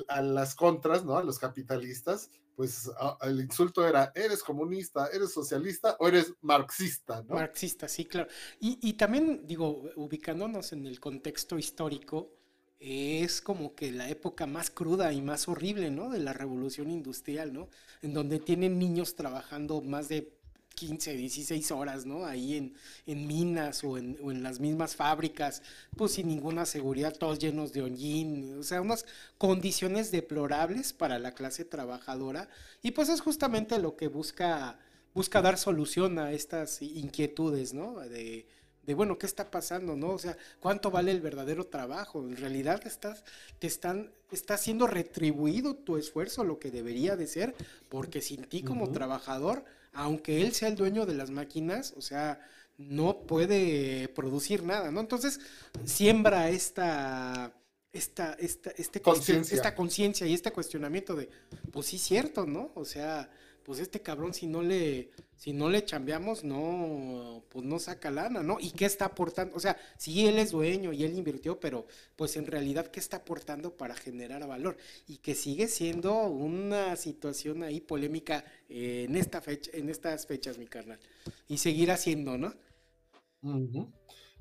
a las contras, ¿no? A los capitalistas, pues el insulto era, eres comunista, eres socialista o eres marxista, ¿no? Marxista, sí, claro. Y, también, digo, ubicándonos en el contexto histórico, es como que la época más cruda y más horrible, ¿no? De la revolución industrial, ¿no? En donde tienen niños trabajando más de 15, 16 horas, ¿no? Ahí en, en minas o en, o en, las mismas fábricas, pues sin ninguna seguridad, todos llenos de hollín, o sea, unas condiciones deplorables para la clase trabajadora. Y pues es justamente lo que busca, busca dar solución a estas inquietudes, ¿no? De, de bueno, ¿qué está pasando? ¿No? O sea, ¿cuánto vale el verdadero trabajo? En realidad estás, te están, está siendo retribuido tu esfuerzo, lo que debería de ser, porque sin ti como trabajador, aunque él sea el dueño de las máquinas, o sea, no puede producir nada, ¿no? Entonces, siembra esta, esta, esta, este esta conciencia y este cuestionamiento de, pues sí, cierto, ¿no? O sea, pues este cabrón si no le, si no le chambeamos, no, pues no saca lana, ¿no? ¿Y qué está aportando? O sea, sí, él es dueño y él invirtió, pero pues en realidad, ¿qué está aportando para generar valor? Y que sigue siendo una situación ahí polémica en esta fecha, en estas fechas, mi carnal. Y seguirá siendo, ¿no?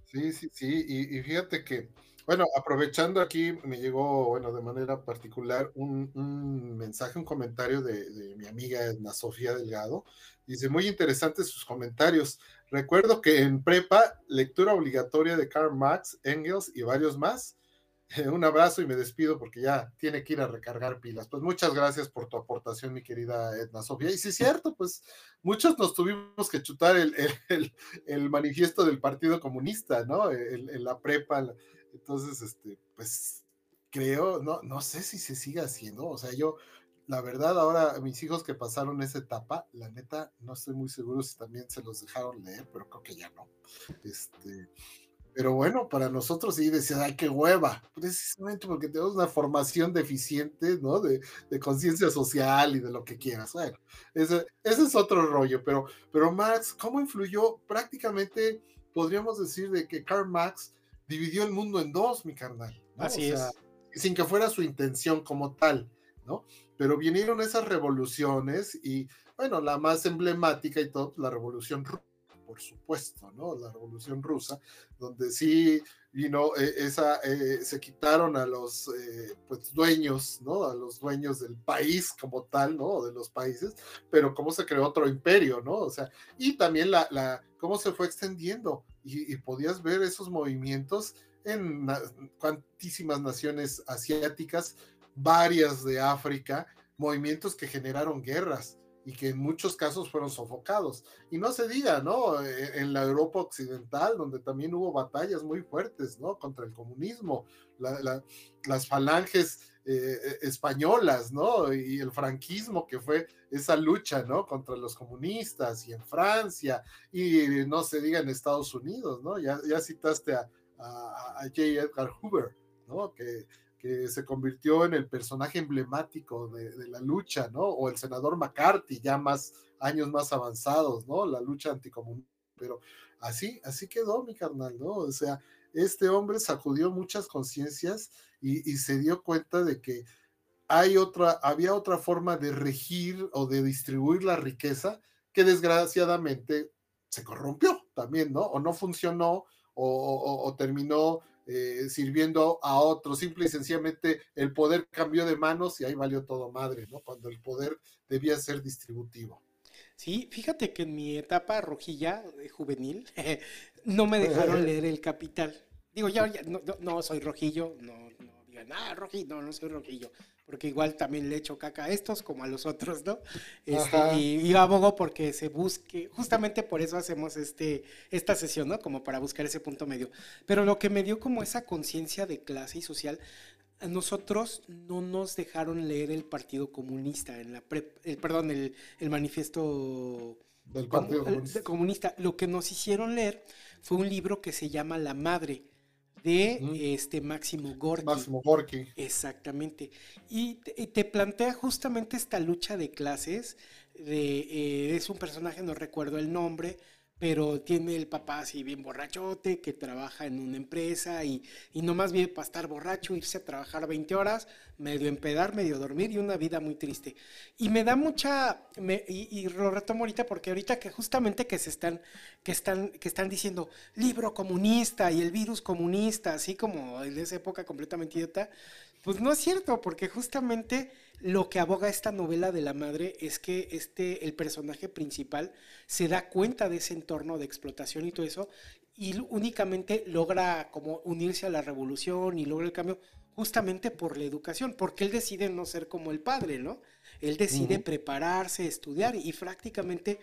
Sí, sí, sí. y fíjate que bueno, aprovechando aquí, me llegó, bueno, de manera particular un, mensaje, un comentario de, mi amiga Edna Sofía Delgado. Dice, muy interesantes sus comentarios. Recuerdo que en prepa, lectura obligatoria de Karl Marx, Engels y varios más. un abrazo y me despido porque ya tiene que ir a recargar pilas. Pues muchas gracias por tu aportación, mi querida Edna Sofía. Y si es cierto, pues muchos nos tuvimos que chutar el, el, manifiesto del Partido Comunista, ¿no? En la prepa entonces, este, pues creo, no, no sé si se sigue haciendo, o sea, yo, la verdad, ahora mis hijos que pasaron esa etapa, la neta, no estoy muy seguro si también se los dejaron leer, pero creo que ya no. Este, pero bueno, para nosotros sí decía, ay, qué hueva, precisamente porque tenemos una formación deficiente, ¿no? De, de conciencia social y de lo que quieras. Bueno, ese, ese, es otro rollo, pero, pero Marx, ¿cómo influyó? Prácticamente podríamos decir de que Karl Marx dividió el mundo en dos, mi carnal. Así es. Sin que fuera su intención como tal, ¿no? Pero vinieron esas revoluciones y, bueno, la más emblemática y todo, la revolución rusa, por supuesto, ¿no? La revolución rusa, donde sí vino eh, esa, eh, se quitaron a los eh, pues, dueños, ¿no? A los dueños del país como tal, ¿no? De los países, pero cómo se creó otro imperio, ¿no? O sea, y también la, la cómo se fue extendiendo y, podías ver esos movimientos en cuantísimas naciones asiáticas, varias de África, movimientos que generaron guerras y que en muchos casos fueron sofocados. Y no se diga, ¿no? E, en la Europa occidental, donde también hubo batallas muy fuertes, ¿no? Contra el comunismo, las falanges eh, españolas, ¿no? Y el franquismo, que fue esa lucha, ¿no? Contra los comunistas y en Francia, y no se diga en Estados Unidos, ¿no? Ya, ya citaste a, a, J. Edgar Hoover, ¿no? Que, que se convirtió en el personaje emblemático de, de, la lucha, ¿no? O el senador McCarthy, ya más años más avanzados, ¿no? La lucha anticomunista. Pero así, así quedó mi carnal, ¿no? O sea, este hombre sacudió muchas conciencias y, se dio cuenta de que hay otra, había otra forma de regir o de distribuir la riqueza que desgraciadamente se corrompió también, ¿no? O no funcionó o, o, terminó eh, sirviendo a otros. Simple y sencillamente el poder cambió de manos y ahí valió todo madre, ¿no? Cuando el poder debía ser distributivo. Sí, fíjate que en mi etapa rojilla de juvenil no me dejaron leer El Capital. Digo, ya, ya no, no, soy rojillo, no, no digan, ah, rojillo, no, no soy rojillo, porque igual también le echo caca a estos como a los otros, ¿no? Este, y, y, abogo porque se busque, justamente por eso hacemos este, esta sesión, ¿no? Como para buscar ese punto medio. Pero lo que me dio como esa conciencia de clase y social, a nosotros no nos dejaron leer el Partido Comunista, en la pre, el, perdón, el, el manifiesto del Partido Comunista. Comunista. Lo que nos hicieron leer fue un libro que se llama La Madre de uh -huh. este Máximo Gorky. Máximo Gorky. Exactamente. Y te, te, plantea justamente esta lucha de clases. De, eh, es un personaje, no recuerdo el nombre, pero tiene el papá así bien borrachote, que trabaja en una empresa y, y nomás viene para estar borracho, irse a trabajar 20 horas, medio empedar, medio dormir y una vida muy triste. Y me da mucha, y, lo retomo ahorita porque ahorita que justamente que se están, que están, que están diciendo libro comunista y el virus comunista, así como en esa época completamente idiota, pues no es cierto, porque justamente lo que aboga esta novela de la madre es que este, el personaje principal se da cuenta de ese entorno de explotación y todo eso y únicamente logra como unirse a la revolución y logra el cambio justamente por la educación, porque él decide no ser como el padre, ¿no? Él decide uh -huh. prepararse, estudiar y prácticamente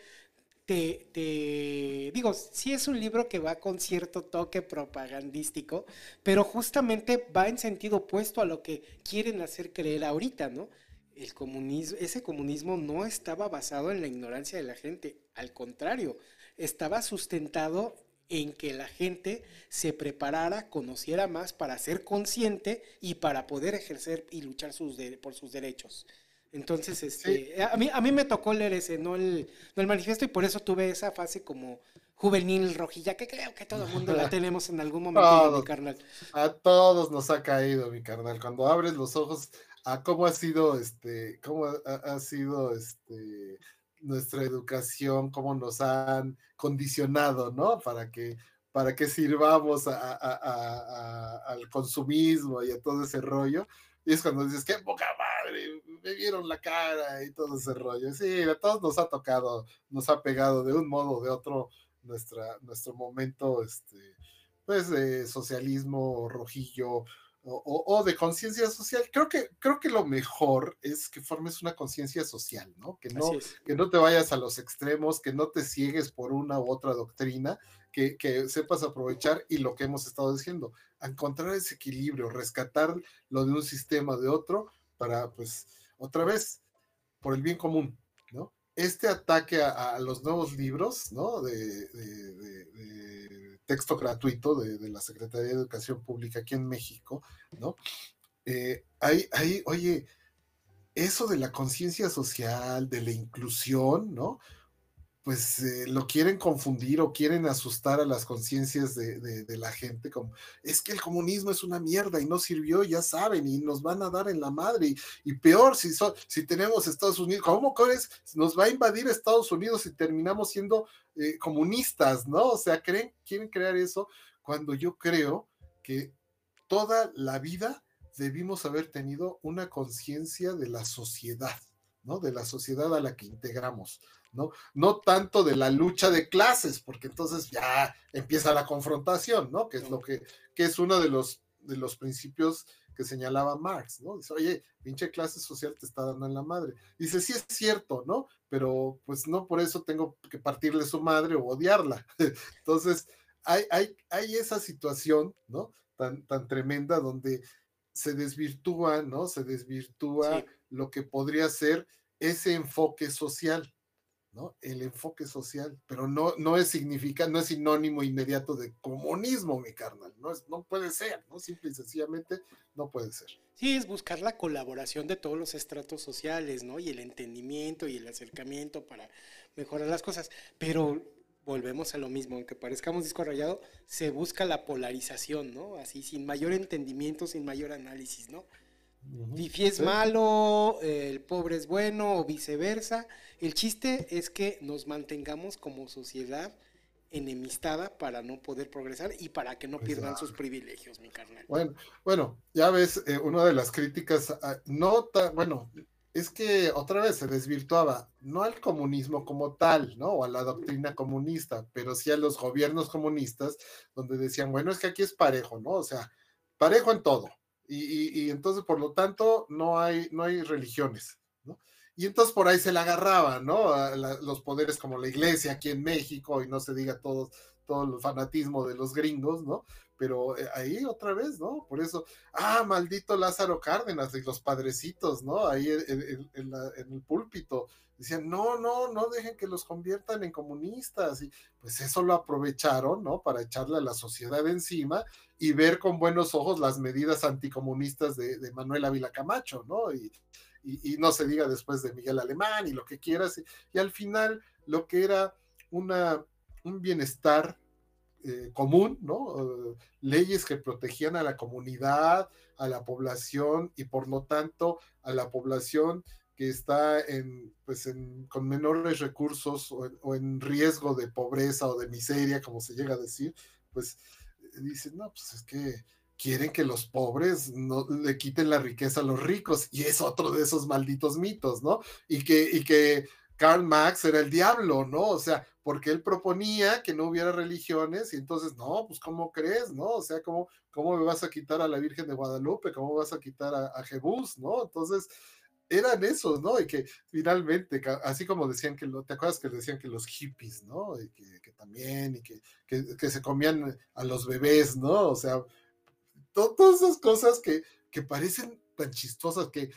te, digo, sí es un libro que va con cierto toque propagandístico, pero justamente va en sentido opuesto a lo que quieren hacer creer ahorita, ¿no? El comunismo, ese comunismo no estaba basado en la ignorancia de la gente, al contrario, estaba sustentado en que la gente se preparara, conociera más para ser consciente y para poder ejercer y luchar sus por sus derechos. Entonces, este, sí. a, mí, a mí me tocó leer ese, no el, no el manifiesto, y por eso tuve esa fase como juvenil rojilla, que creo que todo el mundo la tenemos en algún momento, todos, mi carnal. A todos nos ha caído, mi carnal. Cuando abres los ojos a cómo ha sido, este, cómo ha, ha sido, este, nuestra educación, cómo nos han condicionado, ¿no? Para que, para que sirvamos a, a, a, al consumismo y a todo ese rollo. Y es cuando dices, qué poca madre, me vieron la cara y todo ese rollo. Sí, a todos nos ha tocado, nos ha pegado de un modo o de otro nuestra, nuestro momento, este, pues, de socialismo rojillo o, o, o de conciencia social. Creo que, creo que lo mejor es que formes una conciencia social, ¿no? Que no, que no te vayas a los extremos, que no te ciegues por una u otra doctrina, que, que, sepas aprovechar y lo que hemos estado diciendo, encontrar ese equilibrio, rescatar lo de un sistema de otro para, pues, otra vez, por el bien común, ¿no? Este ataque a, a los nuevos libros, ¿no? De, de, de, de texto gratuito de, la Secretaría de Educación Pública aquí en México, ¿no? Eh, hay, hay, oye, eso de la conciencia social, de la inclusión, ¿no? Pues eh, lo quieren confundir o quieren asustar a las conciencias de, de, la gente, como es que el comunismo es una mierda y no sirvió, ya saben, y nos van a dar en la madre, y, y peor si, so, si tenemos Estados Unidos, ¿cómo crees? Nos va a invadir Estados Unidos y terminamos siendo eh, comunistas, ¿no? O sea, creen, quieren crear eso cuando yo creo que toda la vida debimos haber tenido una conciencia de la sociedad, ¿no? De la sociedad a la que integramos ¿no? No tanto de la lucha de clases, porque entonces ya empieza la confrontación, ¿no? Que es lo que, que es uno de los, de los principios que señalaba Marx, ¿no? Dice, oye, pinche clase social te está dando en la madre. Dice, sí es cierto, ¿no? Pero pues no por eso tengo que partirle su madre o odiarla. Entonces, hay, hay, hay esa situación, ¿no? Tan, tan tremenda donde se desvirtúa, ¿no? Se desvirtúa lo que podría ser ese enfoque social. ¿No? El enfoque social, pero no, no es significa, no es sinónimo inmediato de comunismo, mi carnal, no, es, no puede ser, ¿no? Simple y sencillamente no puede ser. Sí, es buscar la colaboración de todos los estratos sociales, ¿no? Y el entendimiento y el acercamiento para mejorar las cosas, pero volvemos a lo mismo, aunque parezcamos disco rayado, se busca la polarización, ¿no? Así, sin mayor entendimiento, sin mayor análisis, ¿no? Fifi es malo, el pobre es bueno o viceversa. El chiste es que nos mantengamos como sociedad enemistada para no poder progresar y para que no pierdan sus privilegios, mi carnal. Bueno, bueno, ya ves, eh, una de las críticas, ah, no tan, bueno, es que otra vez se desvirtuaba, no al comunismo como tal, ¿no? O a la doctrina comunista, pero sí a los gobiernos comunistas, donde decían, bueno, es que aquí es parejo, ¿no? O sea, parejo en todo, y, entonces, por lo tanto, no hay, no hay religiones, ¿no? Y entonces por ahí se la agarraba, ¿no? Los poderes como la iglesia aquí en México, y no se diga todo, todo el fanatismo de los gringos, ¿no? Pero eh, ahí otra vez, ¿no? Por eso, ah, maldito Lázaro Cárdenas y los padrecitos, ¿no? Ahí en, en el púlpito, decían, no, no, no dejen que los conviertan en comunistas. Y pues eso lo aprovecharon, ¿no? Para echarle a la sociedad encima y ver con buenos ojos las medidas anticomunistas de, Manuel Ávila Camacho, ¿no? Y, no se diga después de Miguel Alemán y lo que quieras. Y, al final, lo que era una, un bienestar eh, común, ¿no? leyes que protegían a la comunidad, a la población y por lo tanto a la población que está en, pues con menores recursos o en, riesgo de pobreza o de miseria, como se llega a decir, pues eh, dicen, no, pues es que quieren que los pobres no le quiten la riqueza a los ricos, y es otro de esos malditos mitos, ¿no? Y que, y que Karl Marx era el diablo, ¿no? O sea, porque él proponía que no hubiera religiones y entonces, no, pues ¿cómo crees, no? O sea, ¿cómo, cómo me vas a quitar a la Virgen de Guadalupe? ¿Cómo vas a quitar a, a Jebús, no? Entonces, eran esos, ¿no? Y que finalmente, así como decían que, lo, ¿te acuerdas que decían que los hippies, ¿no? Y que, también, y que, que, se comían a los bebés, ¿no? O sea, todas esas cosas que, que parecen tan chistosas, que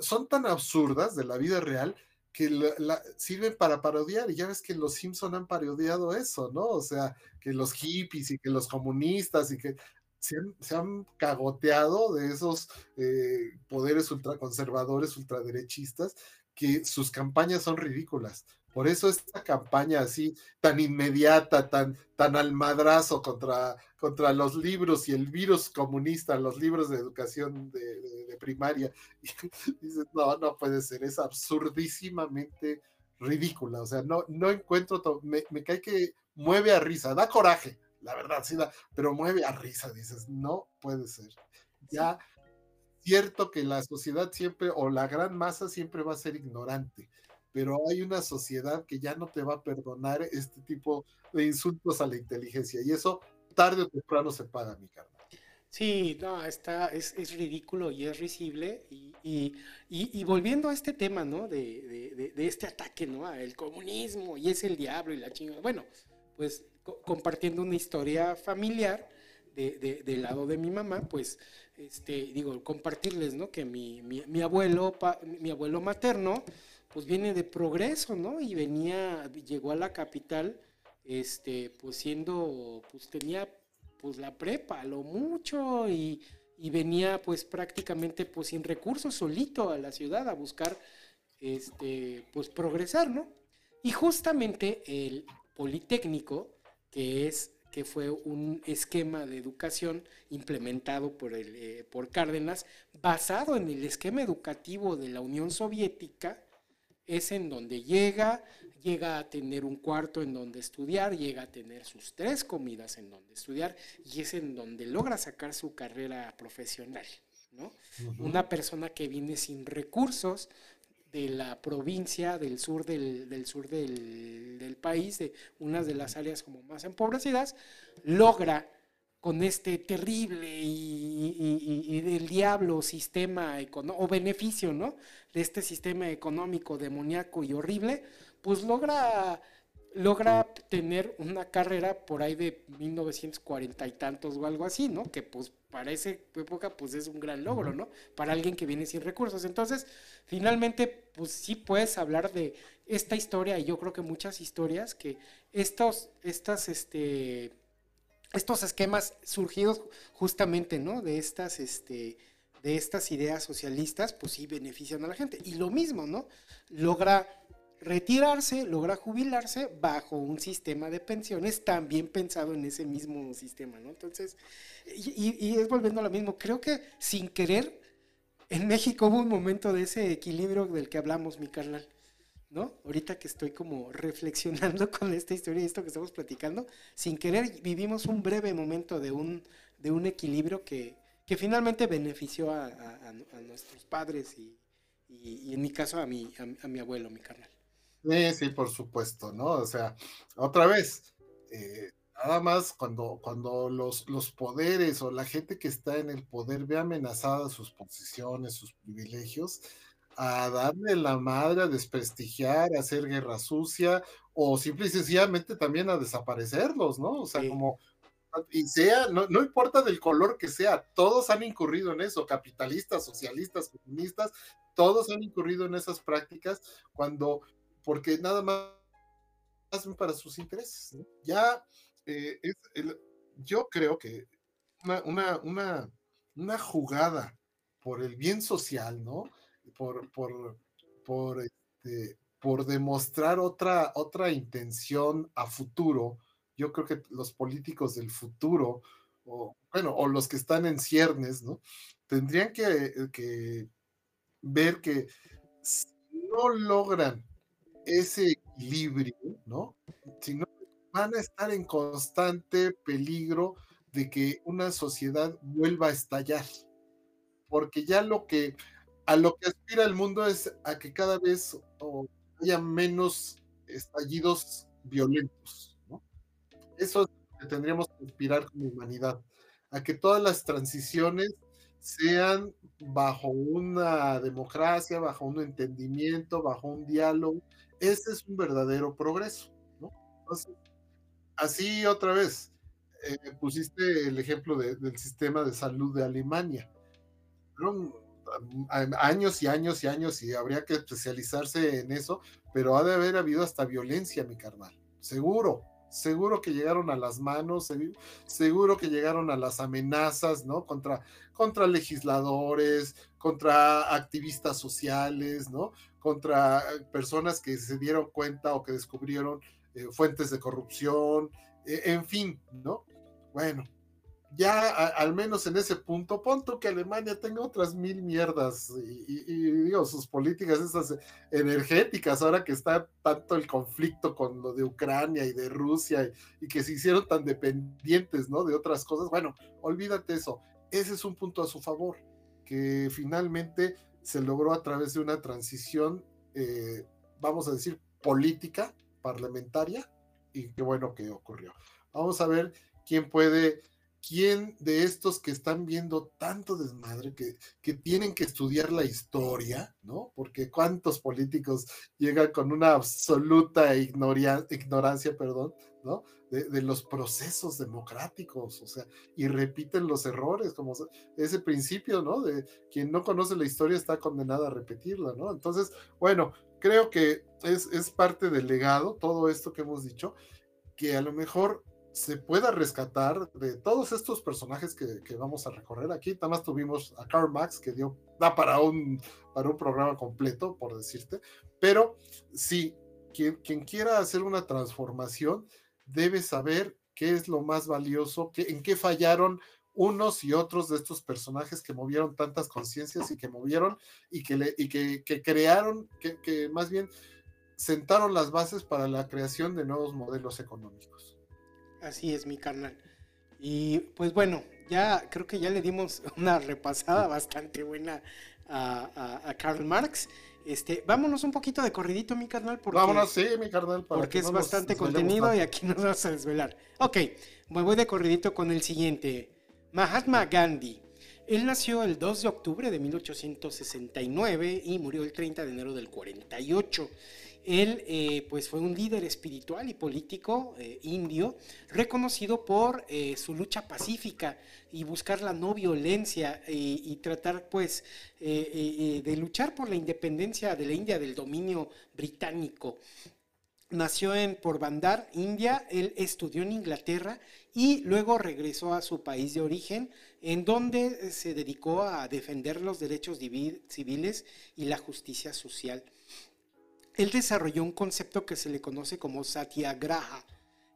son tan absurdas de la vida real, que sirven para parodiar, y ya ves que los Simpson han parodiado eso, ¿no? O sea, que los hippies y que los comunistas y que se han, cagoteado de esos eh, poderes ultraconservadores, ultraderechistas, que sus campañas son ridículas. Por eso esta campaña así tan inmediata, tan, tan al madrazo contra, contra los libros y el virus comunista, los libros de educación de, primaria, no, no puede ser, es absurdísimamente ridícula. O sea, no, no encuentro, me, me cae que mueve a risa, da coraje, la verdad, sí, pero mueve a risa, dices, no puede ser. Ya, cierto que la sociedad siempre, o la gran masa siempre va a ser ignorante, pero hay una sociedad que ya no te va a perdonar este tipo de insultos a la inteligencia, y eso tarde o temprano se paga, mi carnal. Sí, no, está, es, es ridículo y es risible. Y, y, y, volviendo a este tema, ¿no? De, de, de, este ataque, ¿no? Al comunismo y es el diablo y la chingada. Bueno, pues compartiendo una historia familiar de, del lado de mi mamá, pues, este, digo, compartirles, ¿no? Que mi, mi, abuelo, mi abuelo materno, pues viene de progreso, ¿no? Y venía, llegó a la capital, este, pues siendo, pues tenía, pues la prepa, lo mucho, y, y venía, pues prácticamente, pues sin recursos, solito a la ciudad a buscar, este, pues progresar, ¿no? Y justamente el, Politécnico, que es que fue un esquema de educación implementado por, el, eh, por Cárdenas, basado en el esquema educativo de la Unión Soviética, es en donde llega, llega a tener un cuarto en donde estudiar, llega a tener sus tres comidas en donde estudiar y es en donde logra sacar su carrera profesional. ¿no? Una persona que viene sin recursos, de la provincia del sur del, del sur del, del, país, de unas de las áreas como más empobrecidas, logra con este terrible y, y, del diablo sistema o beneficio, ¿no? De este sistema económico demoníaco y horrible, pues logra logra tener una carrera por ahí de 1940 y tantos o algo así, ¿no? Que pues para esa época pues es un gran logro, ¿no? Para alguien que viene sin recursos. Entonces, finalmente, pues sí puedes hablar de esta historia y yo creo que muchas historias que estos, estas, este, estos esquemas surgidos justamente, ¿no? De estas, este, de estas ideas socialistas, pues sí benefician a la gente. Y lo mismo, ¿no? Logra retirarse, logra jubilarse bajo un sistema de pensiones también pensado en ese mismo sistema, ¿no? Entonces, y, es volviendo a lo mismo, creo que sin querer, en México hubo un momento de ese equilibrio del que hablamos, mi carnal, ¿no? Ahorita que estoy como reflexionando con esta historia y esto que estamos platicando, sin querer vivimos un breve momento de un, de un equilibrio que, que finalmente benefició a, nuestros padres y, y, en mi caso a mi, a mi abuelo, mi carnal. Sí, sí, por supuesto, ¿no? O sea, otra vez, eh, nada más cuando, cuando los, los poderes o la gente que está en el poder ve amenazadas sus posiciones, sus privilegios, a darle la madre, a desprestigiar, a hacer guerra sucia, o simple y sencillamente también a desaparecerlos, ¿no? O sea, como, y sea, no, no, importa del color que sea, todos han incurrido en eso, capitalistas, socialistas, comunistas, todos han incurrido en esas prácticas cuando porque nada más para sus intereses. Ya, eh, yo creo que una, una, una, jugada por el bien social, ¿no? Por, por, por, este, por demostrar otra, otra intención a futuro, yo creo que los políticos del futuro, o bueno, o los que están en ciernes, ¿no? Tendrían que, que ver que si no logran ese equilibrio, ¿no? Si no, van a estar en constante peligro de que una sociedad vuelva a estallar. Porque ya lo que, a lo que aspira el mundo es a que cada vez haya menos estallidos violentos, ¿no? Eso es lo que tendríamos que aspirar como humanidad, a que todas las transiciones sean bajo una democracia, bajo un entendimiento, bajo un diálogo, ese es un verdadero progreso, ¿no? así otra vez, eh, pusiste el ejemplo del sistema de salud de Alemania. Fueron años y años y años y habría que especializarse en eso, pero ha de haber habido hasta violencia, mi carnal, seguro, seguro que llegaron a las manos, seguro que llegaron a las amenazas, ¿no? Contra, contra legisladores, contra activistas sociales, ¿no? Contra personas que se dieron cuenta o que descubrieron eh, fuentes de corrupción, eh, en fin, ¿no? Bueno, ya al menos en ese punto, punto que Alemania tenga otras mil mierdas y, digo, sus políticas esas energéticas, ahora que está tanto el conflicto con lo de Ucrania y de Rusia y, que se hicieron tan dependientes, ¿no? De otras cosas, bueno, olvídate eso, ese es un punto a su favor, que finalmente se logró a través de una transición, eh, vamos a decir, política, parlamentaria, y qué bueno que ocurrió. Vamos a ver quién puede ¿quién de estos que están viendo tanto desmadre que, que tienen que estudiar la historia, ¿no? Porque cuántos políticos llegan con una absoluta ignorancia, perdón, ¿no? De, los procesos democráticos, o sea, y repiten los errores, como ese principio, ¿no? De quien no conoce la historia está condenado a repetirla, ¿no? Entonces, bueno, creo que es, es parte del legado, todo esto que hemos dicho, que a lo mejor se pueda rescatar de todos estos personajes que, vamos a recorrer aquí. Nada tuvimos a Karl Marx, que dio, da para un, para un programa completo, por decirte. Pero sí, quien, quien quiera hacer una transformación debe saber qué es lo más valioso, qué, en qué fallaron unos y otros de estos personajes que movieron tantas conciencias y que movieron y que, y que, crearon, que, que más bien sentaron las bases para la creación de nuevos modelos económicos. Así es, mi carnal. Y pues bueno, ya creo que ya le dimos una repasada bastante buena a, Karl Marx. Este, vámonos un poquito de corridito, mi carnal. Porque, vámonos, sí, mi carnal. porque es bastante contenido y aquí nos vamos a desvelar. Ok, me voy de corridito con el siguiente. Mahatma Gandhi. Él nació el 2 de octubre de 1869 y murió el 30 de enero del 48. Él eh, pues fue un líder espiritual y político eh, indio, reconocido por eh, su lucha pacífica y buscar la no violencia y tratar pues de luchar por la independencia de la India del dominio británico. Nació en Porbandar, India, él estudió en Inglaterra y luego regresó a su país de origen, en donde se dedicó a defender los derechos civiles y la justicia social él desarrolló un concepto que se le conoce como satyagraha,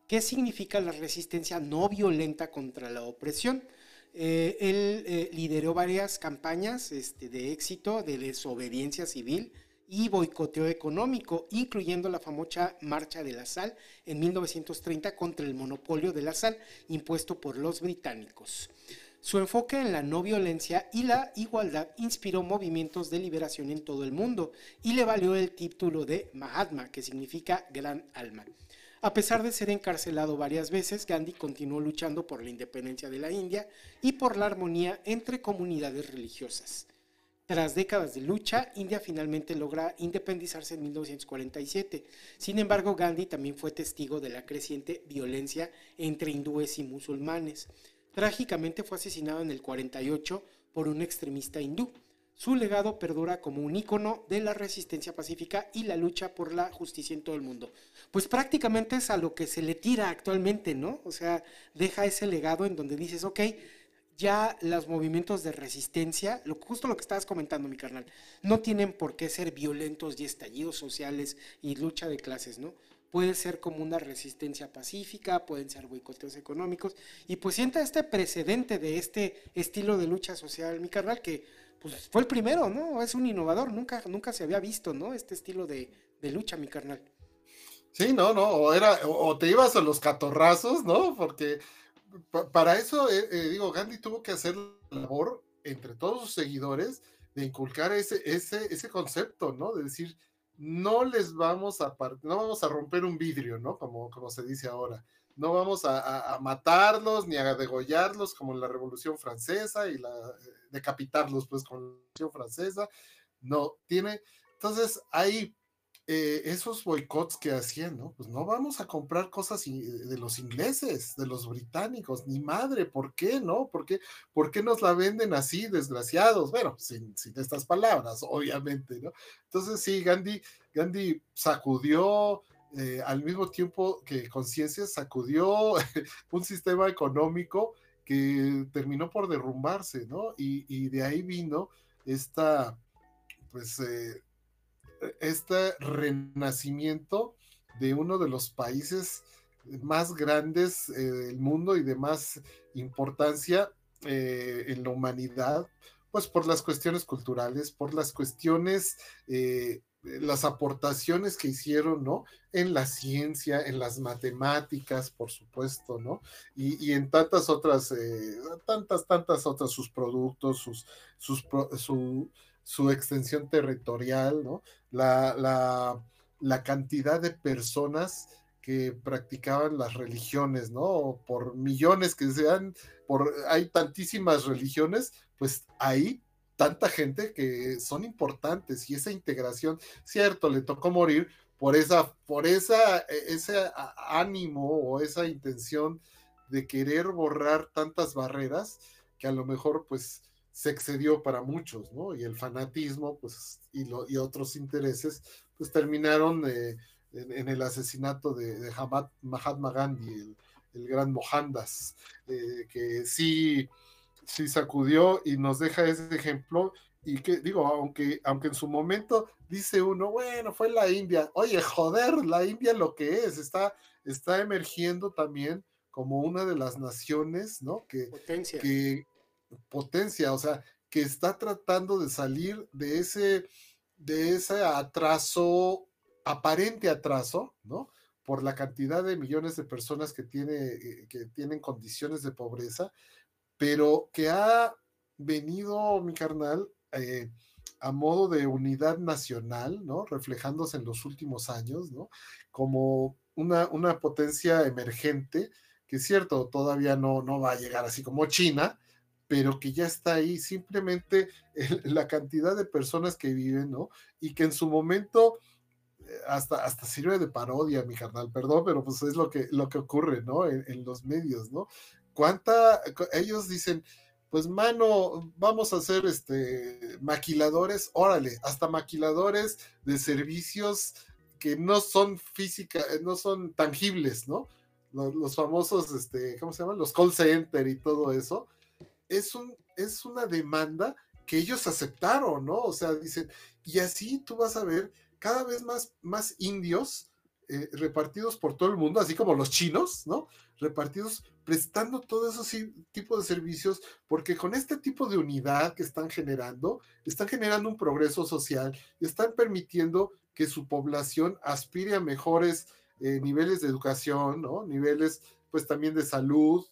que significa la resistencia no violenta contra la opresión. Eh, él eh, lideró varias campañas este, de éxito de desobediencia civil y boicoteo económico, incluyendo la famosa Marcha de la Sal en 1930 contra el monopolio de la sal impuesto por los británicos. Su enfoque en la no violencia y la igualdad inspiró movimientos de liberación en todo el mundo y le valió el título de Mahatma, que significa gran alma. A pesar de ser encarcelado varias veces, Gandhi continuó luchando por la independencia de la India y por la armonía entre comunidades religiosas. Tras décadas de lucha, India finalmente logra independizarse en 1947. Sin embargo, Gandhi también fue testigo de la creciente violencia entre hindúes y musulmanes. Trágicamente fue asesinado en el 48 por un extremista hindú. Su legado perdura como un ícono de la resistencia pacífica y la lucha por la justicia en todo el mundo. Pues prácticamente es a lo que se le tira actualmente, ¿no? O sea, deja ese legado en donde dices, ok, ya los movimientos de resistencia, lo, justo lo que estabas comentando, mi carnal, no tienen por qué ser violentos y estallidos sociales y lucha de clases, ¿no? Puede ser como una resistencia pacífica, pueden ser boicoteos económicos, y pues sienta este precedente de este estilo de lucha social, mi carnal, que pues fue el primero, ¿no? Es un innovador, nunca, nunca se había visto, ¿no? Este estilo de, lucha, mi carnal. Sí, no, no, o era, o te ibas a los catorrazos, ¿no? Porque para eso, eh, eh, digo, Gandhi tuvo que hacer la labor entre todos sus seguidores de inculcar ese, ese, ese concepto, ¿no? De decir, no les vamos a no vamos a romper un vidrio, ¿no? Como, como se dice ahora. No vamos a, matarlos ni a degollarlos como en la Revolución Francesa y la decapitarlos, pues, con la Revolución Francesa. No, tiene. Entonces, hay eh, esos boicots que hacían, ¿no? Pues no vamos a comprar cosas de los ingleses, de los británicos, ni madre, ¿por qué no? ¿Por qué, ¿Por qué nos la venden así, desgraciados? Bueno, sin, sin estas palabras, obviamente, ¿no? Entonces sí, Gandhi, Gandhi sacudió, eh, al mismo tiempo que conciencia, sacudió un sistema económico que terminó por derrumbarse, ¿no? Y, y de ahí vino esta, pues, eh, este renacimiento de uno de los países más grandes eh, del mundo y de más importancia eh, en la humanidad, pues por las cuestiones culturales, por las cuestiones, eh, las aportaciones que hicieron, ¿no? En la ciencia, en las matemáticas, por supuesto, ¿no? Y, en tantas otras, tantas, tantas otras, sus productos, sus, sus, su, su extensión territorial, ¿no? La, la, cantidad de personas que practicaban las religiones, ¿no? Por millones que sean, por, hay tantísimas religiones, pues hay tanta gente que son importantes y esa integración, cierto, le tocó morir por esa, por esa, e, ese ánimo o esa intención de querer borrar tantas barreras que a lo mejor pues se excedió para muchos, ¿no? Y el fanatismo, pues, y, lo, y otros intereses, pues terminaron eh, en, el asesinato de, de Mahatma Gandhi, el, gran Mohandas, eh, que sí, sí sacudió y nos deja ese ejemplo. Y que digo, aunque, aunque en su momento dice uno, bueno, fue la India, oye, joder, la India lo que es, está, está emergiendo también como una de las naciones, ¿no? Que, Potencia. que potencia, o sea, que está tratando de salir de ese, de ese atraso, aparente atraso, ¿no? Por la cantidad de millones de personas que, tiene, eh, que tienen condiciones de pobreza, pero que ha venido, mi carnal, eh, a modo de unidad nacional, ¿no? Reflejándose en los últimos años, ¿no? Como una, una potencia emergente, que es cierto, todavía no, no va a llegar así como China, pero que ya está ahí, simplemente la cantidad de personas que viven, ¿no? Y que en su momento, eh, hasta, hasta sirve de parodia, mi carnal, perdón, pero pues es lo que, lo que ocurre, ¿no? En, los medios, ¿no? ¿Cuánta, ellos dicen, pues mano, vamos a hacer este maquiladores, órale, hasta maquiladores de servicios que no son física, no son tangibles, ¿no? Los, famosos, este, ¿cómo se llaman? Los call center y todo eso. Es, un, es una demanda que ellos aceptaron, ¿no? O sea, dicen, y así tú vas a ver cada vez más, más indios eh, repartidos por todo el mundo, así como los chinos, ¿no? Repartidos prestando todos esos tipos de servicios, porque con este tipo de unidad que están generando, están generando un progreso social están permitiendo que su población aspire a mejores eh, niveles de educación, ¿no? Niveles, pues también de salud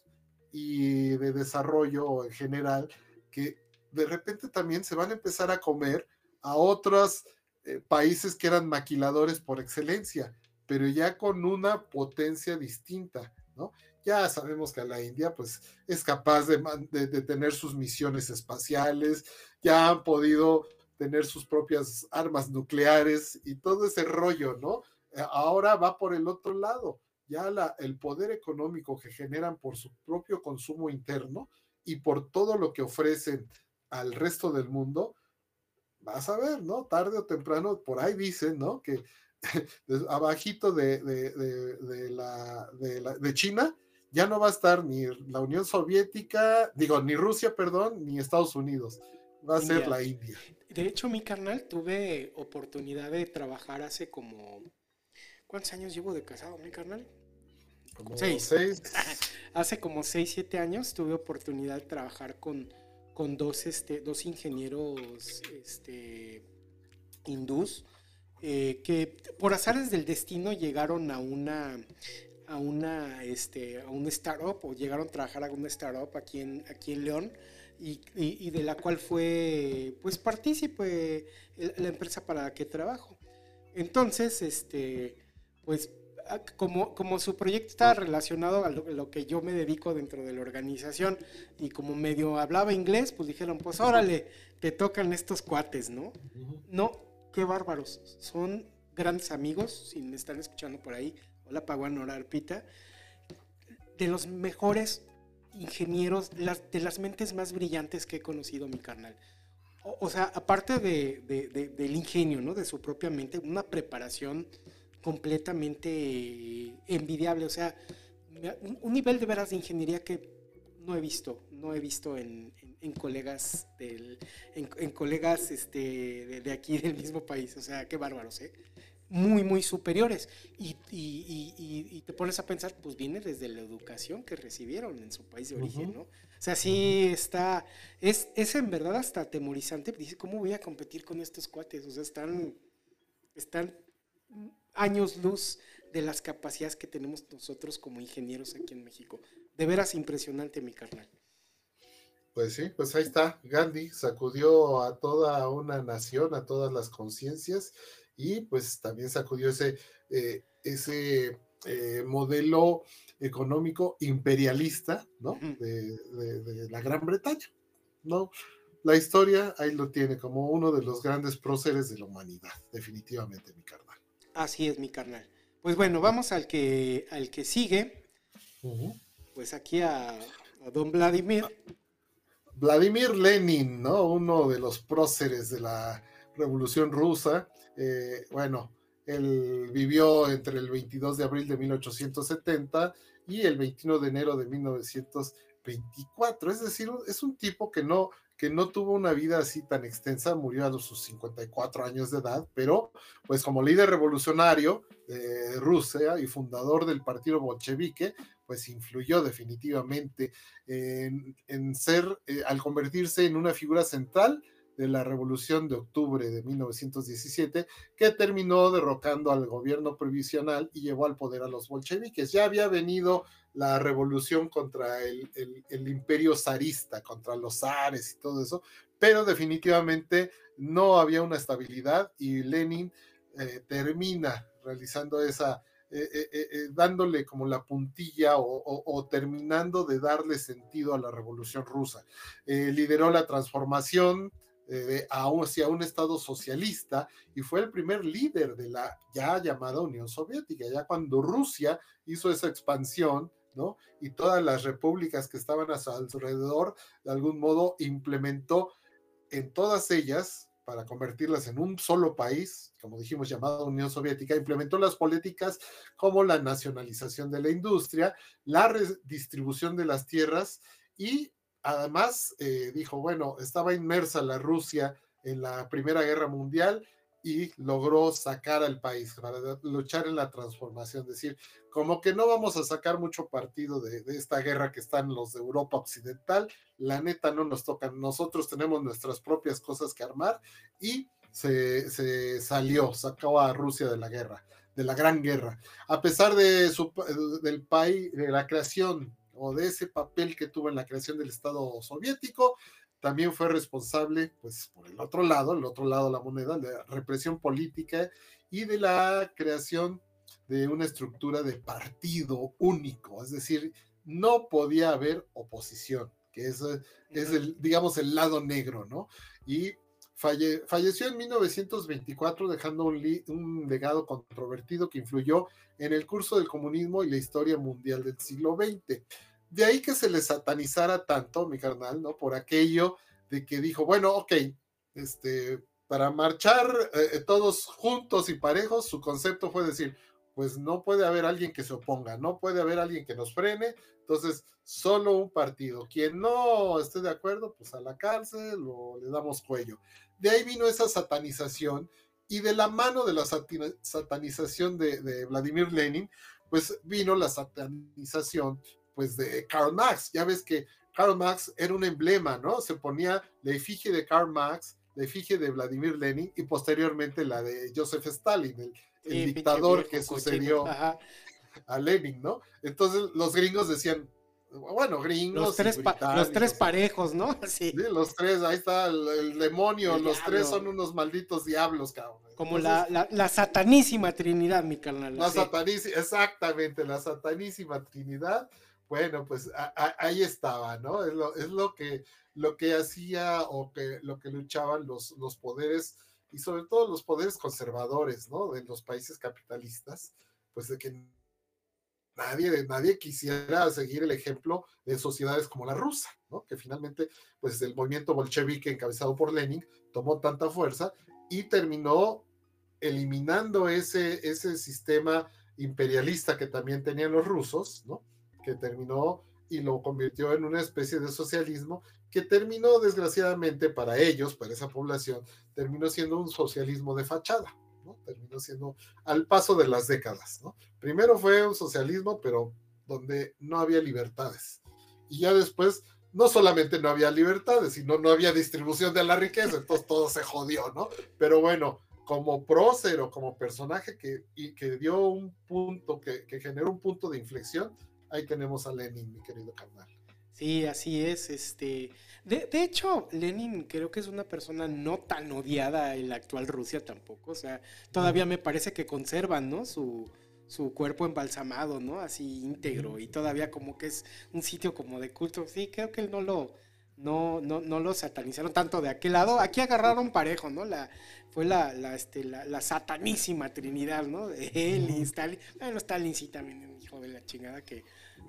y de desarrollo en general, que de repente también se van a empezar a comer a otros eh, países que eran maquiladores por excelencia, pero ya con una potencia distinta, ¿no? Ya sabemos que la India pues es capaz de, de, tener sus misiones espaciales, ya han podido tener sus propias armas nucleares y todo ese rollo, ¿no? Eh, ahora va por el otro lado, ya la, el poder económico que generan por su propio consumo interno y por todo lo que ofrecen al resto del mundo, vas a ver, ¿no? Tarde o temprano, por ahí dicen, ¿no? Que abajito de, de, la, de China ya no va a estar ni la Unión Soviética, digo, ni Rusia, perdón, ni Estados Unidos. Va a ser la India. De hecho, mi carnal tuve oportunidad de trabajar hace como. ¿Cuántos años llevo de casado, mi carnal? Como seis. seis. hace como seis, siete años tuve oportunidad de trabajar con, con dos, este, dos ingenieros este, hindús. Eh, que por azares del destino llegaron a una a una este a un startup o llegaron a trabajar a una startup aquí en aquí en León y, y, de la cual fue pues partícipe la empresa para la que trabajo entonces este pues como, como su proyecto está relacionado a lo, que yo me dedico dentro de la organización y como medio hablaba inglés, pues dijeron, pues órale, te tocan estos cuates, ¿no? No, qué bárbaros. Son grandes amigos, si me están escuchando por ahí, la Paguan Arpita, de los mejores ingenieros, de las mentes más brillantes que he conocido mi carnal. O, sea, aparte de, del ingenio, ¿no? De su propia mente, una preparación completamente envidiable. O sea, un, nivel de veras de ingeniería que no he visto, no he visto en, colegas del, en, colegas este, de, de, aquí del mismo país. O sea, qué bárbaros, ¿eh? muy, muy superiores. Y, te pones a pensar, pues viene desde la educación que recibieron en su país de origen, ¿no? O sea, sí está, es, es en verdad hasta atemorizante. Dice, ¿cómo voy a competir con estos cuates? O sea, están, están años luz de las capacidades que tenemos nosotros como ingenieros aquí en México. De veras impresionante, mi carnal. Pues sí, pues ahí está. Gandhi sacudió a toda una nación, a todas las conciencias y pues también sacudió ese, eh, ese eh, modelo económico imperialista, ¿no? De, la Gran Bretaña, ¿no? La historia ahí lo tiene como uno de los grandes próceres de la humanidad, definitivamente, mi carnal. Así es, mi carnal. Pues bueno, vamos al que, al que sigue. Pues aquí a, a, don Vladimir. Vladimir Lenin, ¿no? Uno de los próceres de la Revolución Rusa, eh, bueno, él vivió entre el 22 de abril de 1870 y el 21 de enero de 1924. Es decir, es un tipo que no, que no tuvo una vida así tan extensa, murió a sus 54 años de edad, pero pues como líder revolucionario de Rusia y fundador del partido bolchevique, pues influyó definitivamente en, ser, eh, al convertirse en una figura central de la Revolución de Octubre de 1917, que terminó derrocando al gobierno provisional y llevó al poder a los bolcheviques. Ya había venido la revolución contra el, imperio zarista, contra los zares y todo eso, pero definitivamente no había una estabilidad y Lenin eh, termina realizando esa, eh, eh, dándole como la puntilla o, terminando de darle sentido a la revolución rusa. lideró la transformación eh, hacia un Estado socialista y fue el primer líder de la ya llamada Unión Soviética, ya cuando Rusia hizo esa expansión, ¿no? Y todas las repúblicas que estaban a su alrededor, de algún modo, implementó en todas ellas para convertirlas en un solo país, como dijimos, llamado Unión Soviética, implementó las políticas como la nacionalización de la industria, la redistribución de las tierras y además eh, dijo, bueno, estaba inmersa la Rusia en la Primera Guerra Mundial y logró sacar al país para luchar en la transformación. Decir, como que no vamos a sacar mucho partido de, esta guerra que están los de Europa Occidental, la neta no nos toca, nosotros tenemos nuestras propias cosas que armar y se, salió, sacó a Rusia de la guerra, de la gran guerra. A pesar de su, del país, de la creación o de ese papel que tuvo en la creación del Estado soviético, también fue responsable, pues por el otro lado, el otro lado de la moneda, de la represión política y de la creación de una estructura de partido único, es decir, no podía haber oposición, que es, es el, digamos, el lado negro, ¿no? Y falleció en 1924 dejando un, un, legado controvertido que influyó en el curso del comunismo y la historia mundial del siglo XX de ahí que se le satanizara tanto, mi carnal, ¿no? Por aquello de que dijo, bueno, ok, este, para marchar eh, todos juntos y parejos, su concepto fue decir, pues no puede haber alguien que se oponga, no puede haber alguien que nos frene, entonces solo un partido. Quien no esté de acuerdo, pues a la cárcel o le damos cuello. De ahí vino esa satanización y de la mano de la satanización de Vladimir Lenin, pues vino la satanización pues de Karl Marx. Ya ves que Karl Marx era un emblema, ¿no? Se ponía la efigie de Karl Marx, la efigie de Vladimir Lenin y posteriormente la de Joseph Stalin, el, dictador que sucedió a Lenin, ¿no? Entonces los gringos decían, bueno, gringos. Los tres, los tres parejos, ¿no? Sí. Los tres, ahí está el, demonio, los tres son unos malditos diablos, cabrón. Como la, la, satanísima Trinidad, mi carnal. La satanísima, exactamente, la satanísima Trinidad bueno, pues ahí estaba, ¿no? Es lo, es lo, que, lo que hacía o que, lo que luchaban los, los poderes y sobre todo los poderes conservadores, ¿no? De los países capitalistas, pues de que nadie, nadie quisiera seguir el ejemplo de sociedades como la rusa, ¿no? Que finalmente, pues el movimiento bolchevique encabezado por Lenin tomó tanta fuerza y terminó eliminando ese, ese sistema imperialista que también tenían los rusos, ¿no? Que terminó y lo convirtió en una especie de socialismo que terminó desgraciadamente para ellos, para esa población, terminó siendo un socialismo de fachada, ¿no? Terminó siendo al paso de las décadas, ¿no? Primero fue un socialismo, pero donde no había libertades. Y ya después, no solamente no había libertades, sino no había distribución de la riqueza, entonces todo se jodió, ¿no? Pero bueno, como prócero, como personaje que, y que dio un punto, que, que generó un punto de inflexión, ahí tenemos a Lenin, mi querido carnal. Sí, así es. Este, de, hecho, Lenin creo que es una persona no tan odiada en la actual Rusia tampoco. O sea, todavía me parece que conservan, ¿no? Su, su cuerpo embalsamado, ¿no? Así íntegro. Y todavía como que es un sitio como de culto. Sí, creo que él no lo, no, no, no lo satanizaron tanto de aquel lado. Aquí agarraron parejo, ¿no? La, fue la, la, este, la, satanísima trinidad, ¿no? De él y Stalin. Bueno, Stalin sí también, hijo de la chingada que...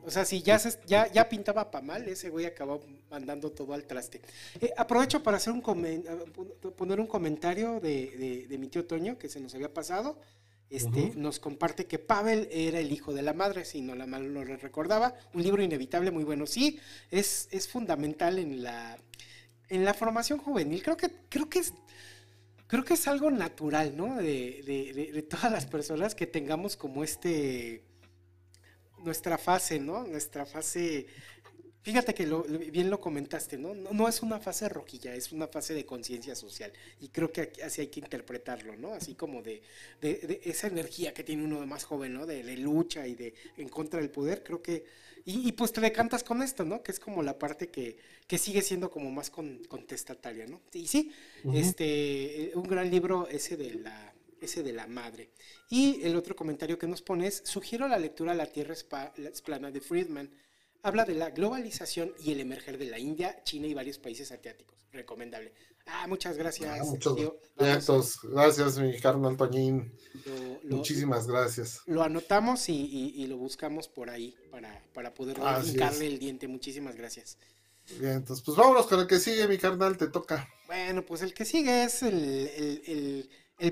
O sea, si ya, se, ya, ya pintaba para mal, ese güey acabó mandando todo al traste. Eh, aprovecho para hacer un poner un comentario de, de mi tío Toño, que se nos había pasado este, nos comparte que Pavel era el hijo de la madre, si no la mal lo recordaba. Un libro inevitable, muy bueno. Sí, es, es fundamental en la, en la formación juvenil. Creo que, creo que es. Creo que es algo natural, ¿no? De, de, de todas las personas que tengamos como este. Nuestra fase, ¿no? Nuestra fase Fíjate que bien lo comentaste, ¿no? ¿no? es una fase rojilla, es una fase de conciencia social. Y creo que así hay que interpretarlo, ¿no? Así como de, esa energía que tiene uno de más joven, ¿no? De, lucha y de en contra del poder, creo que... Y, pues te decantas con esto, ¿no? Que es como la parte que, sigue siendo como más contestataria, ¿no? Y sí, este, un gran libro ese de la ese de la madre. Y el otro comentario que nos pones, sugiero la lectura La Tierra es plana de Friedman habla de la globalización y el emerger de la India, China y varios países asiáticos. Recomendable. Ah, muchas gracias. Ah, gracias, mi carnal Toñín. Muchísimas gracias. Lo anotamos y, lo buscamos por ahí para, para poder hincarle el diente. Muchísimas gracias. Bien, entonces, pues vámonos con el que sigue, mi carnal, te toca. Bueno, pues el que sigue es el, el,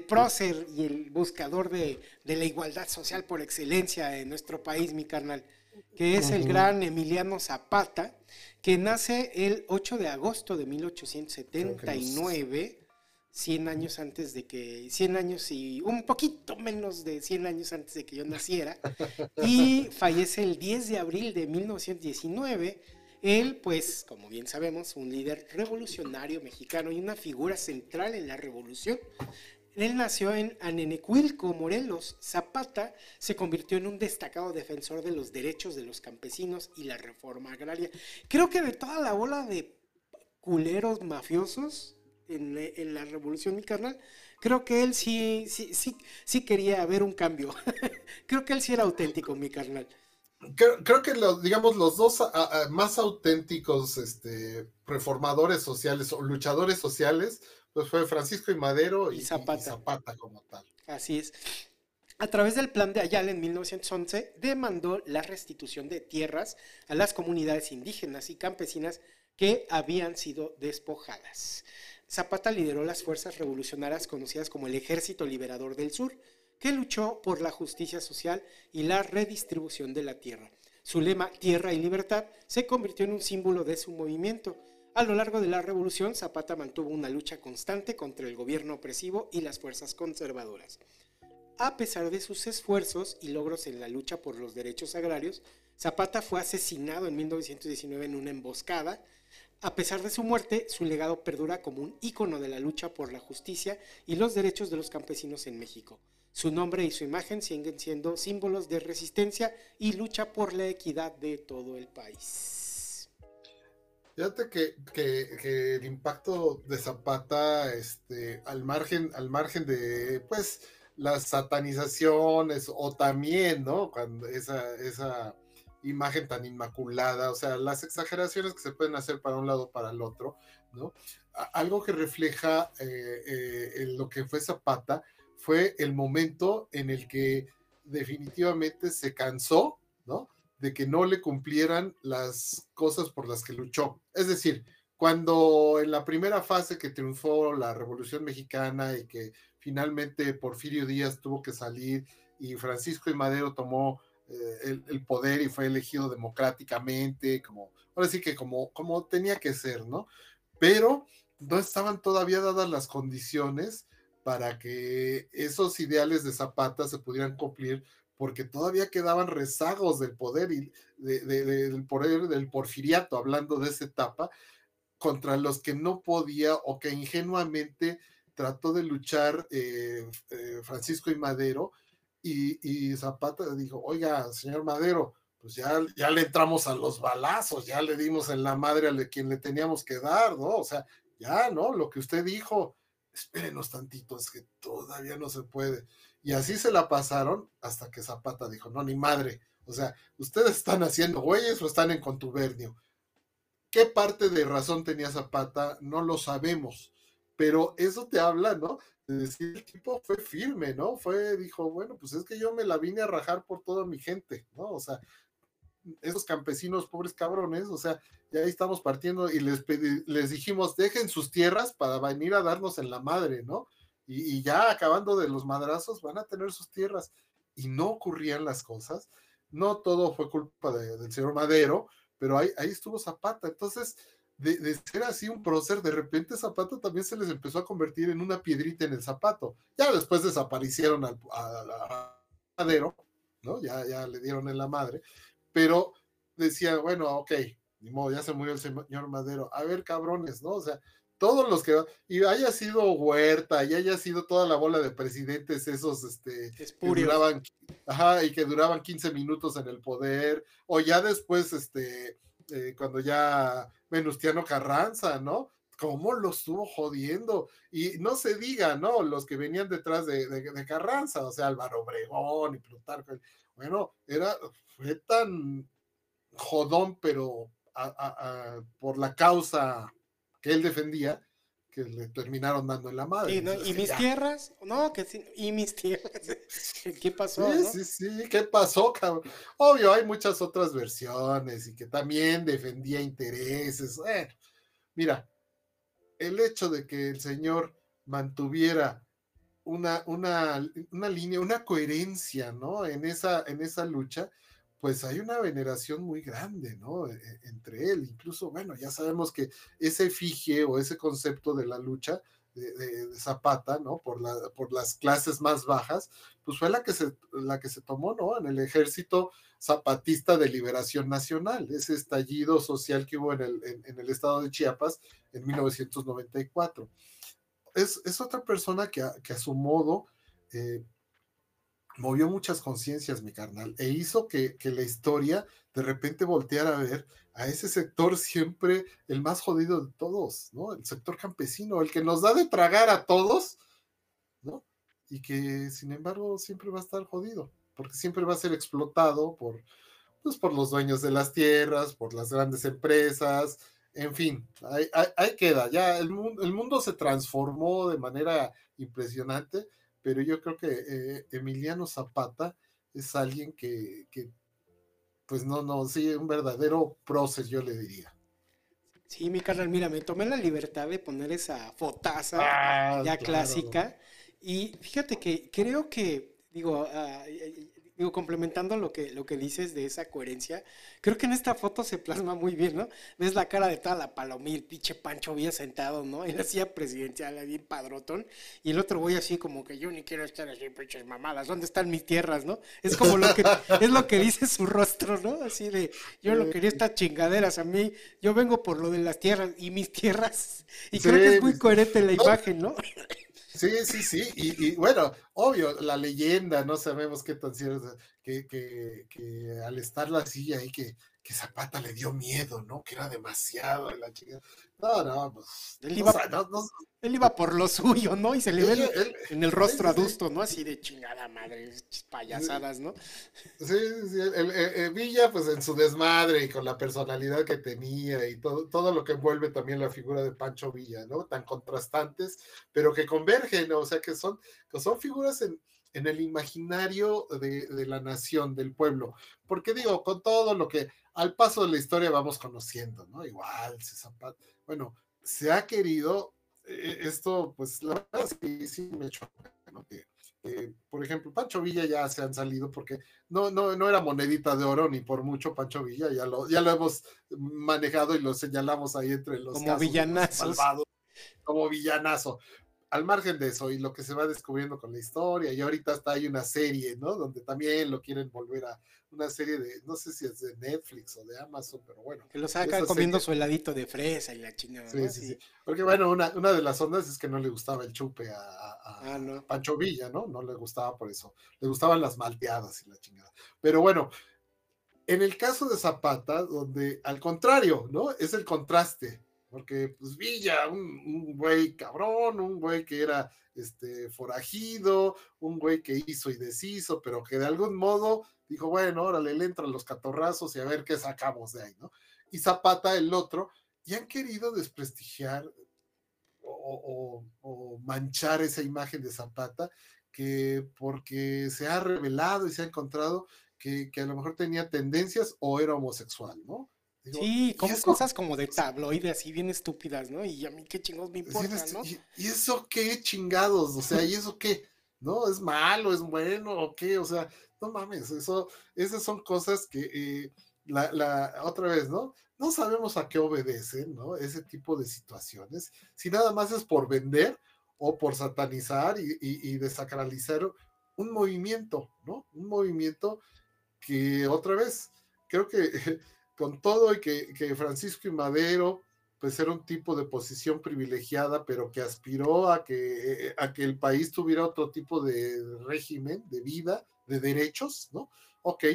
prócer y el buscador de, la igualdad social por excelencia en nuestro país, mi carnal, que es el gran Emiliano Zapata, que nace el 8 de agosto de 1879. 100 años antes de que, 100 años y un poquito menos de 100 años antes de que yo naciera, y fallece el 10 de abril de 1919 él, pues, como bien sabemos, un líder revolucionario mexicano y una figura central en la revolución. Él nació en Anenecuilco, Morelos. Zapata se convirtió en un destacado defensor de los derechos de los campesinos y la reforma agraria. Creo que de toda la bola de culeros mafiosos en, la revolución, mi carnal, creo que él sí, sí, sí, sí quería ver un cambio. creo que él sí era auténtico, mi carnal. Creo, que los, digamos, los dos más auténticos este, reformadores sociales o luchadores sociales, pues fue Francisco y Madero y, Zapata. como tal. Así es. A través del plan de Ayala en 1911, demandó la restitución de tierras a las comunidades indígenas y campesinas que habían sido despojadas. Zapata lideró las fuerzas revolucionarias conocidas como el Ejército Liberador del Sur, que luchó por la justicia social y la redistribución de la tierra. Su lema Tierra y Libertad se convirtió en un símbolo de su movimiento. A lo largo de la revolución, Zapata mantuvo una lucha constante contra el gobierno opresivo y las fuerzas conservadoras. A pesar de sus esfuerzos y logros en la lucha por los derechos agrarios, Zapata fue asesinado en 1919 en una emboscada. A pesar de su muerte, su legado perdura como un ícono de la lucha por la justicia y los derechos de los campesinos en México. Su nombre y su imagen siguen siendo símbolos de resistencia y lucha por la equidad de todo el país. Fíjate que, que, el impacto de Zapata, este, al margen, al margen de pues las satanizaciones, o también, ¿no? Cuando esa, esa imagen tan inmaculada, o sea, las exageraciones que se pueden hacer para un lado para el otro, ¿no? Algo que refleja eh, eh, lo que fue Zapata fue el momento en el que definitivamente se cansó, ¿no? De que no le cumplieran las cosas por las que luchó. Es decir, cuando en la primera fase que triunfó la Revolución Mexicana y que finalmente Porfirio Díaz tuvo que salir y Francisco y Madero tomó eh, el, poder y fue elegido democráticamente, como, ahora sí que como, como tenía que ser, ¿no? Pero no estaban todavía dadas las condiciones para que esos ideales de Zapata se pudieran cumplir, porque todavía quedaban rezagos del poder y del poder del porfiriato, hablando de esa etapa, contra los que no podía o que ingenuamente trató de luchar eh, eh, Francisco y Madero, y, Zapata dijo, oiga, señor Madero, pues ya, ya le entramos a los balazos, ya le dimos en la madre a quien le teníamos que dar, ¿no? O sea, ya, ¿no? Lo que usted dijo, espérenos tantito, es que todavía no se puede. Y así se la pasaron hasta que Zapata dijo, no, ni madre. O sea, ustedes están haciendo güeyes o están en contubernio. ¿Qué parte de razón tenía Zapata? No lo sabemos. Pero eso te habla, ¿no? De decir, el tipo fue firme, ¿no? Fue, dijo, bueno, pues es que yo me la vine a rajar por toda mi gente, ¿no? O sea, esos campesinos, pobres cabrones, o sea, ya ahí estamos partiendo y les, les dijimos, dejen sus tierras para venir a darnos en la madre, ¿no? Y, ya acabando de los madrazos, van a tener sus tierras. Y no ocurrían las cosas. No todo fue culpa del señor Madero, pero ahí, ahí estuvo Zapata. Entonces, de, ser así un prócer, de repente Zapata también se les empezó a convertir en una piedrita en el zapato. Ya después desaparecieron al, Madero, ¿no? Ya, ya le dieron en la madre pero decía, bueno, ok, ni modo, ya se murió el señor Madero. A ver, cabrones, ¿no? O sea, todos los que y haya sido Huerta y haya sido toda la bola de presidentes esos este que duraban ajá, y que duraban 15 minutos en el poder o ya después este eh, cuando ya Venustiano Carranza, ¿no? cómo lo estuvo jodiendo. Y no se diga, ¿no? Los que venían detrás de, de Carranza, o sea, Álvaro Obregón y Plutarco. Bueno, era, fue tan, jodón, pero por la causa que él defendía, que le terminaron dando en la madre. ¿Y mis tierras? No, que sí, y mis tierras. ¿Qué pasó? Sí, sí, sí, ¿qué pasó, cabrón? Obvio, hay muchas otras versiones y que también defendía intereses. mira, el hecho de que el señor mantuviera una, una, una línea, una coherencia, ¿no? En esa, en esa lucha, pues hay una veneración muy grande, ¿no? E, e, entre él. Incluso, bueno, ya sabemos que ese efigie o ese concepto de la lucha de, Zapata, ¿no? Por, la, por las clases más bajas, pues fue la que, se, la que se tomó, ¿no? En el ejército zapatista de liberación nacional, ese estallido social que hubo en el, en, el estado de Chiapas en 1994. Es, es otra persona que a, que a su modo eh, movió muchas conciencias, mi carnal, e hizo que, la historia de repente volteara a ver a ese sector siempre el más jodido de todos, ¿no? El sector campesino, el que nos da de tragar a todos, ¿no? Y que sin embargo siempre va a estar jodido, porque siempre va a ser explotado por, pues, por los dueños de las tierras, por las grandes empresas, en fin, ahí, queda, ya el el mundo se transformó de manera impresionante pero yo creo que eh, Emiliano Zapata es alguien que, pues no, no, sí, un verdadero prócer, yo le diría. Sí, mi carnal, mira, me tomé la libertad de poner esa fotaza ah, ya clásica. Y fíjate que creo que, digo, ah, digo, complementando lo que, lo que dices de esa coherencia, creo que en esta foto se plasma muy bien, ¿no? Ves la cara de toda la palomil, pinche Pancho había sentado, ¿no? En la silla presidencial, ahí bien padrotón, y el otro güey así como que yo ni quiero estar así, pinches mamadas, ¿dónde están mis tierras, no? Es como lo que, es lo que dice su rostro, ¿no? Así de, yo no quería estas chingaderas, a mí, yo vengo por lo de las tierras y mis tierras, y creo que es muy coherente la imagen, ¿no? Sí, sí, sí, y, bueno, obvio, la leyenda, no sabemos qué tan cierto, que, que, que al estar la silla ahí, que, que Zapata le dio miedo, ¿no? Que era demasiado la chica. No, no, pues. Él iba, él iba por lo suyo, ¿no? Y se le ve en el rostro adusto, ¿no? Así de chingada madre, payasadas, ¿no? Sí, sí, el, Villa, pues en su desmadre y con la personalidad que tenía y todo, todo lo que envuelve también la figura de Pancho Villa, ¿no? Tan contrastantes, pero que convergen, ¿no? o sea, que son, que son figuras en, en el imaginario de, de, la nación, del pueblo. Porque digo, con todo lo que al paso de la historia vamos conociendo, ¿no? Igual, Zapata, bueno, se ha querido, eh, esto, pues la verdad que sí me choca, ¿no? Que, por ejemplo, Pancho Villa ya se han salido porque no, no, no era monedita de oro ni por mucho Pancho Villa, ya lo, ya lo hemos manejado y lo señalamos ahí entre los como villanazos. como villanazo al margen de eso y lo que se va descubriendo con la historia, y ahorita hasta hay una serie, ¿no? Donde también lo quieren volver a una serie de, no sé si es de Netflix o de Amazon, pero bueno. Que lo sacan comiendo su heladito de fresa y la chingada. Sí, sí, sí, Porque bueno, una, una, de las ondas es que no le gustaba el chupe a, a, ah, Pancho Villa, ¿no? No le gustaba por eso. Le gustaban las malteadas y la chingada. Pero bueno, en el caso de Zapata, donde al contrario, ¿no? Es el contraste porque pues Villa, un, güey cabrón, un güey que era este forajido, un güey que hizo y deshizo, pero que de algún modo dijo, bueno, órale, le entran los catorrazos y a ver qué sacamos de ahí, ¿no? Y Zapata, el otro, y han querido desprestigiar o, manchar esa imagen de Zapata, que porque se ha revelado y se ha encontrado que, que a lo mejor tenía tendencias o era homosexual, ¿no? Sí, como cosas como de tabloide, así bien estúpidas, ¿no? Y a mí qué chingados me importa, ¿no? ¿Y, eso qué chingados? O sea, ¿y eso qué? ¿No? ¿Es malo? ¿Es bueno? ¿O qué? O sea, no mames, eso, esas son cosas que, eh, la, la, otra vez, ¿no? No sabemos a qué obedecen, ¿no? Ese tipo de situaciones. Si nada más es por vender o por satanizar y, y desacralizar un movimiento, ¿no? Un movimiento que otra vez, creo que con todo y que, Francisco y Madero pues era un tipo de posición privilegiada, pero que aspiró a que, a que el país tuviera otro tipo de régimen, de vida, de derechos, ¿no? Ok,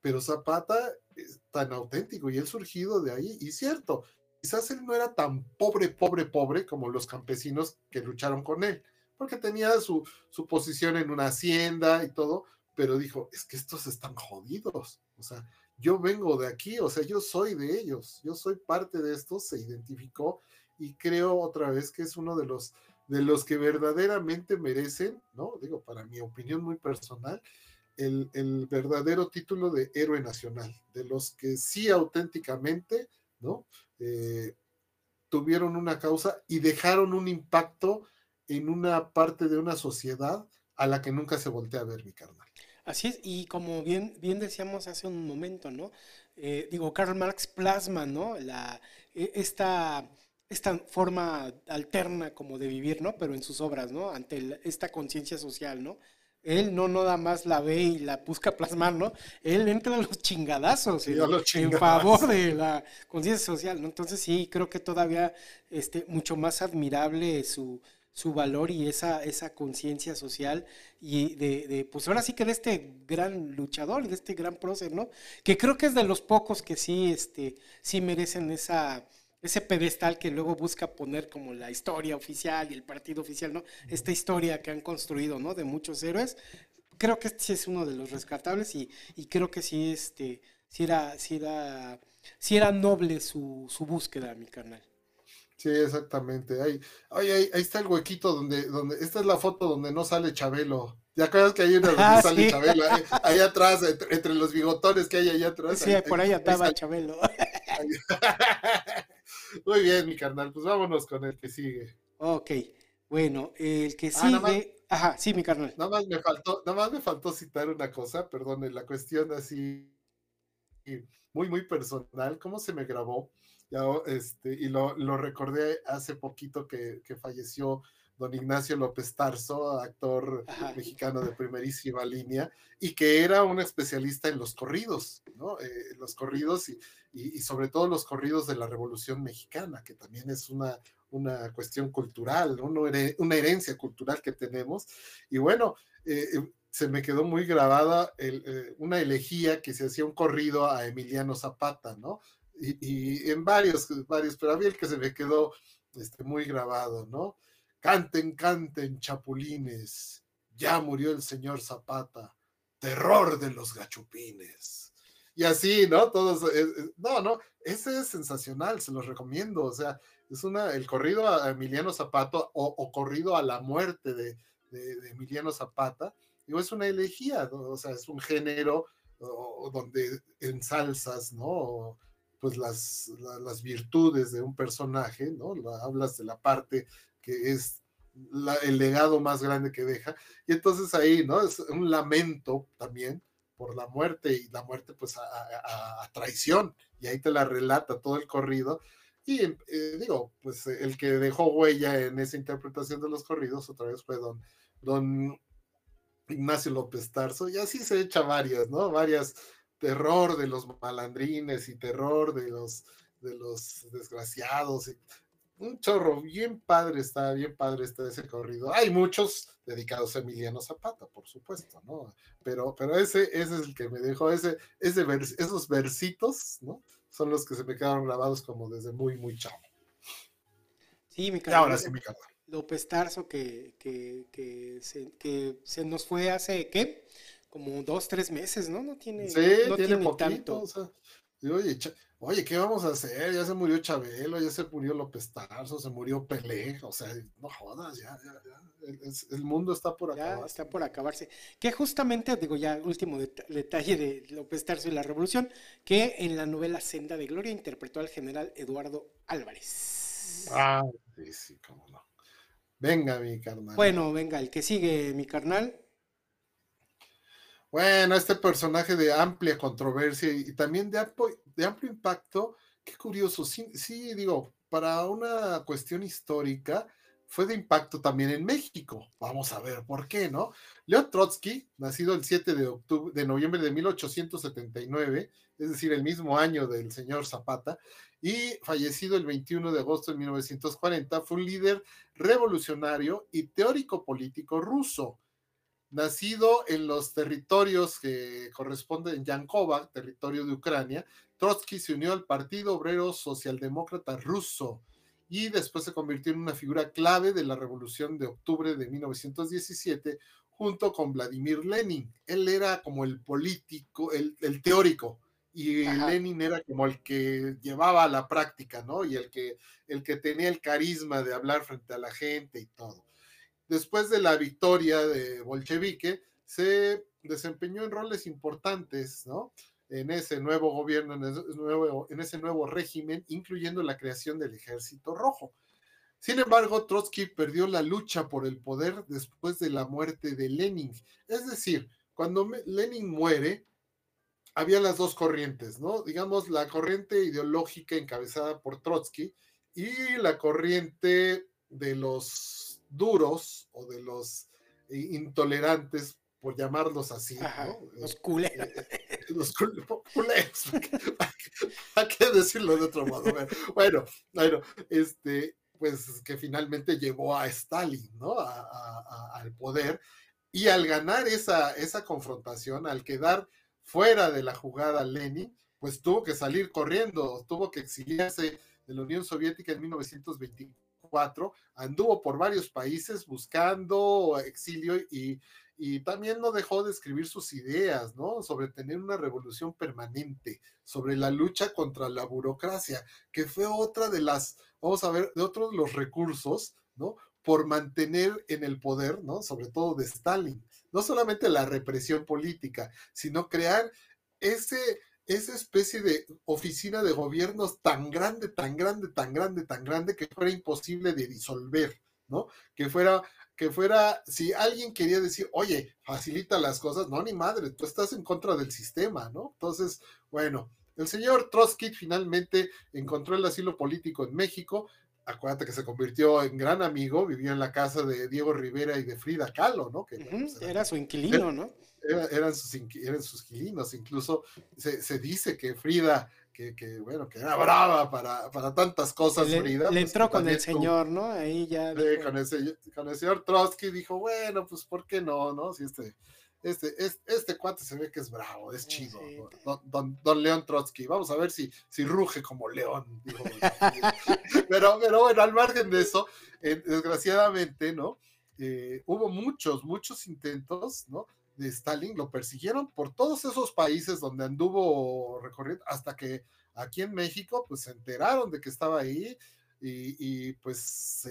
pero Zapata es tan auténtico y él surgido de ahí, y cierto, quizás él no era tan pobre, pobre, pobre como los campesinos que lucharon con él, porque tenía su, su posición en una hacienda y todo, pero dijo, es que estos están jodidos, o sea, yo vengo de aquí, o sea, yo soy de ellos, yo soy parte de esto, se identificó y creo otra vez que es uno de los de los que verdaderamente merecen, ¿no? Digo, para mi opinión muy personal, el, el, verdadero título de héroe nacional, de los que sí auténticamente, ¿no? Eh, tuvieron una causa y dejaron un impacto en una parte de una sociedad a la que nunca se voltea a ver, mi carnal. Así es, y como bien, bien decíamos hace un momento, ¿no? Eh, digo, Karl Marx plasma, ¿no? La, e, esta esta forma alterna como de vivir, ¿no? Pero en sus obras, ¿no? Ante esta conciencia social, ¿no? Él no nada más la ve y la busca plasmar, ¿no? Él entra a los chingadazos, en, favor de la conciencia social, ¿no? Entonces sí, creo que todavía este, mucho más admirable su, su valor y esa, esa conciencia social y de, de, pues ahora sí que de este gran luchador, de este gran prócer, ¿no? Que creo que es de los pocos que sí, este, sí merecen esa ese pedestal que luego busca poner como la historia oficial y el partido oficial, ¿no? Esta historia que han construido, ¿no? De muchos héroes. Creo que este sí es uno de los rescatables y, y creo que sí, este, sí era, sí era, sí era noble su, su búsqueda, mi carnal. Sí, exactamente. Ahí, ahí, ahí, está el huequito donde, donde, esta es la foto donde no sale Chabelo. ¿Ya acuerdas que hay una donde ah, sale Chabelo? Ahí, atrás, entre, los bigotones que hay ahí atrás. Sí, por ahí estaba Chabelo. Muy bien, mi carnal, pues vámonos con el que sigue. Ok, bueno, el que ah, sigue. Ajá, sí, mi carnal. Nada más me faltó, nada más me faltó citar una cosa, perdón, la cuestión así muy, muy personal, cómo se me grabó. Ya, este, y lo, lo recordé hace poquito que, que falleció don Ignacio López Tarso, actor mexicano de primerísima línea, y que era un especialista en los corridos, ¿no? Eh, los corridos y, y, sobre todo los corridos de la Revolución Mexicana, que también es una, una cuestión cultural, ¿no? una herencia cultural que tenemos. Y bueno, eh, eh, se me quedó muy grabada una elegía que se hacía un corrido a Emiliano Zapata, ¿no? Y, en varios, varios, pero a mí el que se me quedó este, muy grabado, ¿no? Canten, canten, chapulines. Ya murió el señor Zapata. Terror de los gachupines. Y así, ¿no? Todos, eh, eh, no, no, ese es sensacional, se los recomiendo. O sea, es una, el corrido a Emiliano Zapata o, corrido a la muerte de, Emiliano Zapata, digo, es una elegía, o sea, es un género donde ensalzas, ¿no? Pues las, las virtudes de un personaje, ¿no? Hablas de la parte que es el legado más grande que deja. Y entonces ahí, ¿no? Es un lamento también por la muerte y la muerte pues a, traición. Y ahí te la relata todo el corrido. Y eh, digo, pues el que dejó huella en esa interpretación de los corridos otra vez fue don, don Ignacio López Tarso. Y así se echa varias, ¿no? Varias terror de los malandrines y terror de los de los desgraciados. Y, un chorro, bien padre está, bien padre está ese corrido. Hay muchos dedicados a Emiliano Zapata, por supuesto, ¿no? Pero, pero ese, ese es el que me dejó, ese, ese esos versitos, ¿no? Son los que se me quedaron grabados como desde muy, muy chavo. Sí, mi Ahora sí, mi López Tarso, que, que, que, se, que se nos fue hace, ¿qué? Como dos, tres meses, ¿no? No tiene, sí, no tiene, poquito, tanto. O sea, oye, oye, ¿qué vamos a hacer? Ya se murió Chabelo, ya se murió López Tarso, se murió Pelé, o sea, no jodas, ya, ya, ya. El, mundo está por acabarse. está por acabarse. Que justamente, digo ya, último detalle de López Tarso y la revolución, que en la novela Senda de Gloria interpretó al general Eduardo Álvarez. Ah, sí, sí, cómo no. Venga, mi carnal. Bueno, venga, el que sigue, mi carnal. Bueno, este personaje de amplia controversia y, también de amplio, impacto, qué curioso, sí, sí, digo, para una cuestión histórica, fue de impacto también en México. Vamos a ver por qué, ¿no? Leo Trotsky, nacido el 7 de, octubre, de noviembre de 1879, es decir, el mismo año del señor Zapata, y fallecido el 21 de agosto de 1940, fue un líder revolucionario y teórico político ruso Nacido en los territorios que corresponden en Yankova, territorio de Ucrania, Trotsky se unió al Partido Obrero Socialdemócrata Ruso y después se convirtió en una figura clave de la Revolución de Octubre de 1917 junto con Vladimir Lenin. Él era como el político, el, teórico, y Lenin era como el que llevaba a la práctica, ¿no? Y el que, el que tenía el carisma de hablar frente a la gente y todo. Después de la victoria de bolchevique, se desempeñó en roles importantes, ¿no? En ese nuevo gobierno, en ese nuevo, en ese nuevo régimen, incluyendo la creación del Ejército Rojo. Sin embargo, Trotsky perdió la lucha por el poder después de la muerte de Lenin. Es decir, cuando Lenin muere, había las dos corrientes, ¿no? Digamos, la corriente ideológica encabezada por Trotsky y la corriente de los duros o de los intolerantes, por llamarlos así, ¿no? Los culeros. Los culeros. ¿A qué decirlo de otro modo? Bueno, bueno, este, pues que finalmente llevó a Stalin, ¿no? al poder. Y al ganar esa, esa confrontación, al quedar fuera de la jugada Lenin, pues tuvo que salir corriendo, tuvo que exiliarse de la Unión Soviética en 1924, anduvo por varios países buscando exilio y, y también no dejó de escribir sus ideas, ¿no? Sobre tener una revolución permanente, sobre la lucha contra la burocracia, que fue otra de las, vamos a ver, de otros los recursos, ¿no? Por mantener en el poder, ¿no? Sobre todo de Stalin no solamente la represión política, sino crear ese, esa especie de oficina de gobiernos tan grande, tan grande, tan grande, tan grande que fuera imposible de disolver, ¿no? Que fuera, que fuera, si alguien quería decir, oye, facilita las cosas, no, ni madre, tú estás en contra del sistema, ¿no? Entonces, bueno, el señor Trotsky finalmente encontró el asilo político en México, acuérdate que se convirtió en gran amigo, vivía en la casa de Diego Rivera y de Frida Kahlo, ¿no? Que, pues, era, su inquilino, ¿no? eran, sus, eran sus inquilinos, incluso se, dice que Frida, que, bueno, que era brava para, para tantas cosas, Frida. Le pues, entró con el señor, ¿no? Ahí ya. con, con el señor Trotsky dijo, bueno, pues ¿por qué no, no? Si este este, este, cuate se ve que es bravo, es chido, don, don, León Trotsky. Vamos a ver si, si ruge como león. pero, pero bueno, al margen de eso, eh, desgraciadamente, ¿no? Eh, hubo muchos, muchos intentos, ¿no? De Stalin, lo persiguieron por todos esos países donde anduvo recorriendo, hasta que aquí en México, pues se enteraron de que estaba ahí y, y pues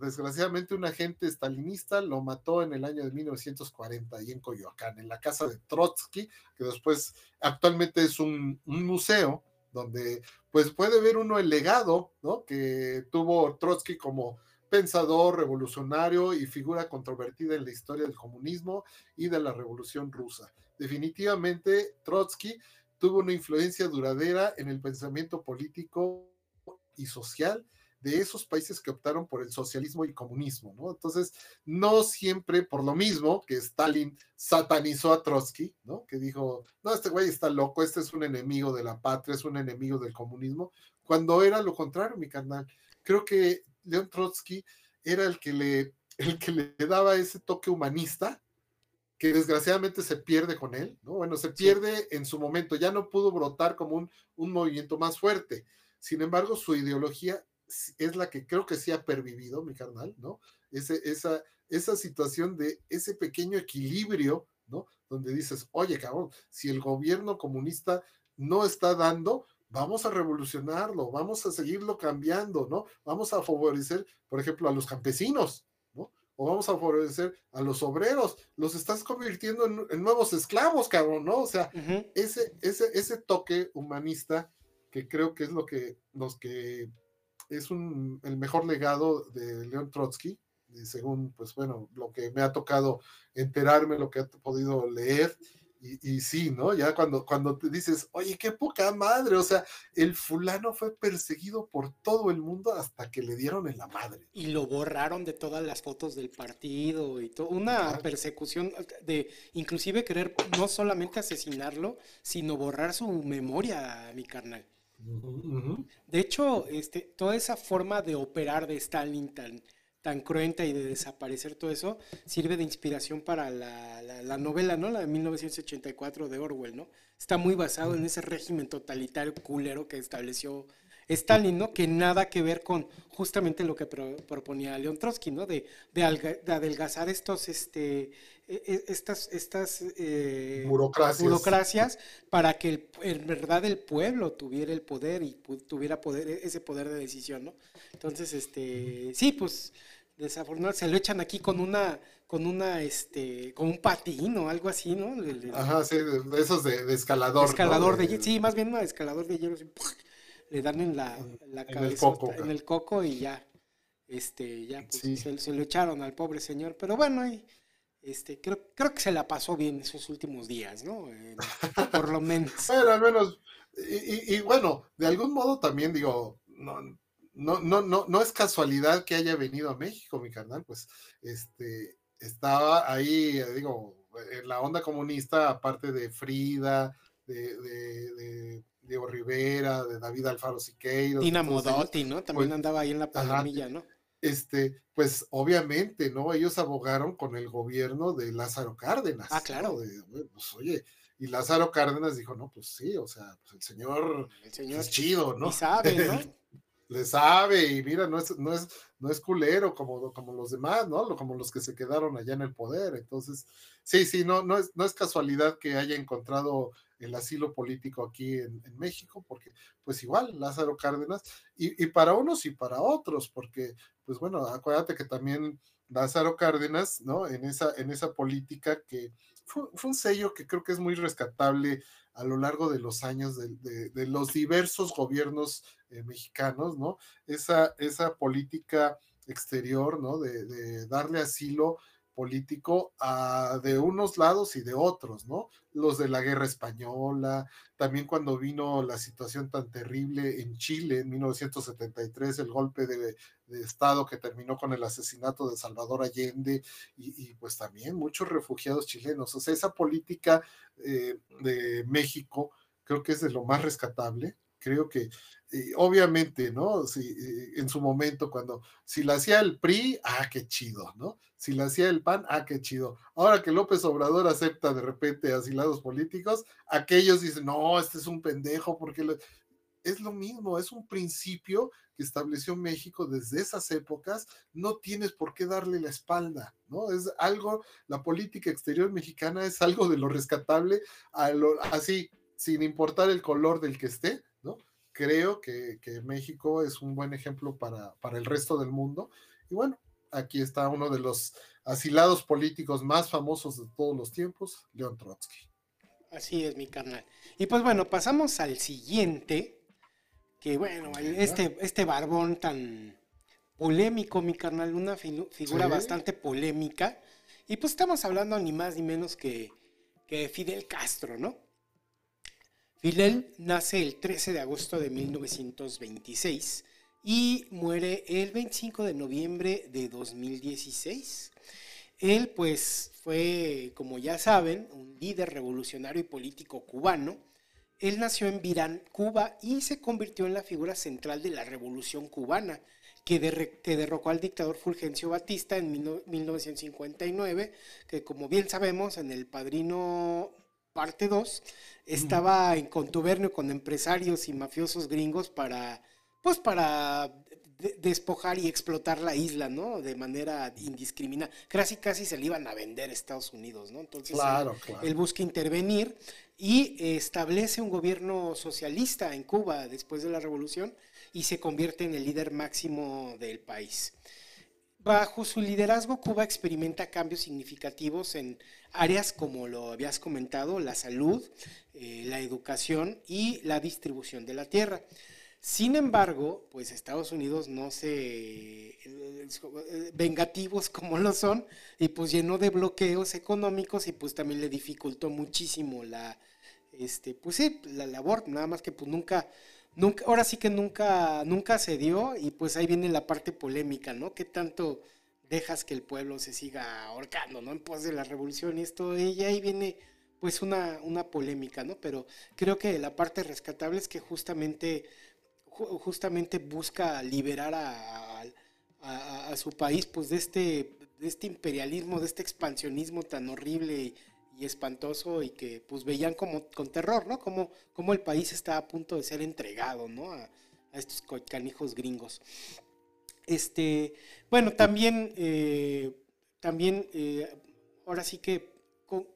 desgraciadamente un agente stalinista lo mató en el año de 1940 ahí en Coyoacán, en la casa de Trotsky, que después actualmente es un, museo donde pues puede ver uno el legado que tuvo Trotsky como pensador revolucionario y figura controvertida en la historia del comunismo y de la revolución rusa. Definitivamente Trotsky tuvo una influencia duradera en el pensamiento político y social de esos países que optaron por el socialismo y comunismo, ¿no? Entonces, no siempre por lo mismo que Stalin satanizó a Trotsky, ¿no? Que dijo, no, este güey está loco, este es un enemigo de la patria, es un enemigo del comunismo, cuando era lo contrario, mi carnal. Creo que León Trotsky era el que le, el que le daba ese toque humanista, que desgraciadamente se pierde con él, ¿no? Bueno, se pierde en su momento, ya no pudo brotar como un, un movimiento más fuerte. Sin embargo, su ideología es la que creo que sí ha pervivido, mi carnal, ¿no? Ese, esa, esa situación de ese pequeño equilibrio, ¿no? Donde dices, oye, cabrón, si el gobierno comunista no está dando, vamos a revolucionarlo, vamos a seguirlo cambiando, ¿no? Vamos a favorecer, por ejemplo, a los campesinos, ¿no? O vamos a favorecer a los obreros, los estás convirtiendo en, nuevos esclavos, cabrón, ¿no? O sea, ese, ese, ese toque humanista que creo que es lo que los que es un, el mejor legado de León Trotsky, según, pues bueno, lo que me ha tocado enterarme, lo que he podido leer. Y, sí, ¿no? Ya cuando, cuando te dices, oye, qué poca madre, o sea, el fulano fue perseguido por todo el mundo hasta que le dieron en la madre. Y lo borraron de todas las fotos del partido y todo, una persecución de inclusive querer no solamente asesinarlo, sino borrar su memoria, mi carnal. De hecho, este, toda esa forma de operar de Stalin tan, cruenta y de desaparecer todo eso sirve de inspiración para la, la, novela, ¿no? La de 1984 de Orwell, ¿no? Está muy basado en ese régimen totalitario culero que estableció Stalin, ¿no? Que nada que ver con justamente lo que proponía León Trotsky, ¿no? De, de, adelgazar estos, este, estas, estas eh, burocracias. burocracias. para que el, en verdad el pueblo tuviera el poder y tuviera poder, e, ese poder de decisión, ¿no? Entonces, este, sí, pues desafortunadamente se lo echan aquí con una, con una, este, con un patín o algo así, ¿no? Ajá, sí, de esos de, escalador. escalador de, sí, más bien un escalador de hielo, le dan en la, la cabeza, en el coco y ya este, ya pues, se, lo echaron al pobre señor, pero bueno, este, creo, creo que se la pasó bien esos últimos días, ¿no? por lo menos. bueno, al menos, y, bueno, de algún modo también digo, no, no, no, no, no es casualidad que haya venido a México, mi carnal, pues, este, estaba ahí, digo, en la onda comunista, aparte de Frida, de, de, Diego Rivera, de David Alfaro Siqueiros. Tina Modotti, ¿no? También pues, andaba ahí en la palomilla, ¿no? Este, pues obviamente, ¿no? Ellos abogaron con el gobierno de Lázaro Cárdenas. Ah, claro. pues, oye, y Lázaro Cárdenas dijo, no, pues sí, o sea, pues el señor, el señor es chido, ¿no? sabe, ¿no? Le sabe, y mira, no es, no es, no es culero como, como los demás, ¿no? Como los que se quedaron allá en el poder. Entonces, sí, sí, no, no es, no es casualidad que haya encontrado el asilo político aquí en, México, porque pues igual Lázaro Cárdenas, y, para unos y para otros, porque pues bueno, acuérdate que también Lázaro Cárdenas, ¿no? En esa, en esa política que fue, un sello que creo que es muy rescatable a lo largo de los años de, los diversos gobiernos eh, mexicanos, ¿no? Esa, esa política exterior, ¿no? de darle asilo político ah, de unos lados y de otros, ¿no? Los de la guerra española, también cuando vino la situación tan terrible en Chile en 1973, el golpe de, Estado que terminó con el asesinato de Salvador Allende y, pues también muchos refugiados chilenos. O sea, esa política eh, de México creo que es de lo más rescatable creo que obviamente, ¿no? Si, en su momento, cuando, si la hacía el PRI, ah, qué chido, ¿no? Si la hacía el PAN, ah, qué chido. Ahora que López Obrador acepta de repente asilados políticos, aquellos dicen, no, este es un pendejo, porque es lo mismo, es un principio que estableció México desde esas épocas, no tienes por qué darle la espalda, ¿no? Es algo, la política exterior mexicana es algo de lo rescatable, así, sin importar el color del que esté, creo que, México es un buen ejemplo para, para, el resto del mundo. Y bueno, aquí está uno de los asilados políticos más famosos de todos los tiempos, León Trotsky. Así es, mi carnal. Y pues bueno, pasamos al siguiente, que bueno, este, este barbón tan polémico, mi carnal, una figura bastante polémica. Y pues estamos hablando ni más ni menos que, que Fidel Castro, ¿no? Fidel nace el 13 de agosto de 1926 y muere el 25 de noviembre de 2016. Él pues fue, como ya saben, un líder revolucionario y político cubano. Él nació en Virán, Cuba, y se convirtió en la figura central de la revolución cubana, que, derrocó al dictador Fulgencio Batista en 1959, que como bien sabemos, en el padrino parte 2, estaba en contubernio con empresarios y mafiosos gringos para, pues para despojar y explotar la isla, ¿no? De manera indiscriminada. Casi, casi se le iban a vender a Estados Unidos, ¿no? Entonces, él, busca intervenir y establece un gobierno socialista en Cuba después de la revolución y se convierte en el líder máximo del país. Bajo su liderazgo, Cuba experimenta cambios significativos en áreas como lo habías comentado, la salud, eh, la educación y la distribución de la tierra. Sin embargo, pues Estados Unidos no se eh, vengativos como lo son y pues llenó de bloqueos económicos y pues también le dificultó muchísimo la este pues sí, la labor, nada más que pues nunca ahora sí que nunca, nunca se dio y pues ahí viene la parte polémica, ¿no? ¿Qué tanto dejas que el pueblo se siga ahorcando, ¿no? En pos de la revolución y esto, y ahí viene pues una, una polémica, ¿no? Pero creo que la parte rescatable es que justamente, justamente busca liberar a, a, su país pues de este, de este imperialismo, de este expansionismo tan horrible y, espantoso y que pues veían como con terror, ¿no? Como, como el país está a punto de ser entregado, ¿no? A, estos canijos gringos. Este, bueno, también, eh, también eh, ahora sí que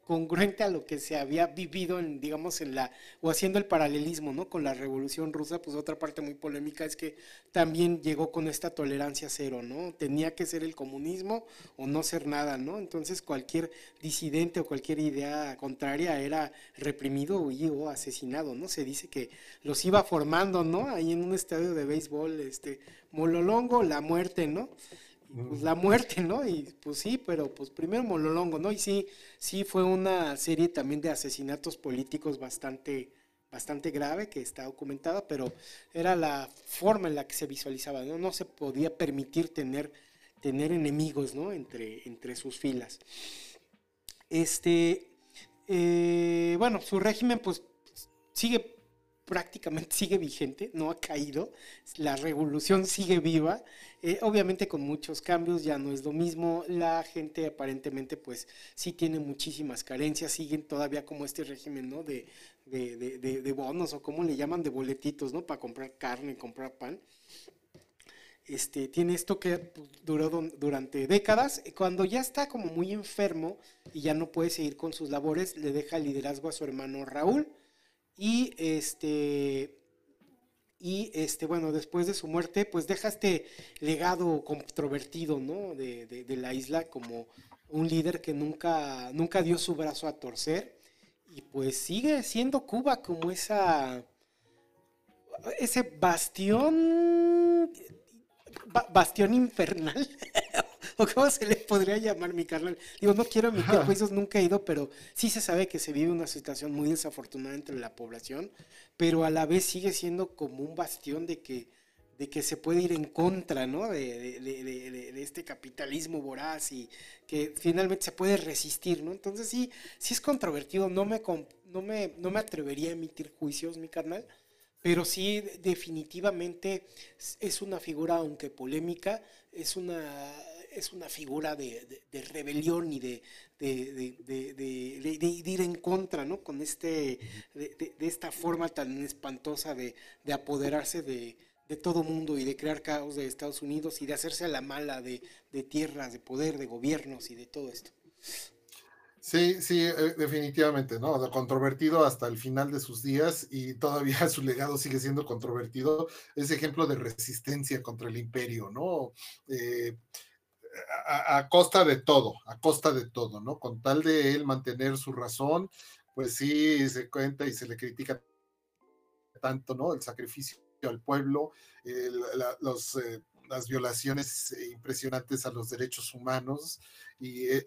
congruente a lo que se había vivido en, digamos, en la, o haciendo el paralelismo, ¿no? Con la revolución rusa, pues otra parte muy polémica es que también llegó con esta tolerancia cero, ¿no? Tenía que ser el comunismo o no ser nada, ¿no? Entonces cualquier disidente o cualquier idea contraria era reprimido o asesinado, ¿no? Se dice que los iba formando, ¿no? Ahí en un estadio de béisbol, este, Mololongo, la muerte, ¿no? Pues, la muerte, ¿no? Y pues sí, pero pues primero Mololongo, ¿no? Y sí, sí fue una serie también de asesinatos políticos bastante, bastante grave que está documentada, pero era la forma en la que se visualizaba, ¿no? No se podía permitir tener, tener enemigos, ¿no? Entre, entre sus filas. Este, eh, bueno, su régimen pues sigue prácticamente sigue vigente, no ha caído, la revolución sigue viva, eh, obviamente con muchos cambios, ya no es lo mismo, la gente aparentemente pues sí tiene muchísimas carencias, siguen todavía como este régimen, ¿no? De, de, bonos o como le llaman, de boletitos, ¿no? Para comprar carne, comprar pan. Este, tiene esto que pues, duró durante décadas. Cuando ya está como muy enfermo y ya no puede seguir con sus labores, le deja el liderazgo a su hermano Raúl y este, y este, bueno, después de su muerte, pues deja este legado controvertido, ¿no? De, de, la isla como un líder que nunca, nunca dio su brazo a torcer. Y pues sigue siendo Cuba como esa, ese bastión, bastión infernal o cómo se le podría llamar mi carnal. Digo, no quiero emitir juicios, nunca he ido, pero sí se sabe que se vive una situación muy desafortunada entre la población, pero a la vez sigue siendo como un bastión de que, de que se puede ir en contra, ¿no? De, de, de, de, este capitalismo voraz y que finalmente se puede resistir, ¿no? Entonces sí, sí es controvertido, no me, no me, no me atrevería a emitir juicios, mi carnal, pero sí definitivamente es una figura, aunque polémica, es una es una figura de, rebelión y de, ir en contra, ¿no? Con este, de, esta forma tan espantosa de, apoderarse de, todo mundo y de crear caos de Estados Unidos y de hacerse a la mala de, tierras, de poder, de gobiernos y de todo esto. Sí, sí, eh, definitivamente, ¿no? Controvertido hasta el final de sus días y todavía su legado sigue siendo controvertido. Es ejemplo de resistencia contra el imperio, ¿no? Eh, a, costa de todo, a costa de todo, ¿no? Con tal de él mantener su razón, pues sí se cuenta y se le critica tanto, ¿no? El sacrificio al pueblo, eh, las violaciones impresionantes a los derechos humanos y, eh,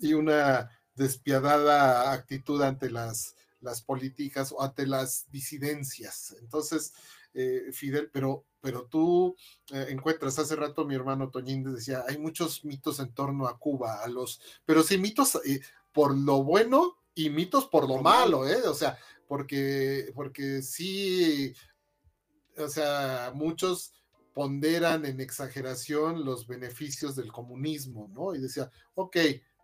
y una despiadada actitud ante las, las políticas o ante las disidencias. Entonces, eh, Fidel, pero, pero tú eh, encuentras, hace rato mi hermano Toñín decía, hay muchos mitos en torno a Cuba, a los, pero sí mitos eh, por lo bueno y mitos por lo malo, ¿eh? O sea, porque, porque sí, o sea, muchos ponderan en exageración los beneficios del comunismo, ¿no? Y decía, ok,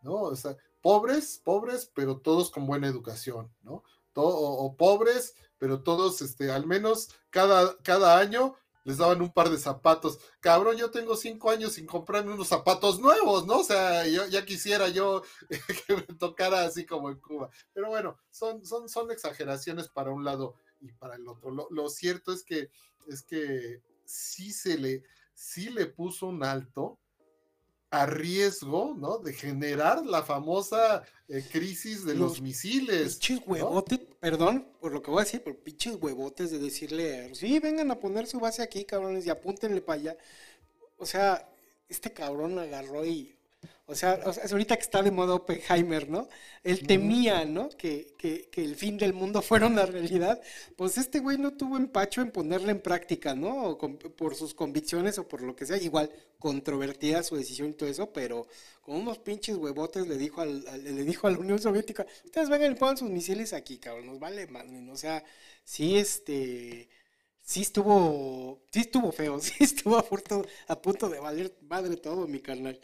¿no? O sea, pobres, pobres, pero todos con buena educación, ¿no? o pobres, pero todos, este, al menos cada, cada año les daban un par de zapatos. Cabrón, yo tengo cinco años sin comprarme unos zapatos nuevos, ¿no? O sea, yo ya quisiera yo que me tocara así como en Cuba. Pero bueno, son, son, son exageraciones para un lado y para el otro. Lo, lo cierto es que, es que sí se le, sí le puso un alto a riesgo, ¿no? De generar la famosa eh, crisis de los, misiles. Pinches huevotes, perdón por lo que voy a decir, por pinches huevotes de decirle, sí, vengan a poner su base aquí, cabrones, y apúntenle para allá. O sea, este cabrón agarró y o sea, es ahorita que está de moda Oppenheimer, ¿no? Él temía, ¿no? Que, que, que, el fin del mundo fuera una realidad. Pues este güey no tuvo empacho en ponerla en práctica, ¿no? por sus convicciones o por lo que sea. Igual, controvertida su decisión y todo eso, pero con unos pinches huevotes le dijo, al, le dijo a la Unión Soviética, ustedes vengan y pongan sus misiles aquí, cabrón, nos vale más. O sea, sí, este sí estuvo, sí estuvo feo, sí estuvo a punto, a punto de valer madre todo, mi carnal.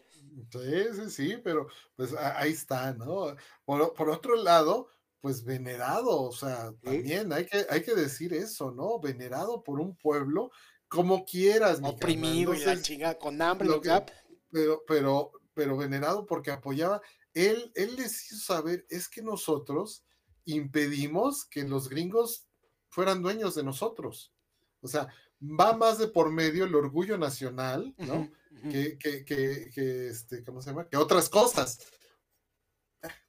Sí, sí, sí, pero pues ahí está, ¿no? Por, otro lado, pues venerado, o sea, también hay que, hay que decir eso, ¿no? Venerado por un pueblo como quieras. Oprimido y la chingada, con hambre, pero, pero, pero venerado porque apoyaba él, él les hizo saber, es que nosotros impedimos que los gringos fueran dueños de nosotros. O sea, va más de por medio el orgullo nacional, ¿no? Que, que, que, este, ¿cómo se llama? Que otras cosas.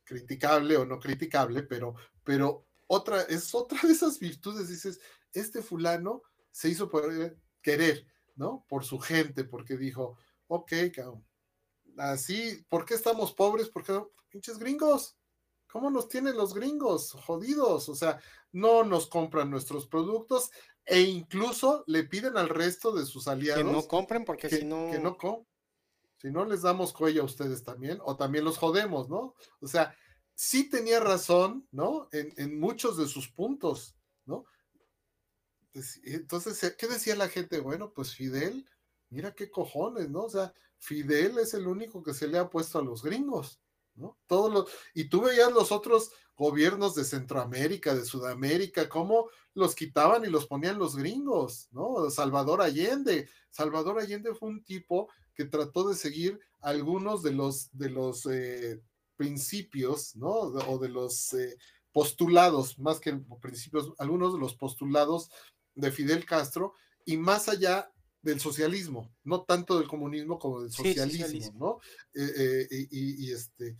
Criticable o no criticable, pero, pero otra, es otra de esas virtudes, dices, este fulano se hizo por querer, ¿no? Por su gente, porque dijo, ok, así, ¿por qué estamos pobres? Porque pinches gringos, ¿cómo nos tienen los gringos? Jodidos, o sea, no nos compran nuestros productos e incluso le piden al resto de sus aliados que no compren porque si no... Que no si no les damos cuello a ustedes también, o también los jodemos, ¿no? O sea, sí tenía razón, ¿no? En, en muchos de sus puntos, ¿no? Entonces, ¿qué decía la gente? Bueno, pues Fidel, mira qué cojones, ¿no? O sea, Fidel es el único que se le ha puesto a los gringos, y tú veías los otros gobiernos de Centroamérica, de Sudamérica, cómo los quitaban y los ponían los gringos, ¿no? Salvador Allende. Salvador Allende fue un tipo que trató de seguir algunos de los, de los eh, principios, ¿no? O de los eh, postulados, más que principios, algunos de los postulados de Fidel Castro y más allá del socialismo, no tanto del comunismo como del socialismo, ¿no? Eh, eh, y, este,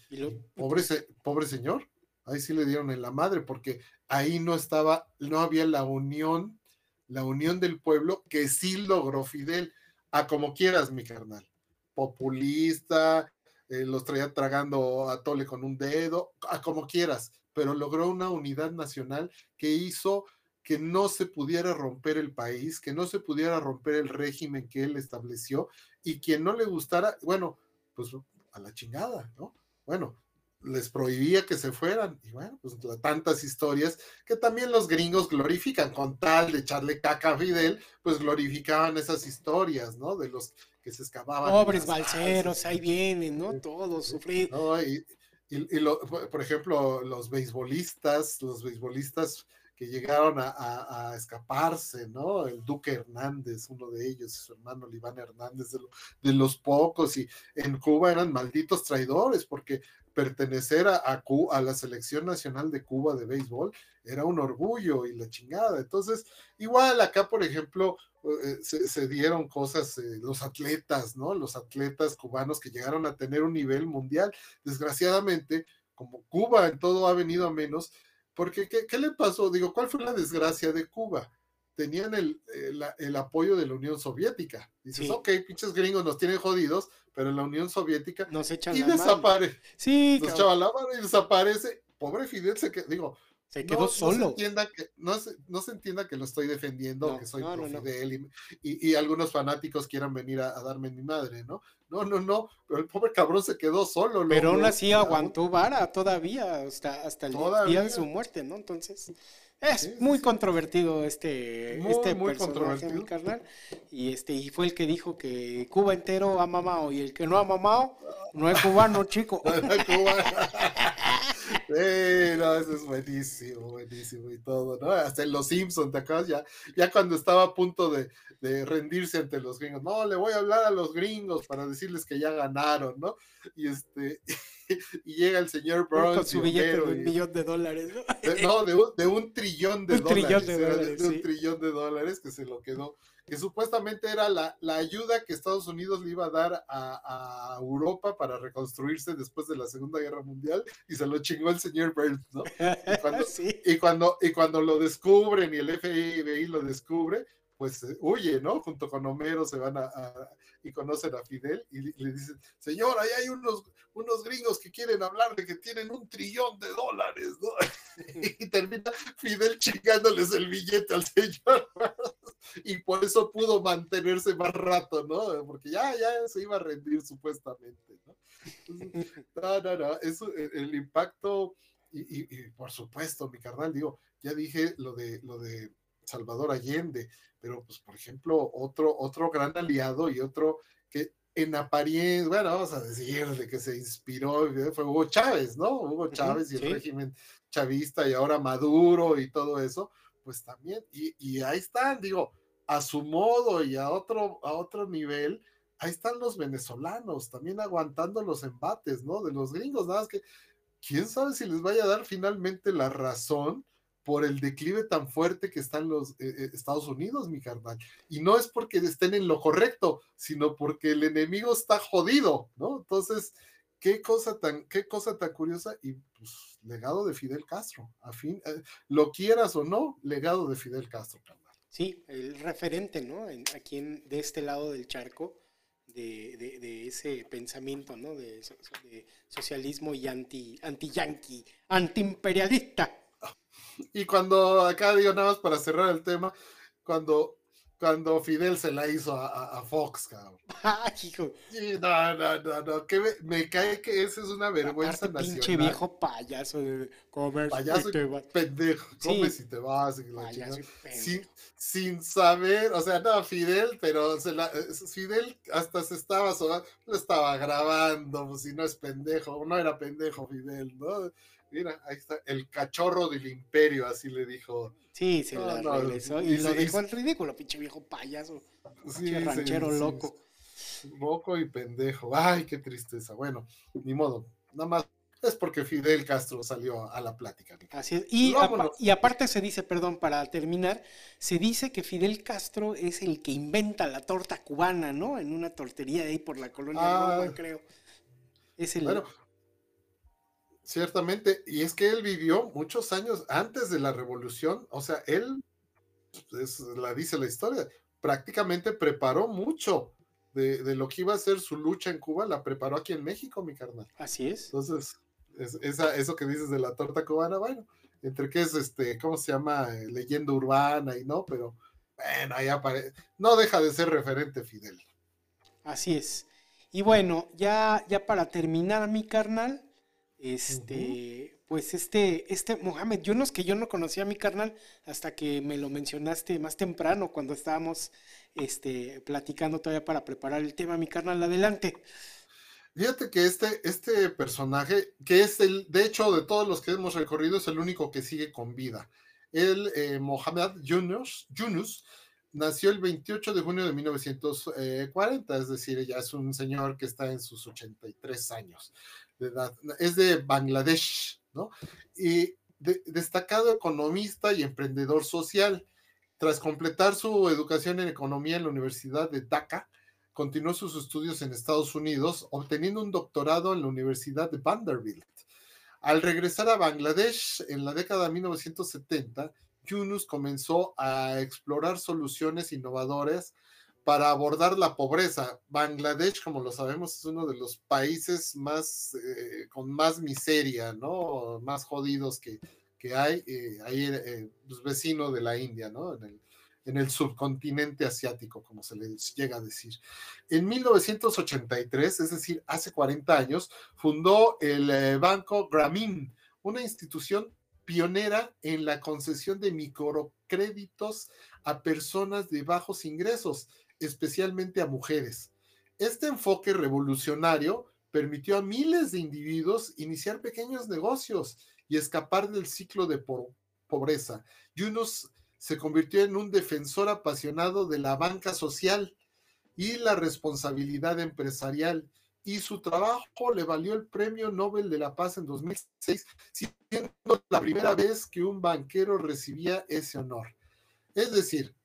pobre, pobre señor, ahí sí le dieron en la madre, porque ahí no estaba, no había la unión, la unión del pueblo que sí logró Fidel, a como quieras, mi carnal, populista, eh, los traía tragando a tole con un dedo, a como quieras, pero logró una unidad nacional que hizo que no se pudiera romper el país, que no se pudiera romper el régimen que él estableció y quien no le gustara, bueno, pues a la chingada, ¿no? Bueno, les prohibía que se fueran y bueno, pues tantas historias que también los gringos glorifican con tal de echarle caca a Fidel, pues glorificaban esas historias, ¿no? De los que se escapaban. Pobres balseros, ahí vienen, ¿no? Todos sufrir. Y, y, por ejemplo, los beisbolistas, los beisbolistas que llegaron a, escaparse, ¿no? El Duque Hernández, uno de ellos, y su hermano Liván Hernández, de, los pocos, y en Cuba eran malditos traidores, porque pertenecer a, a, la selección nacional de Cuba de béisbol era un orgullo y la chingada. Entonces, igual acá, por ejemplo, eh, se, dieron cosas, eh, los atletas, ¿no? Los atletas cubanos que llegaron a tener un nivel mundial. Desgraciadamente, como Cuba en todo ha venido a menos, porque, ¿qué, le pasó? Digo, ¿cuál fue la desgracia de Cuba? Tenían el, el, apoyo de la Unión Soviética. Dices, ok, pinches gringos nos tienen jodidos, pero la Unión Soviética. Nos echan y desaparece. Sí, nos echaba la mano y desaparece. Pobre Fidel se quedó, digo, se quedó solo. No se, entienda que, no, no se entienda que lo estoy defendiendo, que soy pro Fidel y, y, algunos fanáticos quieran venir a, darme mi madre, ¿no? No, no, no, pero el pobre cabrón se quedó solo. Pero aún así aguantó vara todavía, hasta, hasta el día de su muerte, ¿no? Entonces, es muy controvertido este, este muy personaje, mi carnal. Y este, y fue el que dijo que Cuba entero ha mamado, y el que no ha mamado no es cubano, chico. Sí, no, eso es buenísimo, buenísimo y todo, ¿no? Hasta en Los Simpsons, ¿te acuerdas? Ya, ya cuando estaba a punto de, de, rendirse ante los gringos, no, le voy a hablar a los gringos para decirles que ya ganaron, ¿no? Y este, y llega el señor Burns. Con su billete de un millón de dólares, ¿no? De, no, de un, de un trillón de un dólares. Trillón de, dólares, de, un trillón de dólares que se lo quedó que supuestamente era la, la, ayuda que Estados Unidos le iba a dar a, a, Europa para reconstruirse después de la Segunda Guerra Mundial y se lo chingó el señor Burns, ¿no? Y cuando, y cuando, y cuando lo descubren y el FBI lo descubre, pues eh, huye, ¿no? Junto con Homero se van a, y conocen a Fidel y, le dicen, señor, ahí hay unos, unos gringos que quieren hablar de que tienen un trillón de dólares, ¿no? y termina Fidel chingándoles el billete al señor y por eso pudo mantenerse más rato, ¿no? Porque ya, ya se iba a rendir supuestamente, ¿no? no, no, no, eso, el, impacto y, y, por supuesto, mi carnal, digo, ya dije lo de, lo de Salvador Allende, pero pues por ejemplo, otro, otro gran aliado y otro que en apariencia, bueno, vamos a decir de que se inspiró, fue Hugo Chávez, ¿no? Hugo Chávez y el régimen chavista y ahora Maduro y todo eso, pues también, y, y, ahí están, digo, a su modo y a otro, a otro nivel, ahí están los venezolanos también aguantando los embates, ¿no? De los gringos, nada más que, quién sabe si les vaya a dar finalmente la razón por el declive tan fuerte que están los eh, eh, Estados Unidos, mi carnal. Y no es porque estén en lo correcto, sino porque el enemigo está jodido, ¿no? Entonces, qué cosa tan, qué cosa tan curiosa y pues legado de Fidel Castro, a fin, eh, lo quieras o no, legado de Fidel Castro, carnal. Sí, el referente, ¿no? aquí en, de este lado del charco, de, de, ese pensamiento, ¿no? De, socialismo y anti, anti-yanqui, anti-imperialista. Y cuando acá digo nada más para cerrar el tema, cuando cuando Fidel se la hizo a, Fox, cabrón. Ah, hijo. no, no, no, no, que me, cae que esa es una vergüenza Aparte, nacional. Pinche viejo payaso de comer. Payaso y pendejo, come si te vas. sin, sin, saber, o sea, no, Fidel, pero se la, Fidel hasta se estaba, lo estaba grabando, pues si no es pendejo, no era pendejo Fidel, ¿no? Mira, ahí está, el cachorro del imperio, así le dijo. Sí, se la regresó y, lo dejó en ridículo, pinche viejo payaso. Sí, ranchero loco. Loco y pendejo. Ay, qué tristeza. Bueno, ni modo. Nada más es porque Fidel Castro salió a la plática. Así es. Y, y, aparte se dice, perdón, para terminar, se dice que Fidel Castro es el que inventa la torta cubana, ¿no? En una tortería ahí por la colonia ah, Roma, creo. Es el... Bueno, Ciertamente, y es que él vivió muchos años antes de la revolución, o sea, él, es, la dice la historia, prácticamente preparó mucho de, lo que iba a ser su lucha en Cuba, la preparó aquí en México, mi carnal. Así es. Entonces, esa, eso que dices de la torta cubana, bueno, entre que es este, ¿cómo se llama? leyenda urbana y no, pero bueno, ahí aparece, no deja de ser referente Fidel. Así es. Y bueno, ya, ya para terminar, mi carnal, este, pues este, este Mohamed Yunus, que yo no conocía a mi carnal hasta que me lo mencionaste más temprano cuando estábamos este, platicando todavía para preparar el tema, mi carnal, adelante. Fíjate que este, este personaje, que es el, de hecho, de todos los que hemos recorrido, es el único que sigue con vida. El eh, Mohamed Yunus, Yunus nació el 28 de junio de 1940, es decir, ya es un señor que está en sus 83 años Es de Bangladesh, ¿no? Y destacado economista y emprendedor social. Tras completar su educación en economía en la Universidad de Dhaka, continuó sus estudios en Estados Unidos, obteniendo un doctorado en la Universidad de Vanderbilt. Al regresar a Bangladesh en la década de 1970, Yunus comenzó a explorar soluciones innovadoras para abordar la pobreza. Bangladesh, como lo sabemos, es uno de los países más eh, con más miseria, ¿no? Más jodidos que, hay, eh, ahí eh, pues, vecino de la India, ¿no? En el, en el subcontinente asiático, como se le llega a decir. En 1983, es decir, hace 40 años, fundó el Banco Grameen, una institución pionera en la concesión de microcréditos a personas de bajos ingresos, especialmente a mujeres. Este enfoque revolucionario permitió a miles de individuos iniciar pequeños negocios y escapar del ciclo de pobreza. Yunus se convirtió en un defensor apasionado de la banca social y la responsabilidad empresarial y su trabajo le valió el Premio Nobel de la Paz en 2006, siendo la primera vez que un banquero recibía ese honor. Es decir,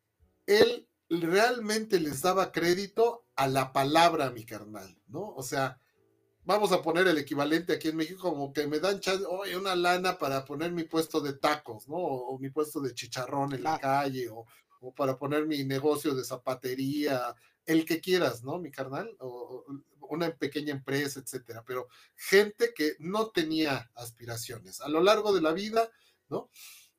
él realmente les daba crédito a la palabra, mi carnal, ¿no? O sea, vamos a poner el equivalente aquí en México como que me dan oye, una lana para poner mi puesto de tacos, ¿no? O, mi puesto de chicharrón en la calle, o, o, para poner mi negocio de zapatería, el que quieras, ¿no? Mi carnal, o, una pequeña empresa, etcétera, pero gente que no tenía aspiraciones. A lo largo de la vida, ¿no?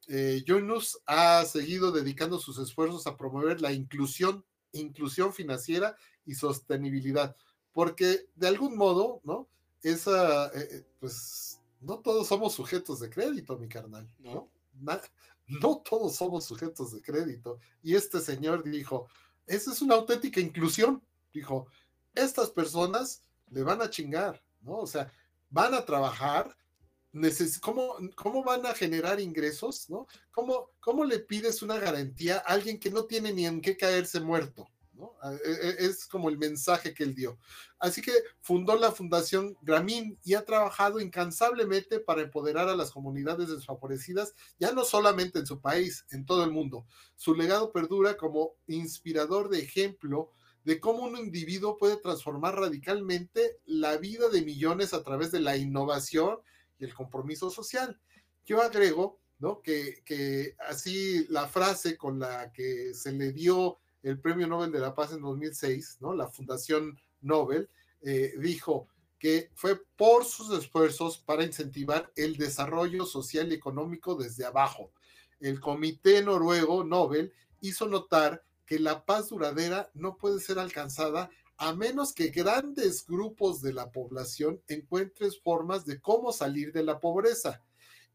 Eh, Yunus ha seguido dedicando sus esfuerzos a promover la inclusión, inclusión financiera y sostenibilidad, porque de algún modo, ¿no? Esa, eh, eh, pues, no todos somos sujetos de crédito, mi carnal, ¿no? no todos somos sujetos de crédito. Y este señor dijo, esa es una auténtica inclusión. Dijo, estas personas le van a chingar, ¿no? O sea, van a trabajar, ¿cómo, ¿cómo, van a generar ingresos, ¿no? ¿Cómo, ¿Cómo le pides una garantía a alguien que no tiene ni en qué caerse muerto, E, e, es como el mensaje que él dio. Así que fundó la Fundación Gramín y ha trabajado incansablemente para empoderar a las comunidades desfavorecidas, ya no solamente en su país, en todo el mundo. Su legado perdura como inspirador de ejemplo de cómo un individuo puede transformar radicalmente la vida de millones a través de la innovación y el compromiso social. Yo agrego ¿no? que, que así la frase con la que se le dio el Premio Nobel de la Paz en 2006, ¿no? La Fundación Nobel eh, dijo que fue por sus esfuerzos para incentivar el desarrollo social y económico desde abajo. El Comité Noruego Nobel hizo notar que la paz duradera no puede ser alcanzada a menos que grandes grupos de la población encuentren formas de cómo salir de la pobreza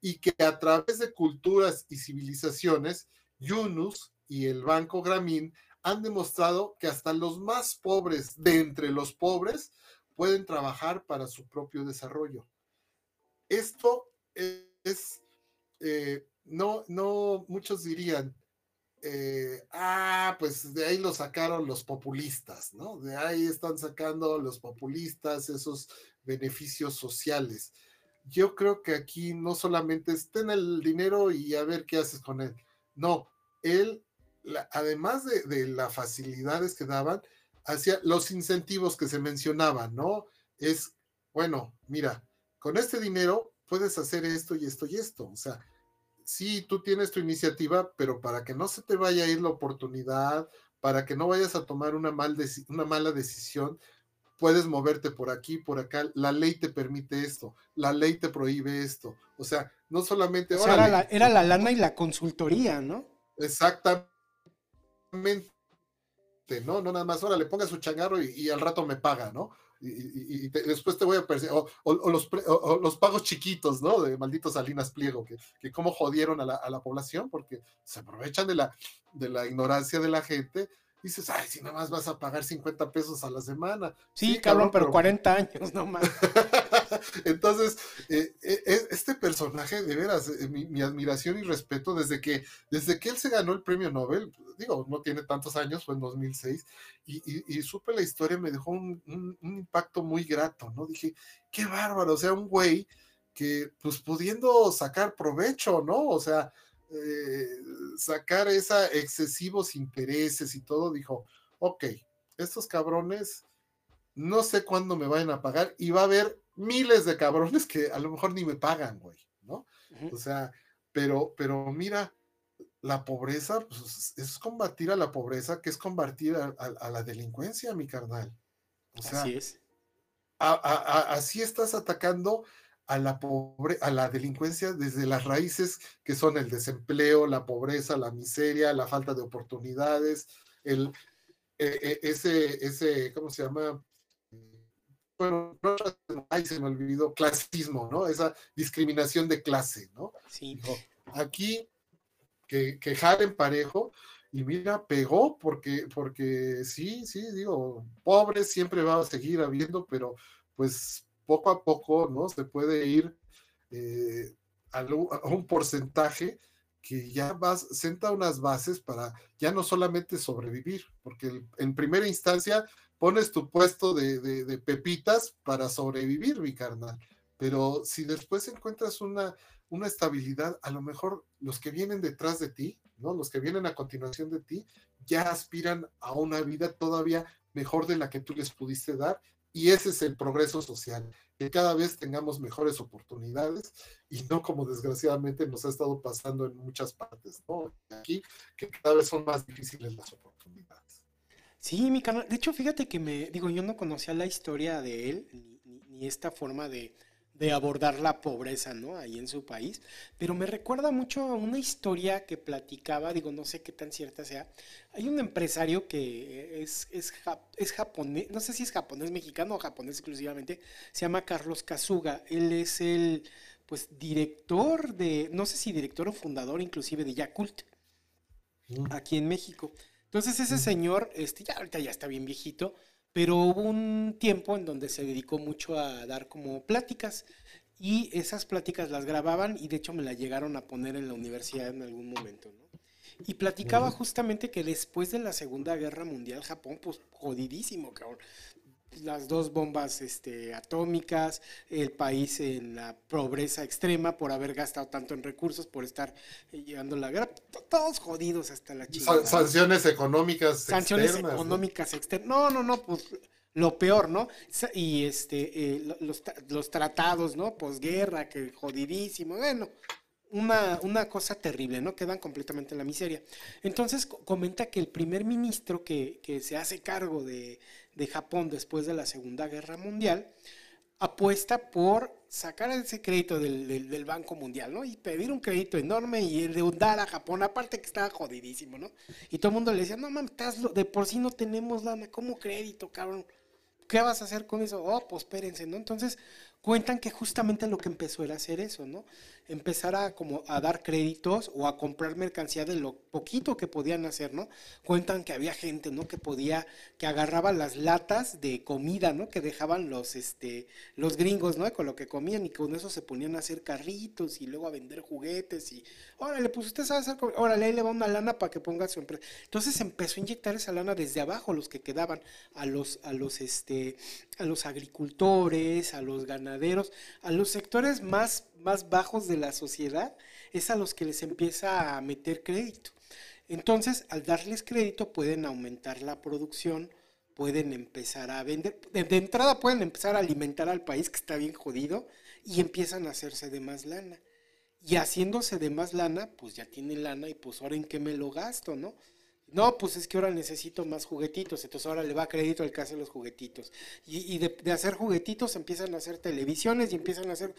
y que a través de culturas y civilizaciones, Yunus y el Banco Gramín han demostrado que hasta los más pobres de entre los pobres pueden trabajar para su propio desarrollo. Esto es, eh, no, no, muchos dirían, eh, ah, pues de ahí lo sacaron los populistas, ¿no? De ahí están sacando los populistas esos beneficios sociales. Yo creo que aquí no solamente es ten el dinero y a ver qué haces con él. No, él además de, las facilidades que daban, hacia los incentivos que se mencionaban, ¿no? Es, bueno, mira, con este dinero puedes hacer esto y esto y esto. O sea, sí, tú tienes tu iniciativa, pero para que no se te vaya a ir la oportunidad, para que no vayas a tomar una, mal una mala decisión, puedes moverte por aquí, por acá. La ley te permite esto, la ley te prohíbe esto. O sea, no solamente... O era, la, era la lana y la consultoría, ¿no? Exactamente ¿no? No nada más, ahora le ponga su changarro y, al rato me paga, ¿no? Y, después te voy a perseguir, o, los, pagos chiquitos, ¿no? De malditos Salinas Pliego, que, que cómo jodieron a la, población, porque se aprovechan de la, de la ignorancia de la gente dices, ay, si nada más vas a pagar 50 pesos a la semana. Sí, cabrón, pero, 40 años nomás. Entonces, eh, eh, eh, este personaje, de veras, mi, admiración y respeto desde que, desde que él se ganó el premio Nobel, digo, no tiene tantos años, fue en 2006, y, supe la historia, me dejó un, impacto muy grato, ¿no? Dije, qué bárbaro, o sea, un güey que, pues, pudiendo sacar provecho, ¿no? O sea, eh, sacar esa excesivos intereses y todo, dijo, ok, estos cabrones no sé cuándo me vayan a pagar y va a haber miles de cabrones que a lo mejor ni me pagan, güey, ¿no? O sea, pero, pero mira, la pobreza pues, es combatir a la pobreza, que es combatir a, la delincuencia, mi carnal. O sea, así es. así estás atacando a la, pobre, a la delincuencia desde las raíces que son el desempleo, la pobreza, la miseria, la falta de oportunidades, el, e, e, ese, ese, ¿cómo se llama? Bueno, no, ay, se me olvidó, clasismo, ¿no? Esa discriminación de clase, ¿no? Sí. Aquí, que, que jalen parejo, y mira, pegó porque, porque sí, sí, digo, pobre siempre va a seguir habiendo, pero pues poco a poco, ¿no? Se puede ir eh, a, un porcentaje que ya vas, senta unas bases para ya no solamente sobrevivir, porque en primera instancia pones tu puesto de, pepitas para sobrevivir, mi carnal. Pero si después encuentras una, una estabilidad, a lo mejor los que vienen detrás de ti, ¿no? Los que vienen a continuación de ti, ya aspiran a una vida todavía mejor de la que tú les pudiste dar y ese es el progreso social, que cada vez tengamos mejores oportunidades y no como desgraciadamente nos ha estado pasando en muchas partes, ¿no? Aquí, que cada vez son más difíciles las oportunidades. Sí, mi canal. De hecho, fíjate que me, digo, yo no conocía la historia de él, ni esta forma de, de abordar la pobreza, ¿no? Ahí en su país. Pero me recuerda mucho a una historia que platicaba, digo, no sé qué tan cierta sea. Hay un empresario que es, es, es japonés, no sé si es japonés mexicano o japonés exclusivamente, se llama Carlos Kazuga. Él es el, pues, director de, no sé si director o fundador inclusive de Yakult, mm. aquí en México. Entonces ese señor, este, ya ahorita ya está bien viejito, pero hubo un tiempo en donde se dedicó mucho a dar como pláticas y esas pláticas las grababan y de hecho me las llegaron a poner en la universidad en algún momento, ¿no? Y platicaba justamente que después de la Segunda Guerra Mundial, Japón, pues jodidísimo, cabrón las dos bombas este, atómicas, el país en la pobreza extrema por haber gastado tanto en recursos, por estar eh, llevando la guerra, todos jodidos hasta la chica. Sanciones económicas Sanciones económicas externas. No, no, no, pues lo peor, ¿no? Y este, eh, los, los, tratados, ¿no? Posguerra, que jodidísimo, bueno, una, una, cosa terrible, ¿no? Quedan completamente en la miseria. Entonces comenta que el primer ministro que, que se hace cargo de, de Japón después de la Segunda Guerra Mundial, apuesta por sacar ese crédito del, Banco Mundial, ¿no? Y pedir un crédito enorme y endeudar a Japón, aparte que estaba jodidísimo, ¿no? Y todo el mundo le decía, no mames, de por sí no tenemos lana, ¿cómo crédito, cabrón? ¿Qué vas a hacer con eso? Oh, pues espérense, ¿no? Entonces cuentan que justamente lo que empezó era hacer eso, ¿no? Empezar a, como, a dar créditos o a comprar mercancía de lo poquito que podían hacer, ¿no? Cuentan que había gente, ¿no? Que podía, que agarraba las latas de comida, ¿no? Que dejaban los, este, los gringos, ¿no? Con lo que comían y con eso se ponían a hacer carritos y luego a vender juguetes y, órale, pues usted sabe hacer, órale, ahí le va una lana para que ponga su empresa. Entonces empezó a inyectar esa lana desde abajo, los que quedaban, a los, a los, este, a los agricultores, a los ganaderos, a los sectores más más bajos de la sociedad es a los que les empieza a meter crédito. Entonces, al darles crédito pueden aumentar la producción, pueden empezar a vender, de, entrada pueden empezar a alimentar al país que está bien jodido y empiezan a hacerse de más lana. Y haciéndose de más lana, pues ya tienen lana y pues ahora en qué me lo gasto, ¿no? No, pues es que ahora necesito más juguetitos, entonces ahora le va crédito al que hace los juguetitos. Y, de, de, hacer juguetitos empiezan a hacer televisiones y empiezan a hacer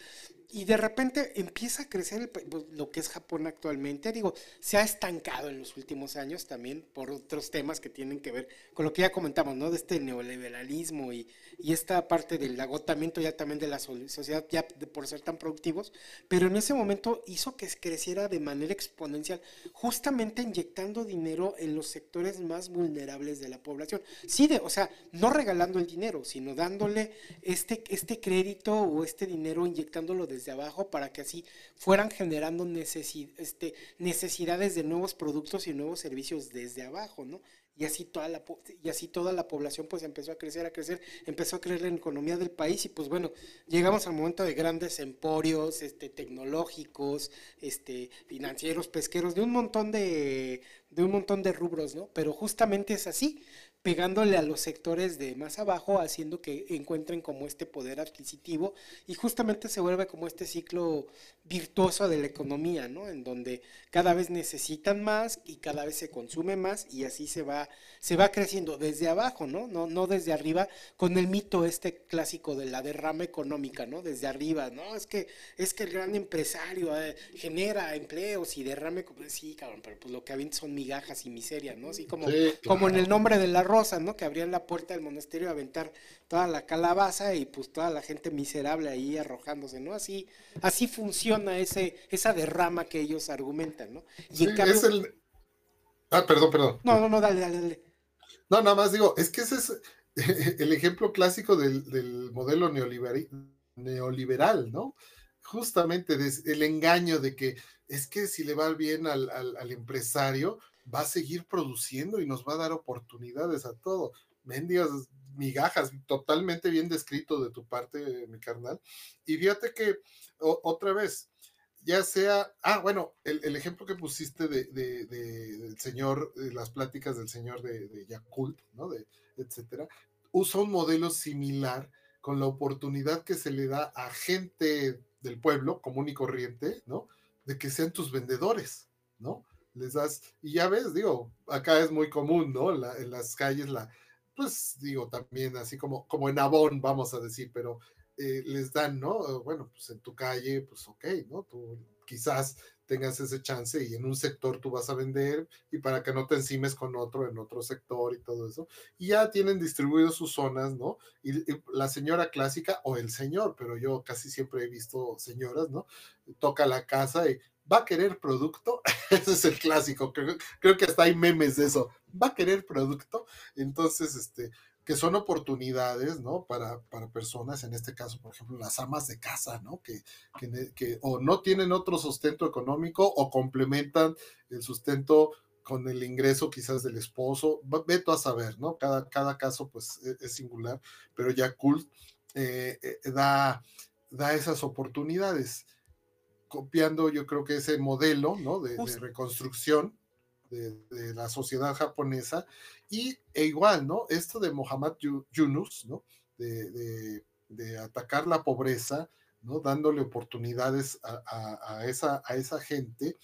y de repente empieza a crecer pues, lo que es Japón actualmente. Digo, se ha estancado en los últimos años también por otros temas que tienen que ver con lo que ya comentamos, ¿no? De este neoliberalismo y, y esta parte del agotamiento ya también de la sociedad, ya por ser tan productivos. Pero en ese momento hizo que creciera de manera exponencial, justamente inyectando dinero en los sectores más vulnerables de la población. Sí, de, o sea, no regalando el dinero, sino dándole este, este crédito o este dinero, inyectándolo desde de abajo para que así fueran generando este, necesidades de nuevos productos y nuevos servicios desde abajo, ¿no? Y así, toda la, y así toda la población pues empezó a crecer, a crecer, empezó a crecer la economía del país y pues bueno, llegamos al momento de grandes emporios este, tecnológicos, este, financieros, pesqueros, de un montón de, de un montón de rubros, ¿no? Pero justamente es así, pegándole a los sectores de más abajo, haciendo que encuentren como este poder adquisitivo y justamente se vuelve como este ciclo virtuoso de la economía, ¿no? En donde cada vez necesitan más y cada vez se consume más y así se va, se va creciendo desde abajo, ¿no? No, no desde arriba, con el mito este clásico de la derrama económica, ¿no? Desde arriba, ¿no? Es que, es que el gran empresario eh, genera empleos y derrame, sí, cabrón, pero pues lo que había son migajas y miseria, ¿no? Así como, como en el nombre de la rosa, ¿no? Que abrían la puerta del monasterio a aventar toda la calabaza y pues toda la gente miserable ahí arrojándose, ¿no? Así, así funciona ese, esa derrama que ellos argumentan, ¿no? Y es el... Ah, perdón, perdón. No, no, no, dale, dale, dale. No, nada más digo, es que ese es el ejemplo clásico del, modelo neoliberal, neoliberal, ¿no? Justamente el engaño de que es que si le va bien al, al empresario, va a seguir produciendo y nos va a dar oportunidades a todo. Mendigas migajas, totalmente bien descrito de tu parte, mi carnal. Y fíjate que otra vez, ya sea, ah, bueno, el, ejemplo que pusiste de, del señor, de las pláticas del señor de, de Yakult, ¿no? De, etcétera, usa un modelo similar con la oportunidad que se le da a gente del pueblo común y corriente, ¿no? De que sean tus vendedores, ¿no? Les das, y ya ves, digo, acá es muy común, ¿no? en las calles, la, pues digo, también así como, como en Avon, vamos a decir, pero eh, les dan, ¿no? Bueno, pues en tu calle, pues ok, ¿no? Tú quizás tengas ese chance y en un sector tú vas a vender y para que no te encimes con otro en otro sector y todo eso. Y ya tienen distribuido sus zonas, ¿no? Y, y, la señora clásica o el señor, pero yo casi siempre he visto señoras, ¿no? Toca la casa y va a querer producto, ese es el clásico, creo, creo, que hasta hay memes de eso, va a querer producto, entonces, este, que son oportunidades, ¿no? Para, para, personas, en este caso, por ejemplo, las amas de casa, ¿no? Que, que, o no tienen otro sustento económico o complementan el sustento con el ingreso quizás del esposo, veto a saber, ¿no? Cada, cada caso pues e, es, singular, pero ya Cult eh, eh, da, da esas oportunidades, copiando yo creo que ese modelo, ¿no? De, de reconstrucción de, la sociedad japonesa. Y e igual, ¿no? Esto de Mohammad Yunus, ¿no? De, de, atacar la pobreza, ¿no? Dándole oportunidades a, a, esa, a esa gente,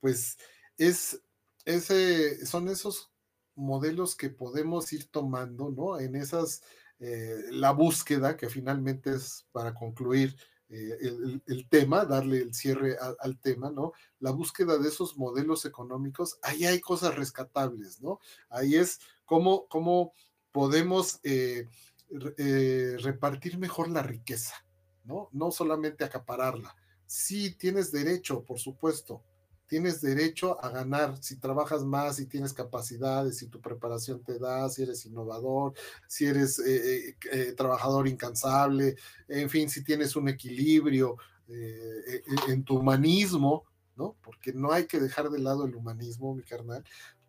pues es, ese, son esos modelos que podemos ir tomando, ¿no? En esas, eh, la búsqueda que finalmente es para concluir eh, el, tema, darle el cierre al tema, ¿no? La búsqueda de esos modelos económicos, ahí hay cosas rescatables, ¿no? Ahí es cómo, cómo podemos eh, eh, repartir mejor la riqueza, ¿no? No solamente acapararla. Sí, tienes derecho, por supuesto, tienes derecho a ganar si trabajas más, si tienes capacidades, si tu preparación te da, si eres innovador, si eres eh, eh, eh, trabajador incansable, en fin, si tienes un equilibrio en tu humanismo, ¿no? Porque no hay que dejar de lado el humanismo, mi carnal,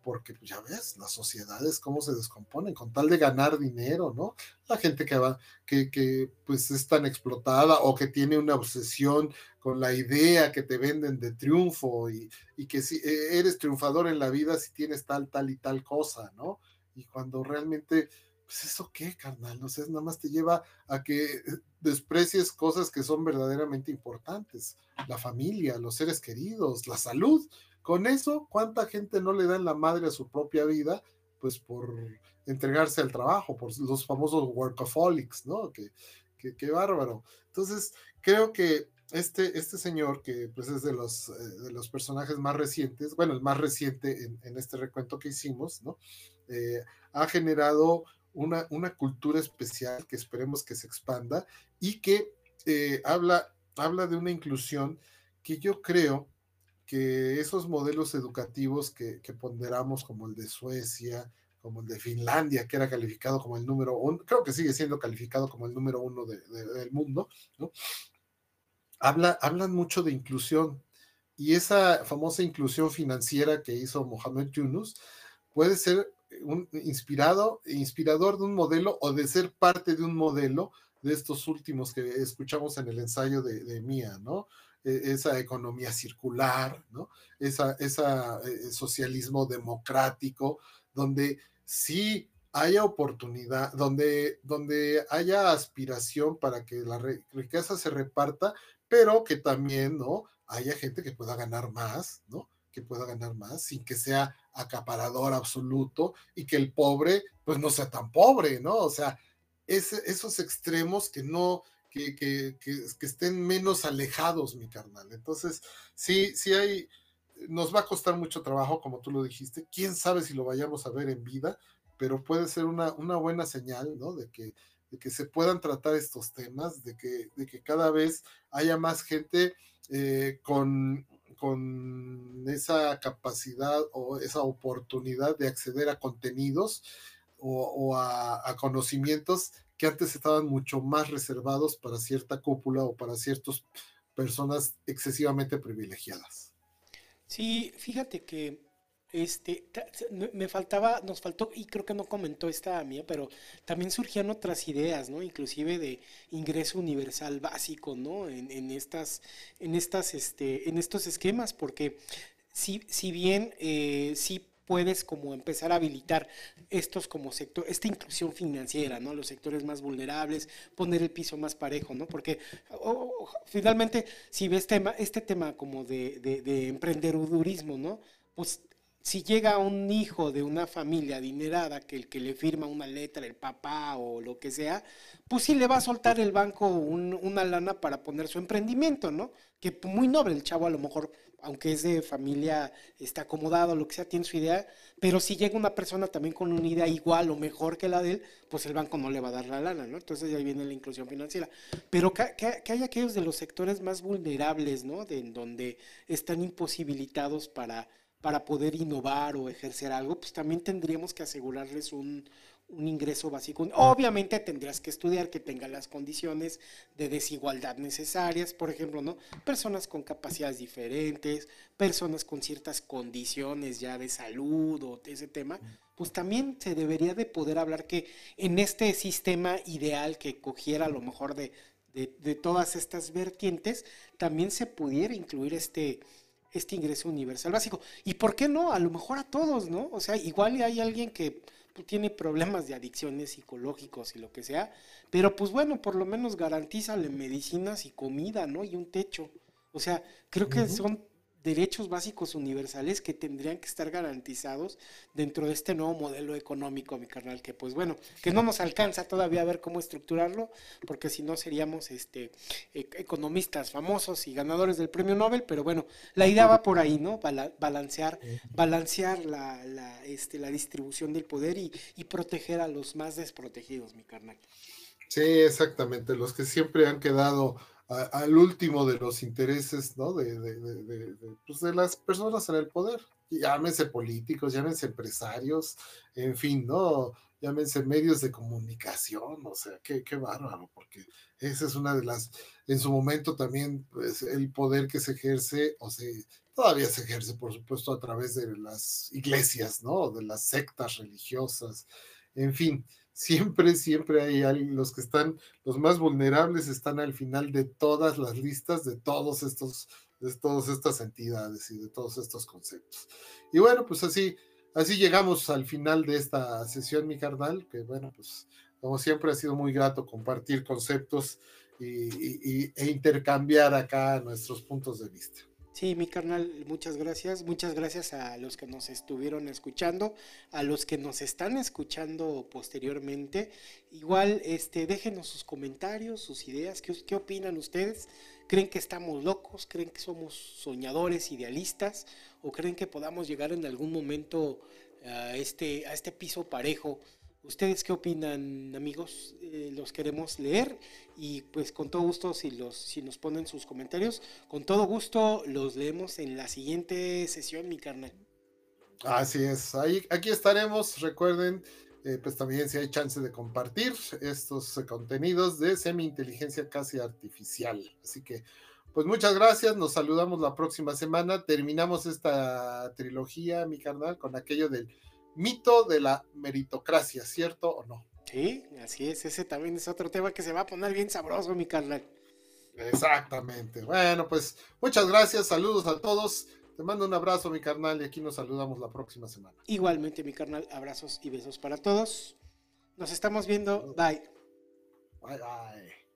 porque pues, ya ves, las sociedades cómo se descomponen con tal de ganar dinero, ¿no? La gente que va, que, que pues es tan explotada o que tiene una obsesión con la idea que te venden de triunfo y, y que si e, eres triunfador en la vida si tienes tal, tal y tal cosa, ¿no? Y cuando realmente, pues eso qué, carnal, no sé, nada más te lleva a que desprecies cosas que son verdaderamente importantes, la familia, los seres queridos, la salud, con eso, ¿cuánta gente no le da en la madre a su propia vida? Pues por entregarse al trabajo, por los famosos workaholics, ¿no? Que, que, bárbaro. Entonces, creo que este, este señor, que pues es de los, eh, de los personajes más recientes, bueno, el más reciente en, este recuento que hicimos, ¿no? Eh, ha generado una, una, cultura especial que esperemos que se expanda y que eh, habla, habla de una inclusión que yo creo que esos modelos educativos que, ponderamos como el de Suecia, como el de Finlandia, que era calificado como el número uno, creo que sigue siendo calificado como el número uno del mundo, ¿no? Habla, hablan mucho de inclusión y esa famosa inclusión financiera que hizo Mohamed Yunus puede ser un inspirado, inspirador de un modelo o de ser parte de un modelo de estos últimos que escuchamos en el ensayo de, de Mía, ¿no? E, esa economía circular, ¿no? Esa, esa eh, socialismo democrático, donde sí haya oportunidad, donde, donde haya aspiración para que la riqueza se reparta, pero que también, ¿no? Haya gente que pueda ganar más, ¿no? Que pueda ganar más sin que sea acaparador absoluto y que el pobre, pues no sea tan pobre, ¿no? O sea, esos extremos que no, que, estén menos alejados, mi carnal. Entonces, sí, sí hay, nos va a costar mucho trabajo, como tú lo dijiste. Quién sabe si lo vayamos a ver en vida, pero puede ser una, buena señal, ¿no? De que, se puedan tratar estos temas, de que, cada vez haya más gente eh, con esa capacidad o esa oportunidad de acceder a contenidos o, a, conocimientos que antes estaban mucho más reservados para cierta cúpula o para ciertas personas excesivamente privilegiadas. Sí, fíjate que este me faltaba, nos faltó, y creo que no comentó esta mía, pero también surgían otras ideas, ¿no? Inclusive de ingreso universal básico, ¿no? En, estas, en estas, este, en estos esquemas, porque si, si bien eh, sí puedes como empezar a habilitar estos como sector, esta inclusión financiera, ¿no? Los sectores más vulnerables, poner el piso más parejo, ¿no? Porque finalmente, si ves tema, este tema como de, de, de emprendedurismo, ¿no? Pues si llega un hijo de una familia adinerada que el que le firma una letra, el papá o lo que sea, pues sí le va a soltar el banco una lana para poner su emprendimiento, ¿no? Que muy noble el chavo a lo mejor, aunque es de familia, está acomodado, lo que sea, tiene su idea, pero si llega una persona también con una idea igual o mejor que la de él, pues el banco no le va a dar la lana, ¿no? Entonces ahí viene la inclusión financiera. Pero que, que, hay aquellos de los sectores más vulnerables, ¿no? De, en donde están imposibilitados para para poder innovar o ejercer algo, pues también tendríamos que asegurarles un, un ingreso básico. Obviamente tendrías que estudiar que tenga las condiciones de desigualdad necesarias, por ejemplo, ¿no? Personas con capacidades diferentes, personas con ciertas condiciones ya de salud o de ese tema, pues también se debería de poder hablar que en este sistema ideal que cogiera a lo mejor de, de, todas estas vertientes, también se pudiera incluir este, este ingreso universal básico. ¿Y por qué no? A lo mejor a todos, ¿no? O sea, igual hay alguien que tiene problemas de adicciones psicológicos y lo que sea, pero pues bueno, por lo menos garantízale medicinas y comida, ¿no? Y un techo. O sea, creo que son derechos básicos universales que tendrían que estar garantizados dentro de este nuevo modelo económico, mi carnal, que pues bueno, que no nos alcanza todavía a ver cómo estructurarlo, porque si no seríamos este e, economistas famosos y ganadores del premio Nobel, pero bueno, la idea va por ahí, ¿no? balancear, balancear la, la, este, la distribución del poder y, y proteger a los más desprotegidos, mi carnal. Sí, exactamente, los que siempre han quedado al último de los intereses, ¿no? De, de, de, pues de, las personas en el poder. Llámense políticos, llámense empresarios, en fin, ¿no? Llámense medios de comunicación, o sea, qué, qué bárbaro, porque esa es una de las, en su momento también, pues el poder que se ejerce, o sea, todavía se ejerce, por supuesto, a través de las iglesias, ¿no? De las sectas religiosas, en fin, siempre, siempre hay los que están, los más vulnerables están al final de todas las listas de todos estos, de todas estas entidades y de todos estos conceptos. Y bueno, pues así, así llegamos al final de esta sesión, mi carnal, que bueno, pues como siempre ha sido muy grato compartir conceptos y, e intercambiar acá nuestros puntos de vista. Sí, mi carnal, muchas gracias. Muchas gracias a los que nos estuvieron escuchando, a los que nos están escuchando posteriormente. Igual, este, déjenos sus comentarios, sus ideas, ¿qué, opinan ustedes? ¿Creen que estamos locos? ¿Creen que somos soñadores, idealistas? ¿O creen que podamos llegar en algún momento a este, a este piso parejo ¿Ustedes qué opinan, amigos? Eh, los queremos leer y pues con todo gusto, si, los, si nos ponen sus comentarios, con todo gusto los leemos en la siguiente sesión, mi carnal. Así es, aquí estaremos, recuerden, eh, pues también si hay chance de compartir estos contenidos de semi-inteligencia casi artificial. Así que, pues muchas gracias, nos saludamos la próxima semana, terminamos esta trilogía, mi carnal, con aquello del mito de la meritocracia, ¿cierto o no? Sí, así es, ese también es otro tema que se va a poner bien sabroso, mi carnal. Exactamente. Bueno, pues muchas gracias, saludos a todos. Te mando un abrazo, mi carnal, y aquí nos saludamos la próxima semana. Igualmente, mi carnal, abrazos y besos para todos. Nos estamos viendo. Bye. Bye, bye.